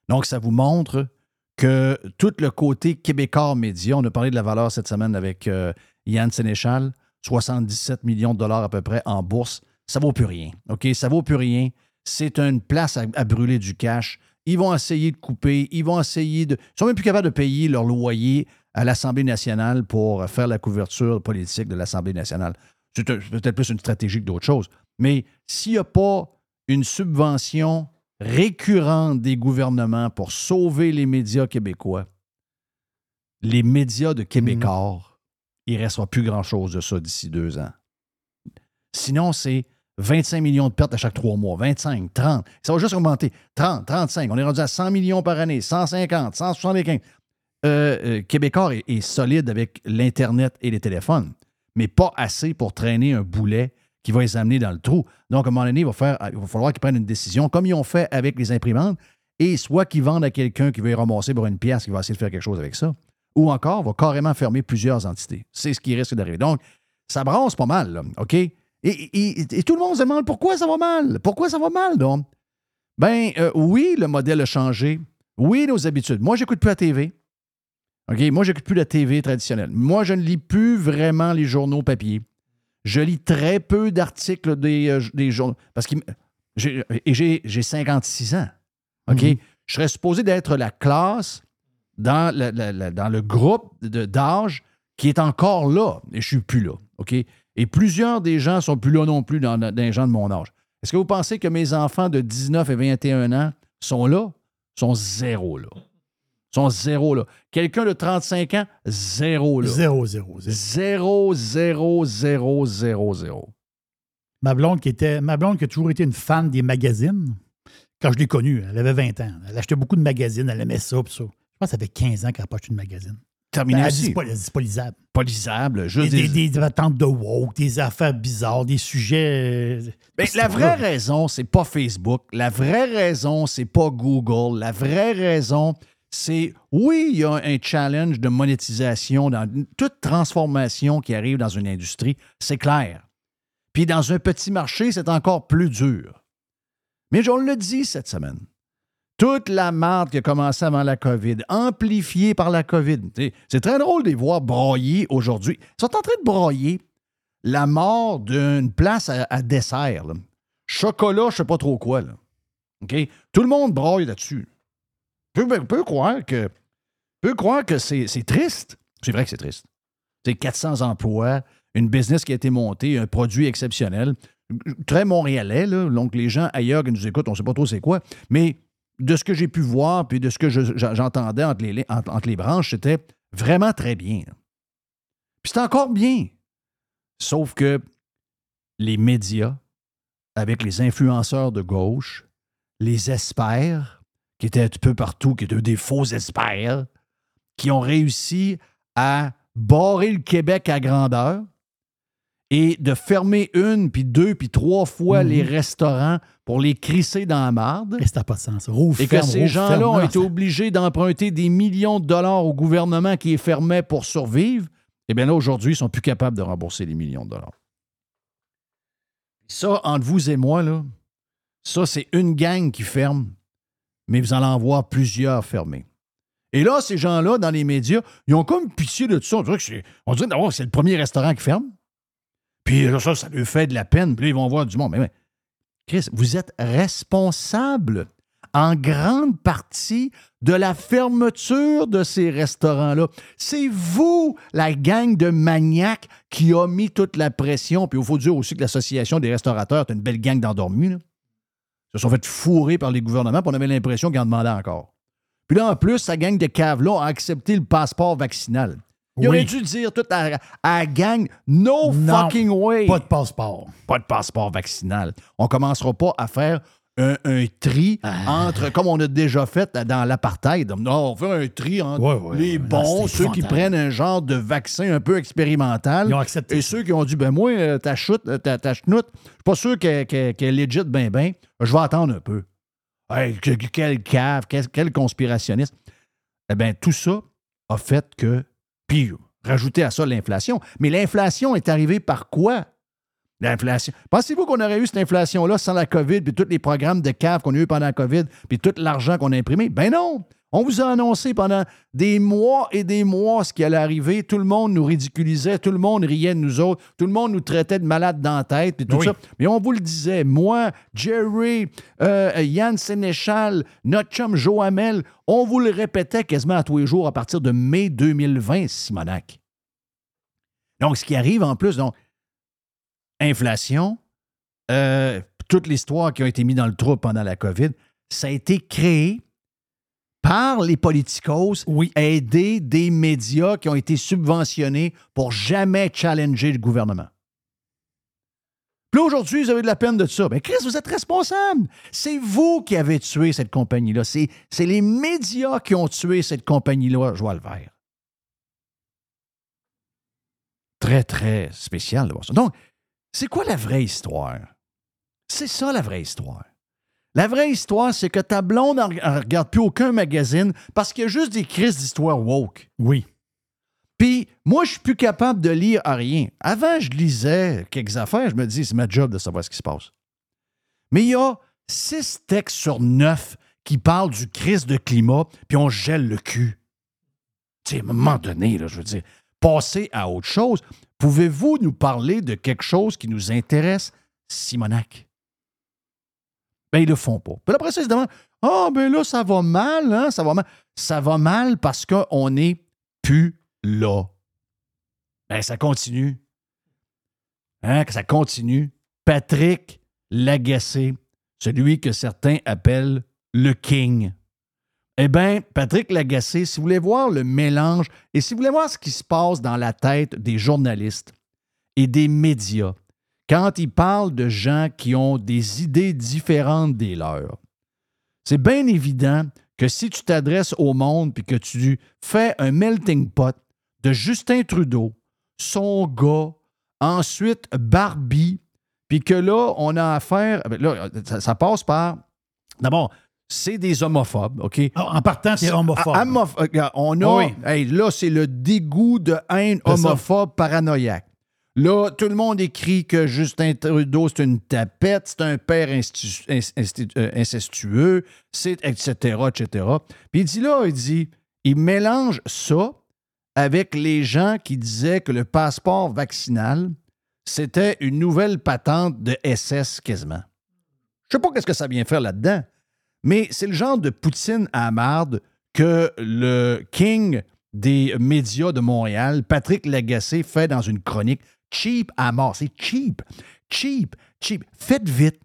Donc, ça vous montre que tout le côté québécois média, on a parlé de la valeur cette semaine avec euh, Yann Sénéchal, 77 millions de dollars à peu près en bourse, ça vaut plus rien. OK? Ça vaut plus rien. C'est une place à, brûler du cash. Ils vont essayer de couper, ils vont essayer de. Ils sont même plus capables de payer leur loyer à l'Assemblée nationale pour faire la couverture politique de l'Assemblée nationale. C'est peut-être plus une stratégie que d'autres choses. Mais s'il n'y a pas une subvention récurrente des gouvernements pour sauver les médias québécois, les médias de Québécois, il ne restera plus grand-chose de ça d'ici deux ans. Sinon, c'est 25 millions de pertes à chaque trois mois, 25, 30. Ça va juste augmenter. 30, 35. On est rendu à 100 millions par année, 150, 175. Euh, euh, Québécois est, est solide avec l'Internet et les téléphones, mais pas assez pour traîner un boulet qui va les amener dans le trou. Donc, à un moment donné, il va, falloir qu'ils prennent une décision, comme ils ont fait avec les imprimantes, et soit qu'ils vendent à quelqu'un qui veut y ramasser pour une pièce, qui va essayer de faire quelque chose avec ça, ou encore va carrément fermer plusieurs entités. C'est ce qui risque d'arriver. Donc, ça brasse pas mal, OK? Et tout le monde se demande pourquoi ça va mal? Pourquoi ça va mal, donc? Ben, euh, oui, le modèle a changé. Oui, nos habitudes. Moi, j'écoute plus la TV. OK? Moi, j'écoute plus la TV traditionnelle. Moi, je ne lis plus vraiment les journaux papier. Je lis très peu d'articles des, euh, des journaux. Parce que j'ai, et j'ai, j'ai 56 ans. OK? Mhm. Je serais supposé d'être la classe dans, la- la- la- dans le groupe d'âge qui est encore là. Et je suis plus là. OK? Et plusieurs des gens sont plus là non plus dans, dans les gens de mon âge. Est-ce que vous pensez que mes enfants de 19 et 21 ans sont là? Sont zéro là. Sont zéro là. Quelqu'un de 35 ans, zéro là. Zéro, zéro, zéro. Zéro, zéro, zéro, zéro, zéro. Ma blonde, qui était, ma blonde qui a toujours été une fan des magazines, quand je l'ai connue, elle avait 20 ans. Elle achetait beaucoup de magazines, elle aimait ça, pis ça. Je pense que ça fait 15 ans qu'elle n'a pas acheté de magazine. terminé Ben, aussi. dispo- Disponible. Pas lisable. Des, Juste des, des- des attentes de woke, des affaires bizarres, des sujets. euh, Ben, la pas vraie raison, c'est pas Facebook. La vraie raison, c'est pas Google. La vraie raison, c'est oui, il y a un challenge de monétisation dans toute transformation qui arrive dans une industrie, c'est clair. Puis dans un petit marché, c'est encore plus dur. Mais on le dit cette semaine. Toute la marde qui a commencé avant la COVID, amplifiée par la COVID. C'est très drôle de les voir broyer aujourd'hui. Ils sont en train de broyer la mort d'une place à, dessert. Chocolat, je sais pas trop quoi. Tout le monde broye là-dessus. Peut, peut- croire que, c'est triste. C'est vrai que c'est triste. C'est 400 emplois, une business qui a été montée, un produit exceptionnel. Très montréalais, là. Donc, les gens ailleurs qui nous écoutent, on ne sait pas trop c'est quoi. Mais de ce que j'ai pu voir, puis de ce que j'entendais entre les, branches, c'était vraiment très bien. Puis c'est encore bien. Sauf que les médias, avec les influenceurs de gauche, les experts, qui étaient un peu partout, qui étaient des faux experts, qui ont réussi à barrer le Québec à grandeur et de fermer une, puis deux, puis trois fois Mhm. les restaurants pour les crisser dans la marde. Et ça n'a pas de sens. Rouvre, Et que ces gens-là ont été obligés d'emprunter des millions de dollars au gouvernement qui les fermait pour survivre, eh bien là, aujourd'hui, ils sont plus capables de rembourser les millions de dollars. Ça, entre vous et moi, là, ça, c'est une gang qui ferme, mais vous allez en voir plusieurs fermés. Et là, ces gens-là, dans les médias, ils ont comme pitié de tout ça. On dirait que d'abord c'est le premier restaurant qui ferme. Puis là, ça, ça leur fait de la peine. Puis là, ils vont voir du monde. Mais, mais Chris, vous êtes responsable en grande partie de la fermeture de ces restaurants-là. C'est vous, la gang de maniaques, qui a mis toute la pression. Puis il faut dire aussi que l'Association des restaurateurs est une belle gang d'endormis. Se sont fait fourrer par les gouvernements, puis on avait l'impression qu'ils en demandaient encore. Puis là, en plus, sa gang de caves-là a accepté le passeport vaccinal. Il Oui. aurait dû dire tout à, à la gang, no Non, fucking way. Pas de passeport. Pas de passeport vaccinal. On commencera pas à faire un, un tri Ah. entre, comme on a déjà fait dans l'apartheid. Non, on fait un tri entre Ouais, ouais, les bons, ceux qui prennent un genre de vaccin un peu expérimental. Ils ont accepté. Et ceux qui ont dit, ben moi, euh, ta chute, euh, ta, ta chenoute, je suis pas sûr qu'elle qu'elle est legit ben ben. Je vais attendre un peu. Hey, que- que- quel cave, quel, quel conspirationniste. Eh bien, tout ça a fait que. Puis, rajoutez à ça l'inflation. Mais l'inflation est arrivée par quoi? L'inflation. Pensez-vous qu'on aurait eu cette inflation-là sans la COVID, puis tous les programmes de cave qu'on a eu pendant la COVID, puis tout l'argent qu'on a imprimé? Ben non! On vous a annoncé pendant des mois et des mois ce qui allait arriver. Tout le monde nous ridiculisait, tout le monde riait de nous autres, tout le monde nous traitait de malades dans la tête, puis tout Oui. ça. Mais on vous le disait, moi, Jerry, euh, Yann Sénéchal, notre chum Joamel, on vous le répétait quasiment à tous les jours à partir de mai 2020, Simonac. Donc, ce qui arrive en plus, donc, inflation, euh, toute l'histoire qui a été mise dans le trou pendant la COVID, ça a été créé par les politicos, Oui. aider des médias qui ont été subventionnés pour jamais challenger le gouvernement. Puis là, aujourd'hui, vous avez de la peine de ça. Mais Chris, vous êtes responsable. C'est vous qui avez tué cette compagnie-là. C'est, c'est les médias qui ont tué cette compagnie-là, Joie le vert. Très, très spécial de voir ça. Donc, c'est quoi la vraie histoire? C'est ça la vraie histoire. La vraie histoire, c'est que ta blonde ne regarde plus aucun magazine parce qu'il y a juste des crises d'histoire woke. Oui. Puis, moi, je suis plus capable de lire à rien. Avant, je lisais quelques affaires, je me dis, c'est ma job de savoir ce qui se passe. Mais il y a six textes sur neuf qui parlent du crise de climat, puis on gèle le cul. Tu sais, à un moment donné, là, je veux dire, passer à autre chose. Pouvez-vous nous parler de quelque chose qui nous intéresse, Simonac? Ben, ils le font pas. Puis après ça, ils se demandent Ah, ben là, ça va mal, hein? Ça va mal. Ça va mal parce qu'on n'est plus là. Ben, ça continue. Hein, que ça continue. Patrick Lagacé, celui que certains appellent le King. Eh bien, Patrick Lagacé, si vous voulez voir le mélange et si vous voulez voir ce qui se passe dans la tête des journalistes et des médias quand ils parlent de gens qui ont des idées différentes des leurs, c'est bien évident que si tu t'adresses au monde puis que tu fais un melting pot de Justin Trudeau, son gars, ensuite Barbie, puis que là, on a affaire. ben Là, ça, ça passe par. D'abord, c'est des homophobes, OK? Ah, En partant, c'est homophobe. Homoph- regarde, on a. Oui. hey, là, c'est le dégoût de haine ça. homophobe paranoïaque. Là, tout le monde écrit que Justin Trudeau, c'est une tapette, c'est un père euh, incestueux, c'est etc., etc. Puis il dit là, il dit, il mélange ça avec les gens qui disaient que le passeport vaccinal, c'était une nouvelle patente de SS quasiment. Je sais pas qu'est-ce que ça vient faire là-dedans, mais c'est le genre de poutine à marde que le king des médias de Montréal, Patrick Lagacé, fait dans une chronique cheap à mort. C'est cheap, cheap, cheap. Faites vite,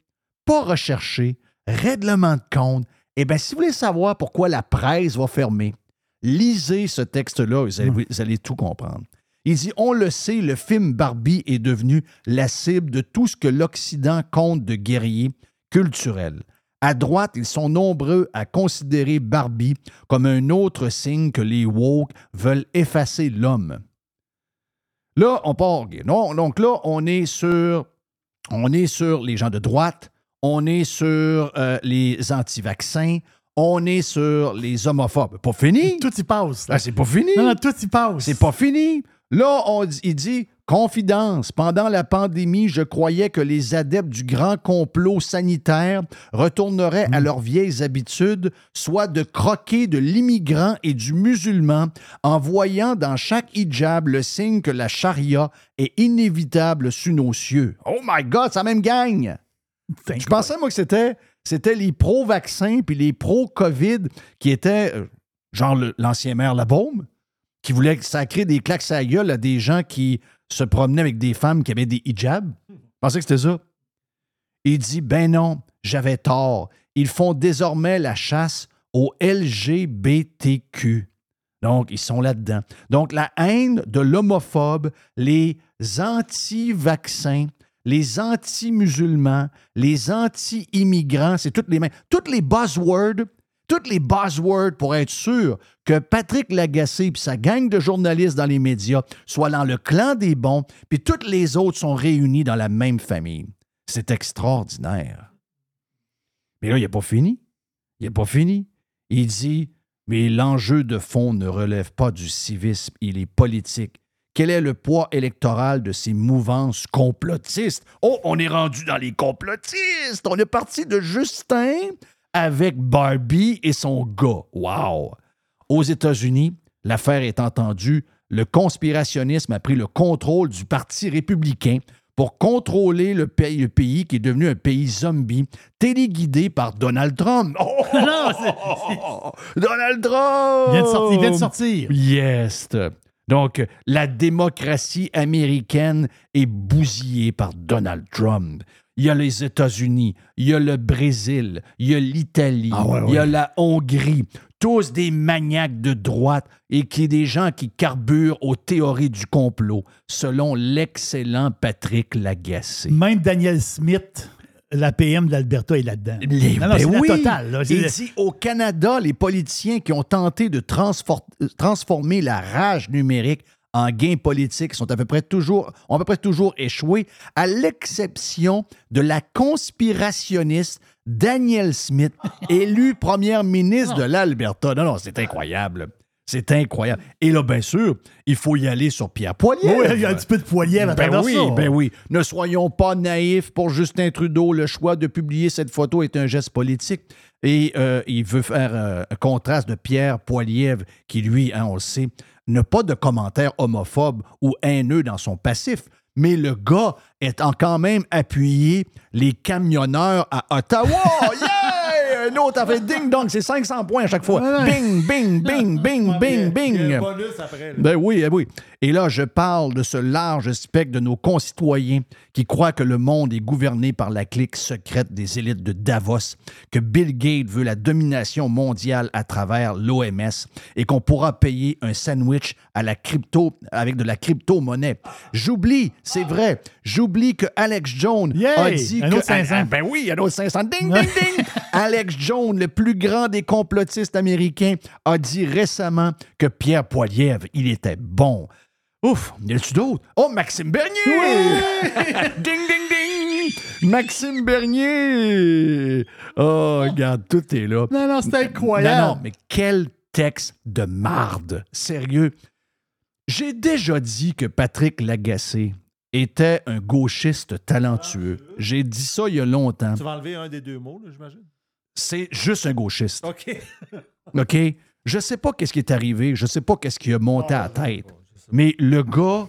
pas recherché, règlement de compte. Eh bien, si vous voulez savoir pourquoi la presse va fermer, lisez ce texte-là, vous vous allez tout comprendre. Il dit On le sait, le film Barbie est devenu la cible de tout ce que l'Occident compte de guerriers culturels. À droite, ils sont nombreux à considérer Barbie comme un autre signe que les woke veulent effacer l'homme. Là, on part. Non, donc là, on est sur, on est sur les gens de droite, on est sur euh, les anti-vaccins, on est sur les homophobes. Pas fini? Tout y passe. là. Ah, c'est pas fini. Non, non, tout y passe. C'est pas fini. Là, on il dit Confidence. Pendant la pandémie, je croyais que les adeptes du grand complot sanitaire retourneraient à leurs vieilles habitudes, soit de croquer de l'immigrant et du musulman, en voyant dans chaque hijab le signe que la charia est inévitable sous nos cieux. Oh my God, ça même gagne! Je pensais, moi, que c'était, c'était les pro-vaccins puis les pro-COVID qui étaient, euh, genre l'ancien maire Labaume, qui voulait sacrer des claques à la gueule à des gens qui se promenaient avec des femmes qui avaient des hijabs. Je pensais que c'était ça? Il dit Ben non, j'avais tort. Ils font désormais la chasse aux LGBTQ. Donc, ils sont là-dedans. Donc, la haine de l'homophobe, les anti-vaccins, les anti-musulmans, les anti-immigrants, c'est toutes les mêmes. Toutes les buzzwords, toutes les buzzwords pour être sûr que Patrick Lagacé et sa gang de journalistes dans les médias soient dans le clan des bons, puis toutes les autres sont réunis dans la même famille. C'est extraordinaire. Mais là, il n'est pas fini. Il n'est pas fini. Il dit Mais l'enjeu de fond ne relève pas du civisme, il est politique. Quel est le poids électoral de ces mouvances complotistes? Oh, on est rendu dans les complotistes! On est parti de Justin avec Barbie et son gars. Wow! Aux États-Unis, l'affaire est entendue, le conspirationnisme a pris le contrôle du Parti républicain pour contrôler le pays, le pays qui est devenu un pays zombie, téléguidé par Donald Trump. Oh! Non, Donald Trump! Il vient de sortir. Il vient de sortir. Yes. Donc, la démocratie américaine est bousillée par Donald Trump. Il y a les États-Unis, il y a le Brésil, il y a l'Italie, Ah ouais, il y a la Hongrie, tous des maniaques de droite et qui des gens qui carburent aux théories du complot, selon l'excellent Patrick Lagacé. Même Daniel Smith, la PM de l'Alberta, est là-dedans. Les- non, non, ben c'est oui. là. Il dit au Canada, les politiciens qui ont tenté de transfor- euh, transformer la rage numérique en gain politique sont à peu près toujours, ont à peu près toujours échoué, à l'exception de la conspirationniste Danielle Smith, élue première ministre de l'Alberta. Non, non, c'est incroyable. C'est incroyable. Et là, bien sûr, il faut y aller sur Pierre Poilievre. Oui, il y a un petit peu de poilièvre à Ben travers oui, ça. ben oui. Ne soyons pas naïfs. Pour Justin Trudeau, le choix de publier cette photo est un geste politique. Et euh, il veut faire euh, un contraste de Pierre Poilievre, qui, lui, hein, on le sait, n'a pas de commentaires homophobes ou haineux dans son passif. Mais le gars est en quand même appuyé les camionneurs à Ottawa. Un autre a fait ding-dong, c'est 500 points à chaque fois. Bing, bing, bing, bing, bing, bing. Bonus après. Ben oui, ben oui. Et là, je parle de ce large spectre de nos concitoyens qui croient que le monde est gouverné par la clique secrète des élites de Davos, que Bill Gates veut la domination mondiale à travers l'OMS et qu'on pourra payer un sandwich à la crypto avec de la crypto-monnaie. J'oublie, c'est vrai, j'oublie que Alex Jones a dit Un que autre 500. Ah, ben oui, un autre 500. Ding, ding, ding. Alex Jones, le plus grand des complotistes américains, a dit récemment que Pierre Poilievre, il était bon. Ouf, y a-tu d'autres? Oh, Maxime Bernier! ding, ding, ding! Maxime Bernier! Oh, regarde, tout est là. Non, non, c'est incroyable. Non, non, mais quel texte de marde. Sérieux. J'ai déjà dit que Patrick Lagacé était un gauchiste talentueux. J'ai dit ça il y a longtemps. Tu vas enlever un des deux mots, là, j'imagine? C'est juste un gauchiste. OK. OK? Je sais pas qu'est-ce qui est arrivé. Je sais pas qu'est-ce qui a monté à la tête. Mais le gars,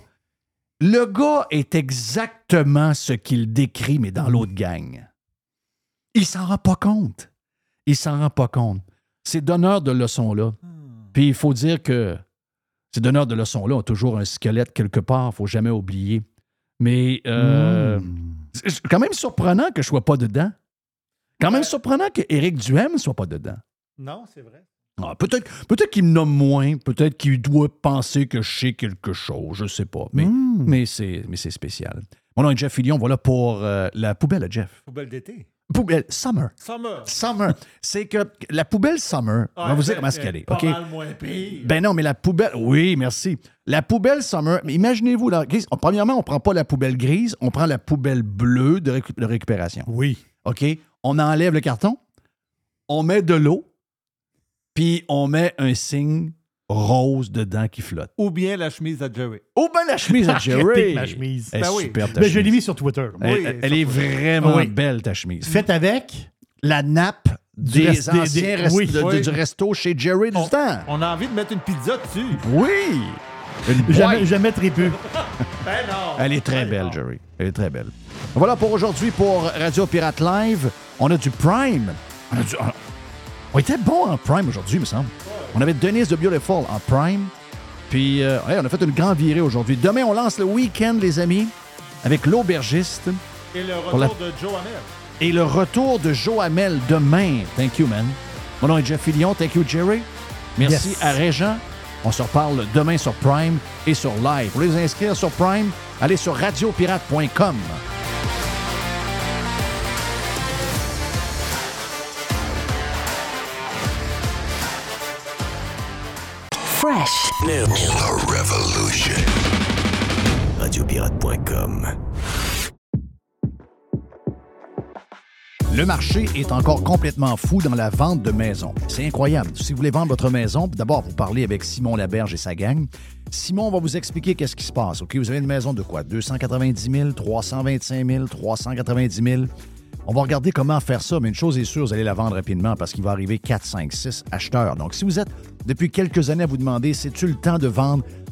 le gars est exactement ce qu'il décrit, mais dans l'autre gang. Il s'en rend pas compte. Il s'en rend pas compte. Ces donneurs de leçons-là. Puis il faut dire que ces donneurs de leçons-là ont toujours un squelette quelque part. faut jamais oublier. Mais euh, c'est quand même surprenant que je sois pas dedans. Quand même surprenant que Éric Duhem soit pas dedans. Non, c'est vrai. Ah, peut-être peut qu'il me nomme moins, peut-être qu'il doit penser que je sais quelque chose, je sais pas. Mais, mais c'est mais c'est spécial. Mon nom est Jeff Fillion, voilà pour euh, la poubelle à Jeff. Poubelle d'été. Poubelle Summer. Summer. Summer. C'est que la poubelle Summer, on va vous dire comment est-ce qu'elle est. Pas OK? mal moins pire. Ben non, mais la poubelle. Oui, merci. La poubelle Summer. mais Imaginez-vous, là, grise- premièrement, on prend pas la poubelle grise, on prend la poubelle bleue de, récu- de récupération. Oui. OK? On enlève le carton, on met de l'eau, puis on met un signe rose dedans qui flotte. Ou bien la chemise à Jerry. Oh ben la chemise à Jerry! Ma chemise. Elle est Ben oui. superbe, ta Ben, je l'ai chemise. mis sur Twitter. Elle, Oui, elle- ça elle est vraiment Oui. belle, ta chemise. Faites avec. la nappe Du des rest- des- anciens des- rest- oui. de- de- Oui. du resto chez Jerry du temps. On a envie de mettre une pizza dessus. Oui! Une Jamais, boîte. jamais très peu. Ben non. Elle est très Ben belle, non. Jerry. Elle est très belle. Voilà pour aujourd'hui pour Radio Pirate Live. On a du Prime. On, a du- on- on était bon en Prime aujourd'hui, il me semble. On avait Denise de Beautiful en Prime. Puis, euh, ouais, on a fait une grande virée aujourd'hui. Demain, on lance le week-end, les amis, avec l'aubergiste Et le la- retour de Joe Hamel. et le retour de Joe Hamel demain. Thank you, man. Mon nom est Jeff Fillion. Thank you, Jerry. Merci Yes. à Régent. On se reparle demain sur Prime et sur Live. Pour les inscrire sur Prime, allez sur radiopirate.com. Fresh. New. The revolution. Radiopirate.com. Le marché est encore complètement fou dans la vente de maisons. C'est incroyable. Si vous voulez vendre votre maison, d'abord, vous parlez avec Simon Laberge et sa gang. Simon va vous expliquer qu'est-ce qui se passe. OK, vous avez une maison de quoi? 290 000, 325 000, 390 000. On va regarder comment faire ça, mais une chose est sûre, vous allez la vendre rapidement parce qu'il va arriver 4, 5, 6 acheteurs. Donc, si vous êtes depuis quelques années à vous demander, c'est-tu le temps de vendre?